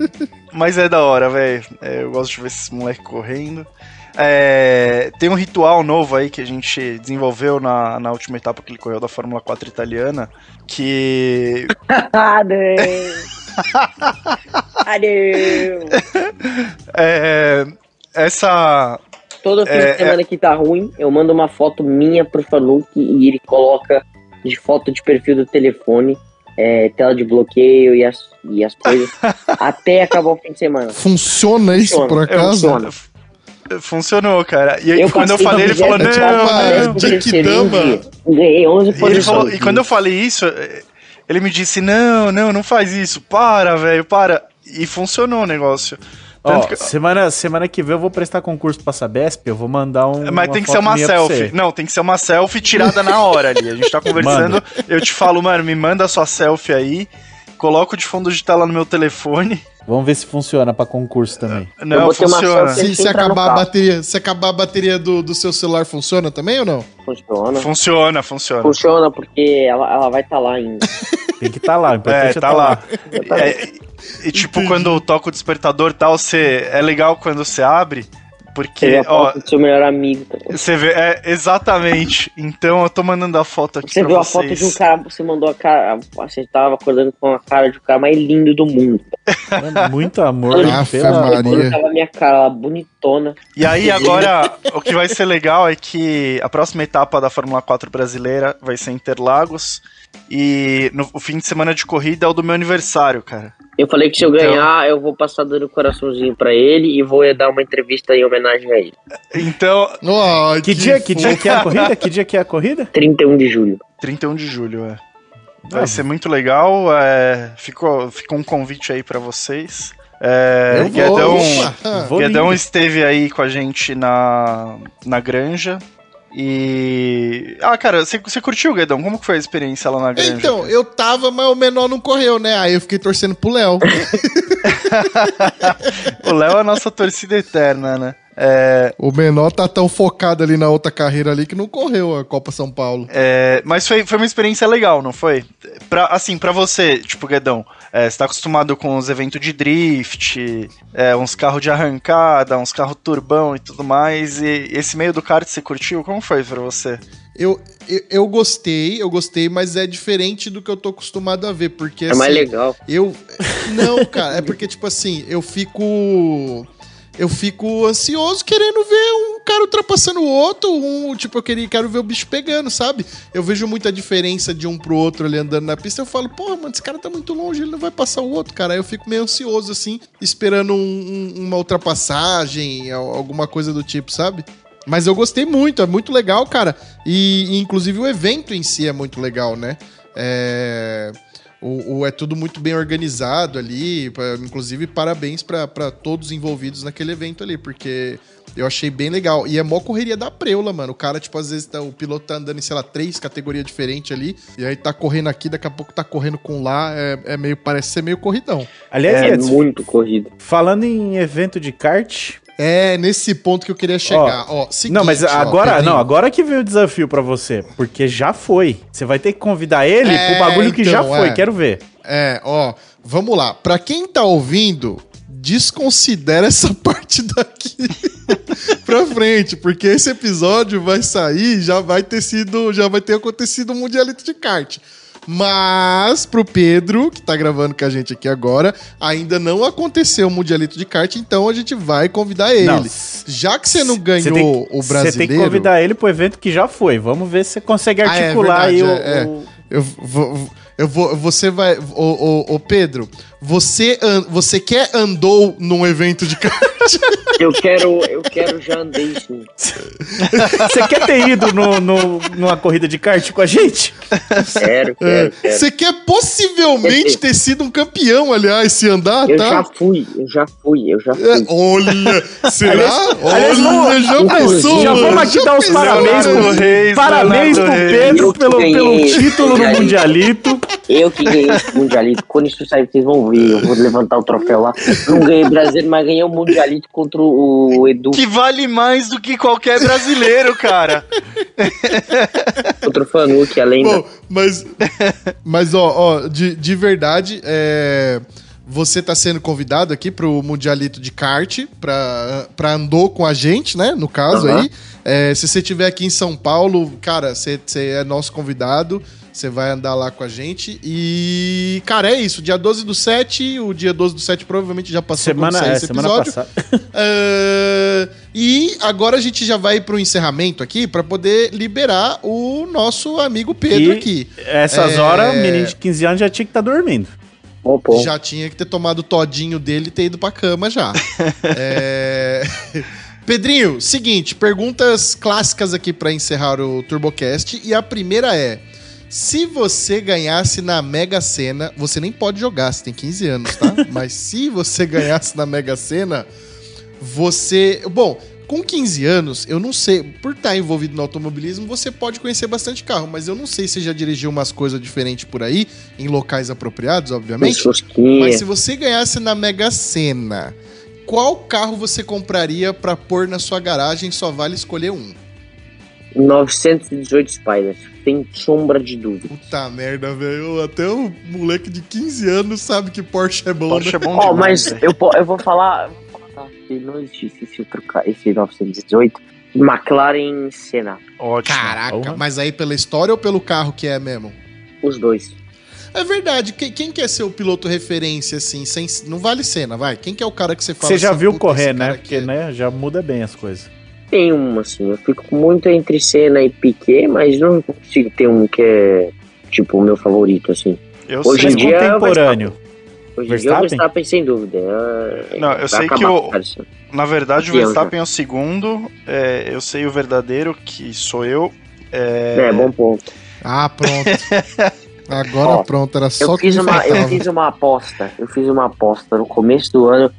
S3: mas é da hora, velho. É, eu gosto de ver esses moleques correndo. É, tem um ritual novo aí que a gente desenvolveu na, na última etapa que ele correu da Fórmula 4 italiana. Que.
S4: Ah! Ah, não!
S3: É, essa.
S4: Todo fim
S3: É,
S4: de semana que tá ruim, eu mando uma foto minha pro Fanuc e ele coloca de foto de perfil do telefone, é, tela de bloqueio e as, e as coisas, até acabar o fim de semana.
S2: Funciona isso,
S4: Funciona,
S2: por acaso?
S4: funciona.
S3: Funcionou, cara. E aí, quando eu falei, ele falou:
S4: 24
S3: não,
S4: pra
S3: não,
S4: 10
S3: não.
S4: pro
S2: Jack
S4: terceirinho
S2: Dama.
S4: Ganhei 11
S3: E, ele
S4: posições.
S3: falou, e quando eu falei isso, ele me disse: Não, não, não faz isso, para, velho, para. E funcionou o negócio.
S1: Ó,
S3: que-
S1: semana, semana que vem eu vou prestar concurso pra Sabesp, eu vou mandar um.
S3: Mas tem que ser uma selfie. Não, tem que ser uma selfie tirada na hora ali. A gente tá conversando, eu te falo, mano, me manda a sua selfie aí. Coloco de fundo de tela no meu telefone.
S1: Vamos ver se funciona pra concurso também.
S3: Não, funciona.
S2: Se, se acabar a bateria, se acabar a bateria do, do seu celular, funciona também ou não?
S4: Funciona.
S3: Funciona, funciona.
S4: Funciona porque ela, ela vai estar tá lá ainda.
S1: Tem que estar tá lá, o importante
S3: É, tá lá.
S4: Tá
S3: É, e tipo, quando toca o despertador e tal, você, é legal quando você abre, Porque,
S4: a
S3: ó,
S4: do seu melhor amigo. tá ligado?
S3: você vê, é, exatamente. Então eu tô mandando a foto aqui
S4: Você
S3: pra
S4: viu a
S3: vocês.
S4: foto de um cara, você mandou a cara. Você tava acordando com a cara de um cara mais lindo do mundo.
S1: É Muito amor,
S2: Aff,
S1: pelo
S2: Maria.
S4: Tava a minha cara lá bonitona.
S3: E aí agora, o que vai ser legal é que a próxima etapa da Fórmula 4 brasileira vai ser Interlagos. E no, o fim de semana de corrida é o do meu aniversário, cara.
S4: Eu falei que se eu
S3: Então-
S4: ganhar, eu vou passar dando coraçãozinho pra ele e vou dar uma entrevista em homenagem a ele.
S3: Então,
S2: Ai,
S1: Que, dia, que dia que é a corrida? Que dia que é a corrida?
S4: 31 de julho.
S3: 31 de julho, é. Vai
S1: Ah,
S3: ser muito legal. É, ficou, ficou um convite aí pra vocês. É,
S2: Eu.
S3: Guedão.
S1: Vou
S3: Guedão esteve aí com a gente na, na granja. E. Ah, cara, você, você curtiu, Guedão? Como que foi a experiência lá na granja?
S2: Então, eu tava, mas o menor não correu, né? Aí eu fiquei torcendo pro Léo.
S3: o Léo é a nossa torcida eterna, né? É,
S2: O menor tá tão focado ali na outra carreira ali que não correu a Copa São Paulo.
S3: é, mas foi, foi uma experiência legal, não foi? Pra, assim, pra você, tipo, Guedão, é, você tá acostumado com os eventos de drift, é, uns carros de arrancada, uns carros turbão e tudo mais, e esse meio do kart você curtiu? Como foi pra você?
S2: Eu, eu, eu gostei, eu gostei, mas é diferente do que eu tô acostumado a ver, porque
S4: É mais
S2: assim,
S4: legal.
S2: Eu. Não, cara, é porque, tipo assim, eu fico. Eu fico ansioso querendo ver um cara ultrapassando o outro. Um, tipo, eu queria, quero ver o bicho pegando, sabe? Eu vejo muita diferença de um pro outro ali andando na pista. Eu falo, porra, mano, esse cara tá muito longe, ele não vai passar o outro, cara. Aí eu fico meio ansioso, assim, esperando um- um- uma ultrapassagem, al- alguma coisa do tipo, sabe? Mas eu gostei muito, é muito legal, cara. E, e, inclusive o evento em si é muito legal, né? É, o, o- é tudo muito bem organizado ali. pa- inclusive, parabéns pra pra todos envolvidos naquele evento ali, porque eu achei bem legal. E é mó correria da preula, mano. O cara, tipo, às vezes tá- o piloto tá andando em, sei lá, três categorias diferentes ali. E aí tá correndo aqui, daqui a pouco tá correndo com lá. É, é meio, parece ser meio corridão.
S1: Aliás,
S4: É
S1: Edson,
S4: muito corrido.
S1: falando em evento de kart.
S2: É nesse ponto que eu queria chegar. Ó, seguinte,
S1: não, mas
S2: ó,
S1: agora,
S2: Pedrinho.
S1: não, agora que vem o desafio pra você, porque já foi. Você vai ter que convidar ele
S2: É,
S1: pro bagulho que já
S2: então,
S1: foi,
S2: é.
S1: quero ver.
S2: É, ó, vamos lá. Pra quem tá ouvindo, desconsidera essa parte daqui pra frente, porque esse episódio vai sair, já vai ter sido, já vai ter acontecido o Mundialito de kart. Mas pro Pedro, que tá gravando com a gente aqui agora, ainda não aconteceu o Mundialito de kart, então a gente vai convidar ele.
S1: Não,
S2: Já que você não ganhou
S1: tem-
S2: o
S1: Você tem que
S2: brasileiro,
S1: convidar ele pro evento que já foi. Vamos ver se você consegue
S2: Ah, é
S1: articular aí
S2: verdade,
S1: o,
S2: é, é.
S1: o-
S2: Eu vou, eu vou, você vai, ô, ô, ô, Pedro, você, an- você quer andou num evento de kart?
S4: Eu quero, eu quero já andei sim.
S1: Você quer ter ido no, no- numa corrida de kart com a gente?
S4: Quero, quero, quero.
S2: Você quer possivelmente ter sido um campeão, aliás, se andar,
S4: Eu já
S2: tá?
S4: fui, eu já fui, eu já
S2: É,
S4: fui.
S2: olha, será?
S1: aliás,
S2: olha, já
S1: vamos-
S2: pensou?
S1: já vamos aqui
S2: Já
S1: dar os parabéns pro-
S3: Reis,
S1: Parabéns pro. Pedro
S4: Eu
S1: pelo,
S4: ganhei
S1: pelo título no
S4: Mundialito.
S1: Mundialito.
S4: Eu que ganhei esse Mundialito. Quando isso sair, vocês vão ver. Eu vou levantar o troféu lá. Não ganhei brasileiro, mas ganhei o Mundialito contra o Edu.
S3: Que vale mais do que qualquer brasileiro, cara.
S4: Contra o Fanuc, a lenda.
S2: Bom, mas, mas ó, ó de, de verdade, é, você tá sendo convidado aqui pro Mundialito de kart, pra, pra andou com a gente, né? No caso aí. É, se você estiver aqui em São Paulo, cara, você, você é nosso convidado. Você vai andar lá com a gente. E, cara, é isso. Dia 12 do 7. O dia 12 do 7 provavelmente já passou
S1: Semana, é,
S2: esse
S1: semana
S2: episódio.
S1: passada.
S2: Ah, e agora a gente já vai pro encerramento aqui pra poder liberar o nosso amigo Pedro
S1: E
S2: aqui.
S1: Essas
S2: É.
S1: horas, o menino de 15 anos já tinha que estar dormindo.
S4: Bom, pô.
S2: Já tinha que ter tomado o todinho dele e ter ido pra cama já. É, Pedrinho, seguinte, perguntas clássicas aqui pra encerrar o TurboCast. E a primeira é: se você ganhasse na Mega Sena, você nem pode jogar, você tem 15 anos, tá? Mas se você ganhasse na Mega Sena, você. Bom. Com 15 anos, eu não sei, por estar envolvido no automobilismo, você pode conhecer bastante carro, mas eu não sei se já dirigiu umas coisas diferentes por aí, em locais apropriados, obviamente. Mas se você ganhasse na Mega Sena, qual carro você compraria pra pôr na sua garagem? Só vale escolher um.
S4: 918 Spiders. Sem sombra de dúvida.
S2: Puta merda, velho. Até o moleque de 15 anos sabe que Porsche é bom,
S3: Porsche
S2: né?
S3: é bom
S4: Ó,
S3: demais,
S4: mas
S3: velho.
S4: eu, eu vou falar. Se não existisse esse, outro, esse 918, McLaren Senna.
S3: Ótimo.
S2: Caraca,
S1: Porra.
S2: mas aí pela história ou pelo carro que é mesmo?
S4: Os dois.
S2: É verdade. Quem, quem quer ser o piloto referência, assim, sem, não vale cena, vai? Quem que é o cara que você fala
S1: Você já
S2: assim,
S1: viu
S2: "Puta,
S1: correr, né? Porque,
S2: é-"
S1: né, já muda bem as coisas.
S4: Tem um, assim, eu fico muito entre Senna e Piquet, mas não consigo ter um que é, tipo, o meu favorito, assim.
S3: Eu
S4: Hoje
S3: sei.
S4: em dia,
S1: contemporâneo.
S4: Hoje em dia o
S1: Verstappen?
S4: Verstappen, sem dúvida. É,
S3: Não, eu sei que o-. Na verdade, o Verstappen é o segundo. é, eu sei o verdadeiro, que sou eu. É,
S4: É, bom ponto.
S2: Ah, pronto. Agora
S4: Ó,
S2: pronto, era só
S4: Eu
S2: o que
S4: fiz,
S2: me
S4: uma, eu fiz uma aposta. Eu fiz uma aposta no começo do ano,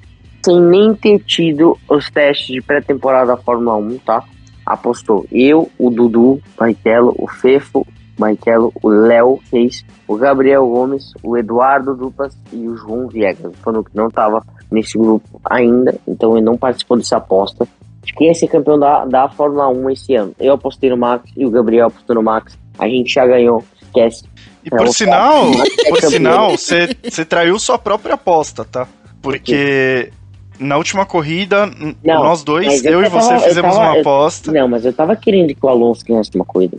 S4: sem nem ter tido os testes de pré-temporada da Fórmula 1, tá? apostou eu, o Dudu, Barrichello, o Fefo, Barrichello, o Léo Reis, o Gabriel Gomes, o Eduardo Dupas e o João Viegas. Falou que não estava nesse grupo ainda, então ele não participou dessa aposta. De quem ia ser campeão da, da Fórmula 1 esse ano? Eu apostei no Max e o Gabriel apostou no Max. A gente já ganhou, esquece.
S3: E por
S4: Então,
S3: sinal,
S4: é
S3: por sinal, você você traiu sua própria aposta, tá? Porque na última corrida,
S4: Não,
S3: nós dois, eu,
S4: eu
S3: e você
S4: tava- eu
S3: fizemos
S4: tava-
S3: uma
S4: eu-
S3: aposta.
S4: Não, mas eu tava querendo que o Alonso ganhasse uma corrida.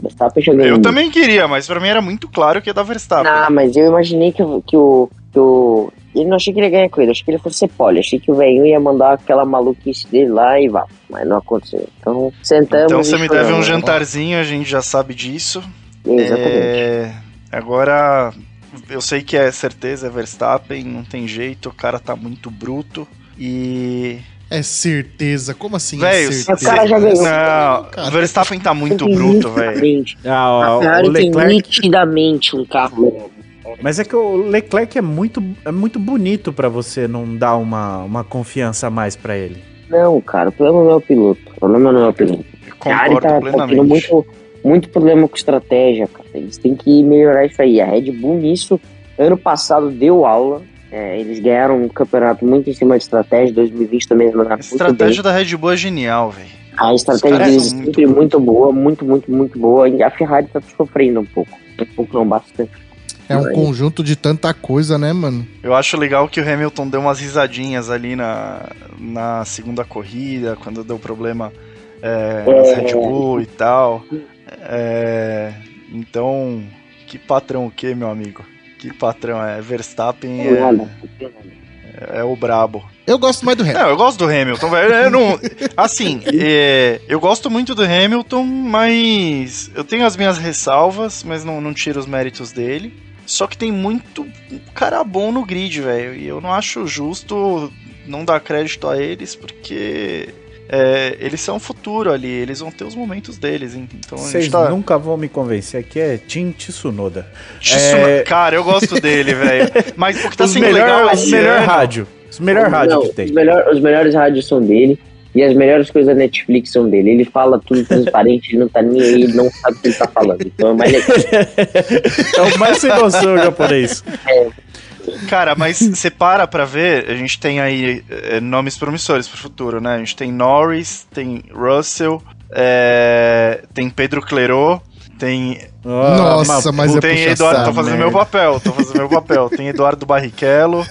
S3: Eu também queria, mas pra mim era muito claro que ia dar Verstappen.
S4: Ah, mas eu imaginei que, o- que o. Que o ele não achei que ele ia ganhar corrida, achei que ele fosse ser pole. Achei que o velhinho ia mandar aquela maluquice dele lá e vá. Mas não aconteceu. Então, sentamos.
S3: então você me deve um jantarzinho, a gente já sabe disso.
S4: Exatamente.
S3: É, agora, eu sei que é certeza, é Verstappen, não tem jeito, o cara tá muito bruto. E.
S2: É certeza. Como assim
S3: Velho,
S2: é
S4: O
S2: certeza?
S4: cara já ganhou.
S3: Não,
S2: cara.
S3: o Verstappen tá muito bruto, velho.
S4: nitidamente-
S1: Ah, o
S4: Ferrari tem
S1: Leclerc.
S4: nitidamente um carro.
S1: Mas é que o Leclerc é muito, é muito bonito pra você não dar uma, uma confiança a mais pra ele.
S4: Não, cara, o problema não é o piloto. O problema não é o piloto. Ferrari
S3: Concordo
S4: tá, tá tendo muito, muito problema com estratégia, cara. Eles têm que melhorar isso aí. A Red Bull nisso, ano passado deu aula. É, eles ganharam um campeonato muito em cima de estratégia. 2020 também eles mandaram
S3: A
S4: muito bem.
S3: estratégia da Red Bull é genial, velho.
S4: A estratégia deles é
S3: muito
S4: sempre muito boa, muito, muito, muito boa. E a Ferrari tá sofrendo um pouco. Um pouco não, bastante.
S2: É um conjunto de tanta coisa, né, mano?
S3: Eu acho legal que o Hamilton deu umas risadinhas ali na, na segunda corrida, quando deu problema é, nas
S4: É.
S3: Red Bull e tal. É, então, que patrão o que, meu amigo? Que patrão é? Verstappen
S4: nada.
S3: é, é o brabo.
S2: Eu gosto mais do Hamilton.
S3: Não, eu gosto do Hamilton, velho. Eu não, assim, é, eu gosto muito do Hamilton, mas eu tenho as minhas ressalvas, mas não, não tiro os méritos dele. Só que tem muito cara bom no grid, velho. E eu não acho justo não dar crédito a eles, porque é, eles são o futuro ali, eles vão ter os momentos deles. hein? Então
S1: Vocês
S3: tá.
S1: nunca vão me convencer. Aqui é Tim Tsunoda.
S3: Tsuno-
S1: É.
S3: Cara, eu gosto dele, velho. Mas o que tá
S1: os
S3: sendo
S1: melhor,
S3: legal
S1: os
S3: esse
S1: melhor
S3: ano-
S1: rádio. Os melhor rádio
S4: Não,
S1: que tem.
S4: Os, melhor- os melhores rádios são dele. E as melhores coisas da Netflix são dele. Ele fala tudo transparente, ele não tá nem aí, ele não sabe o que ele tá falando. Então é mais legal.
S1: É o mais sem noção japonês.
S3: Cara, mas você para pra ver, a gente tem aí é, nomes promissores pro futuro, né? A gente tem Norris, tem Russell, é, tem Pedro Clerot, tem,
S1: Ah,
S2: Nossa, mas é
S3: tem
S2: puxa
S3: Eduardo. Tô fazendo
S1: merda.
S3: meu papel, tô fazendo meu papel. Tem Eduardo Barrichello,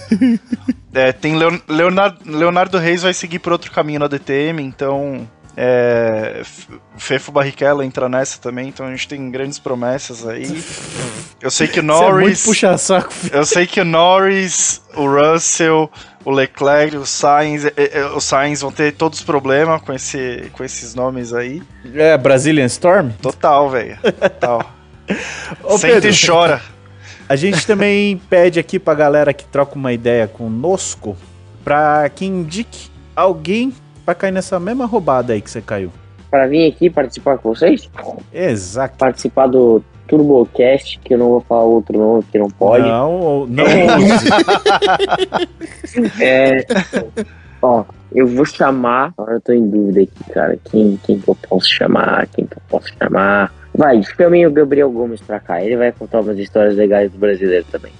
S3: é, tem Leon- Leonardo, Leonardo Reis vai seguir por outro caminho na DTM, então. É, Fefo Barrichello entra nessa também, então a gente tem grandes promessas aí. Eu sei que o
S1: é muito
S3: Norris.
S1: puxa-saco, filho.
S3: Eu sei que o Norris, o Russell, o Leclerc, o Sainz, eh, eh, o Sainz vão ter todos problemas com, esse, com esses nomes aí.
S1: É, Brazilian Storm?
S3: Total, velho. Total.
S1: Ô,
S3: Senta
S1: Pedro,
S3: e chora.
S1: A gente também pede aqui pra galera que troca uma ideia conosco pra que indique alguém pra cair nessa mesma roubada aí que você caiu.
S4: Para vir aqui participar com vocês,
S1: Exato.
S4: participar do TurboCast, que eu não vou falar outro nome, que não pode.
S1: Não, não
S4: É, ó, eu vou chamar. Agora eu tô em dúvida aqui, cara. Quem, quem que eu posso chamar? Quem que eu posso chamar? Vai, chamem o Gabriel Gomes pra cá. Ele vai contar umas histórias legais do brasileiro também.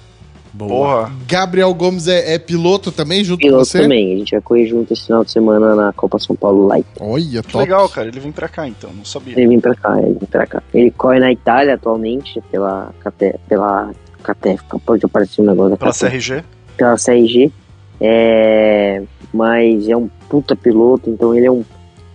S1: Boa.
S3: Porra.
S2: Gabriel Gomes é, é piloto também, junto com
S4: Piloto
S2: você?
S4: também. A gente vai correr junto esse final de semana na Copa São Paulo Light.
S2: Olha,
S3: Que
S2: top.
S3: legal, cara. Ele vem pra cá então, não sabia.
S4: Ele vem pra cá, ele vem pra cá. Ele corre na Itália atualmente, pela pela Catef, pode aparecer um negócio da
S3: Pela
S4: Catef.
S3: CRG.
S4: pela CRG. É, mas é um puta piloto, então ele é um,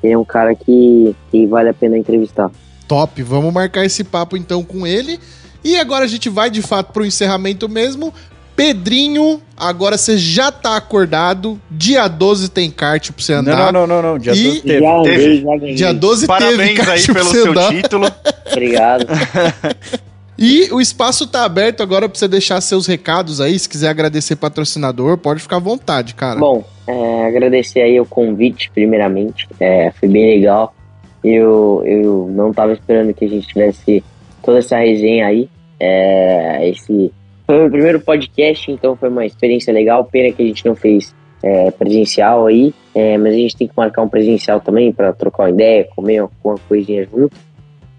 S4: ele é um cara que, que vale a pena entrevistar.
S2: Top, vamos marcar esse papo então com ele. E agora a gente vai de fato pro encerramento mesmo. Pedrinho, agora você já tá acordado. Dia 12 tem kart pra você andar.
S1: não, não, não, não. Dia
S2: E-
S1: 12 teve.
S4: já
S3: teve.
S4: andei, já ganhei.
S2: Dia 12 teve
S3: Parabéns
S2: kart
S3: aí pelo seu
S2: andar.
S3: título.
S4: Obrigado.
S2: E o espaço tá aberto agora pra você deixar seus recados aí. Se quiser agradecer patrocinador, pode ficar à vontade, cara.
S4: Bom, é, agradecer aí o convite, primeiramente. É, foi bem legal. Eu, eu não tava esperando que a gente tivesse toda essa resenha aí. É, esse foi o meu primeiro podcast, então foi uma experiência legal. Pena que a gente não fez é, presencial aí, é, mas a gente tem que marcar um presencial também para trocar uma ideia, comer alguma coisinha junto.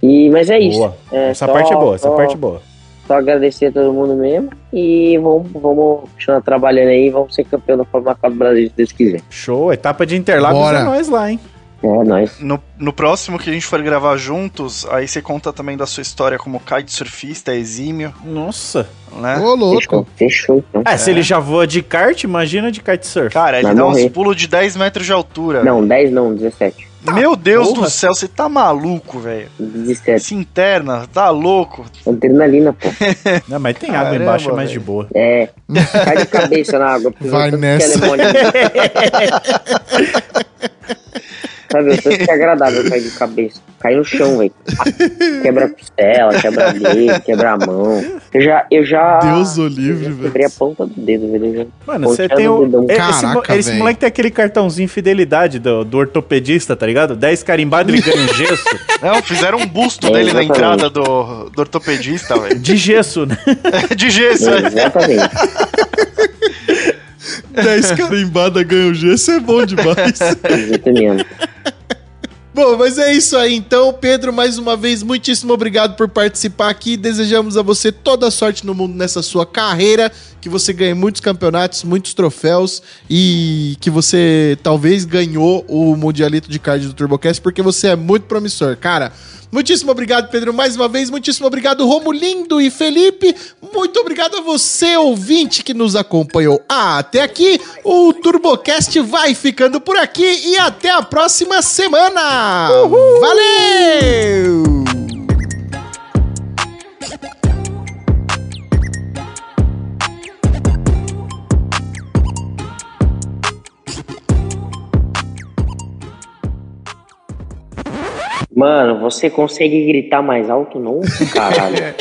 S4: E, mas é isso. É,
S1: essa
S4: só-
S1: parte é boa, essa
S4: só-
S1: parte é boa.
S4: Só agradecer a todo mundo mesmo e vamos, vamos continuar trabalhando aí, vamos ser campeão da Fórmula 4 do Brasil, se Deus quiser.
S1: Show, etapa de Interlagos
S2: Bora.
S1: é nós lá, hein?
S4: É, nóis.
S3: No, no próximo que a gente for gravar juntos, aí você conta também da sua história como kitesurfista exímio,
S1: Nossa.
S3: né?
S2: Ô, louco.
S4: Fechou, fechou então.
S1: É, se ele já voa de kart, imagina de kitesurf.
S3: Cara, ele
S4: Vai
S3: dá uns
S4: morrer.
S3: pulos de 10 metros de altura.
S4: Não, 10 não, 17.
S3: Meu Deus
S1: porra.
S3: do céu, você tá maluco, velho.
S4: 17.
S3: Se interna, tá louco.
S4: Adrenalina, pô.
S1: Não, mas tem água
S3: Caramba,
S1: embaixo, é mais de boa.
S4: É. Cai de cabeça na água.
S2: Vai nessa.
S4: Sabe, eu sei que é agradável cair de cabeça. Cai no chão, velho. Quebra a costela, quebra dedo, quebra a mão. Eu já. Eu já
S2: Deus o
S4: eu
S2: livre,
S4: já
S2: velho.
S4: Quebrei a ponta do dedo, velho.
S1: Mano, você tem o.
S4: dedão.
S2: Caraca,
S1: esse moleque tem aquele cartãozinho fidelidade do, do ortopedista, tá ligado? 10 carimbados, ele ganha um gesso.
S3: Não, fizeram um busto
S4: É,
S3: dele na entrada do, do ortopedista, velho.
S1: De gesso, né?
S3: De gesso,
S4: É,
S3: né?
S4: exatamente.
S2: 10 carimbada ganha o G, isso é bom demais. Bom, mas é isso aí então, Pedro, mais uma vez, muitíssimo obrigado por participar aqui. Desejamos a você toda a sorte no mundo nessa sua carreira, que você ganhe muitos campeonatos, muitos troféus e que você talvez ganhou o Mundialito de Card do TurboCast porque você é muito promissor, cara. Muitíssimo obrigado, Pedro, mais uma vez. Muitíssimo obrigado, Romulindo e Felipe. Muito obrigado a você, ouvinte, que nos acompanhou até aqui. O TurboCast vai ficando por aqui e até a próxima semana. Valeu!
S4: Mano, você consegue gritar mais alto não, caralho?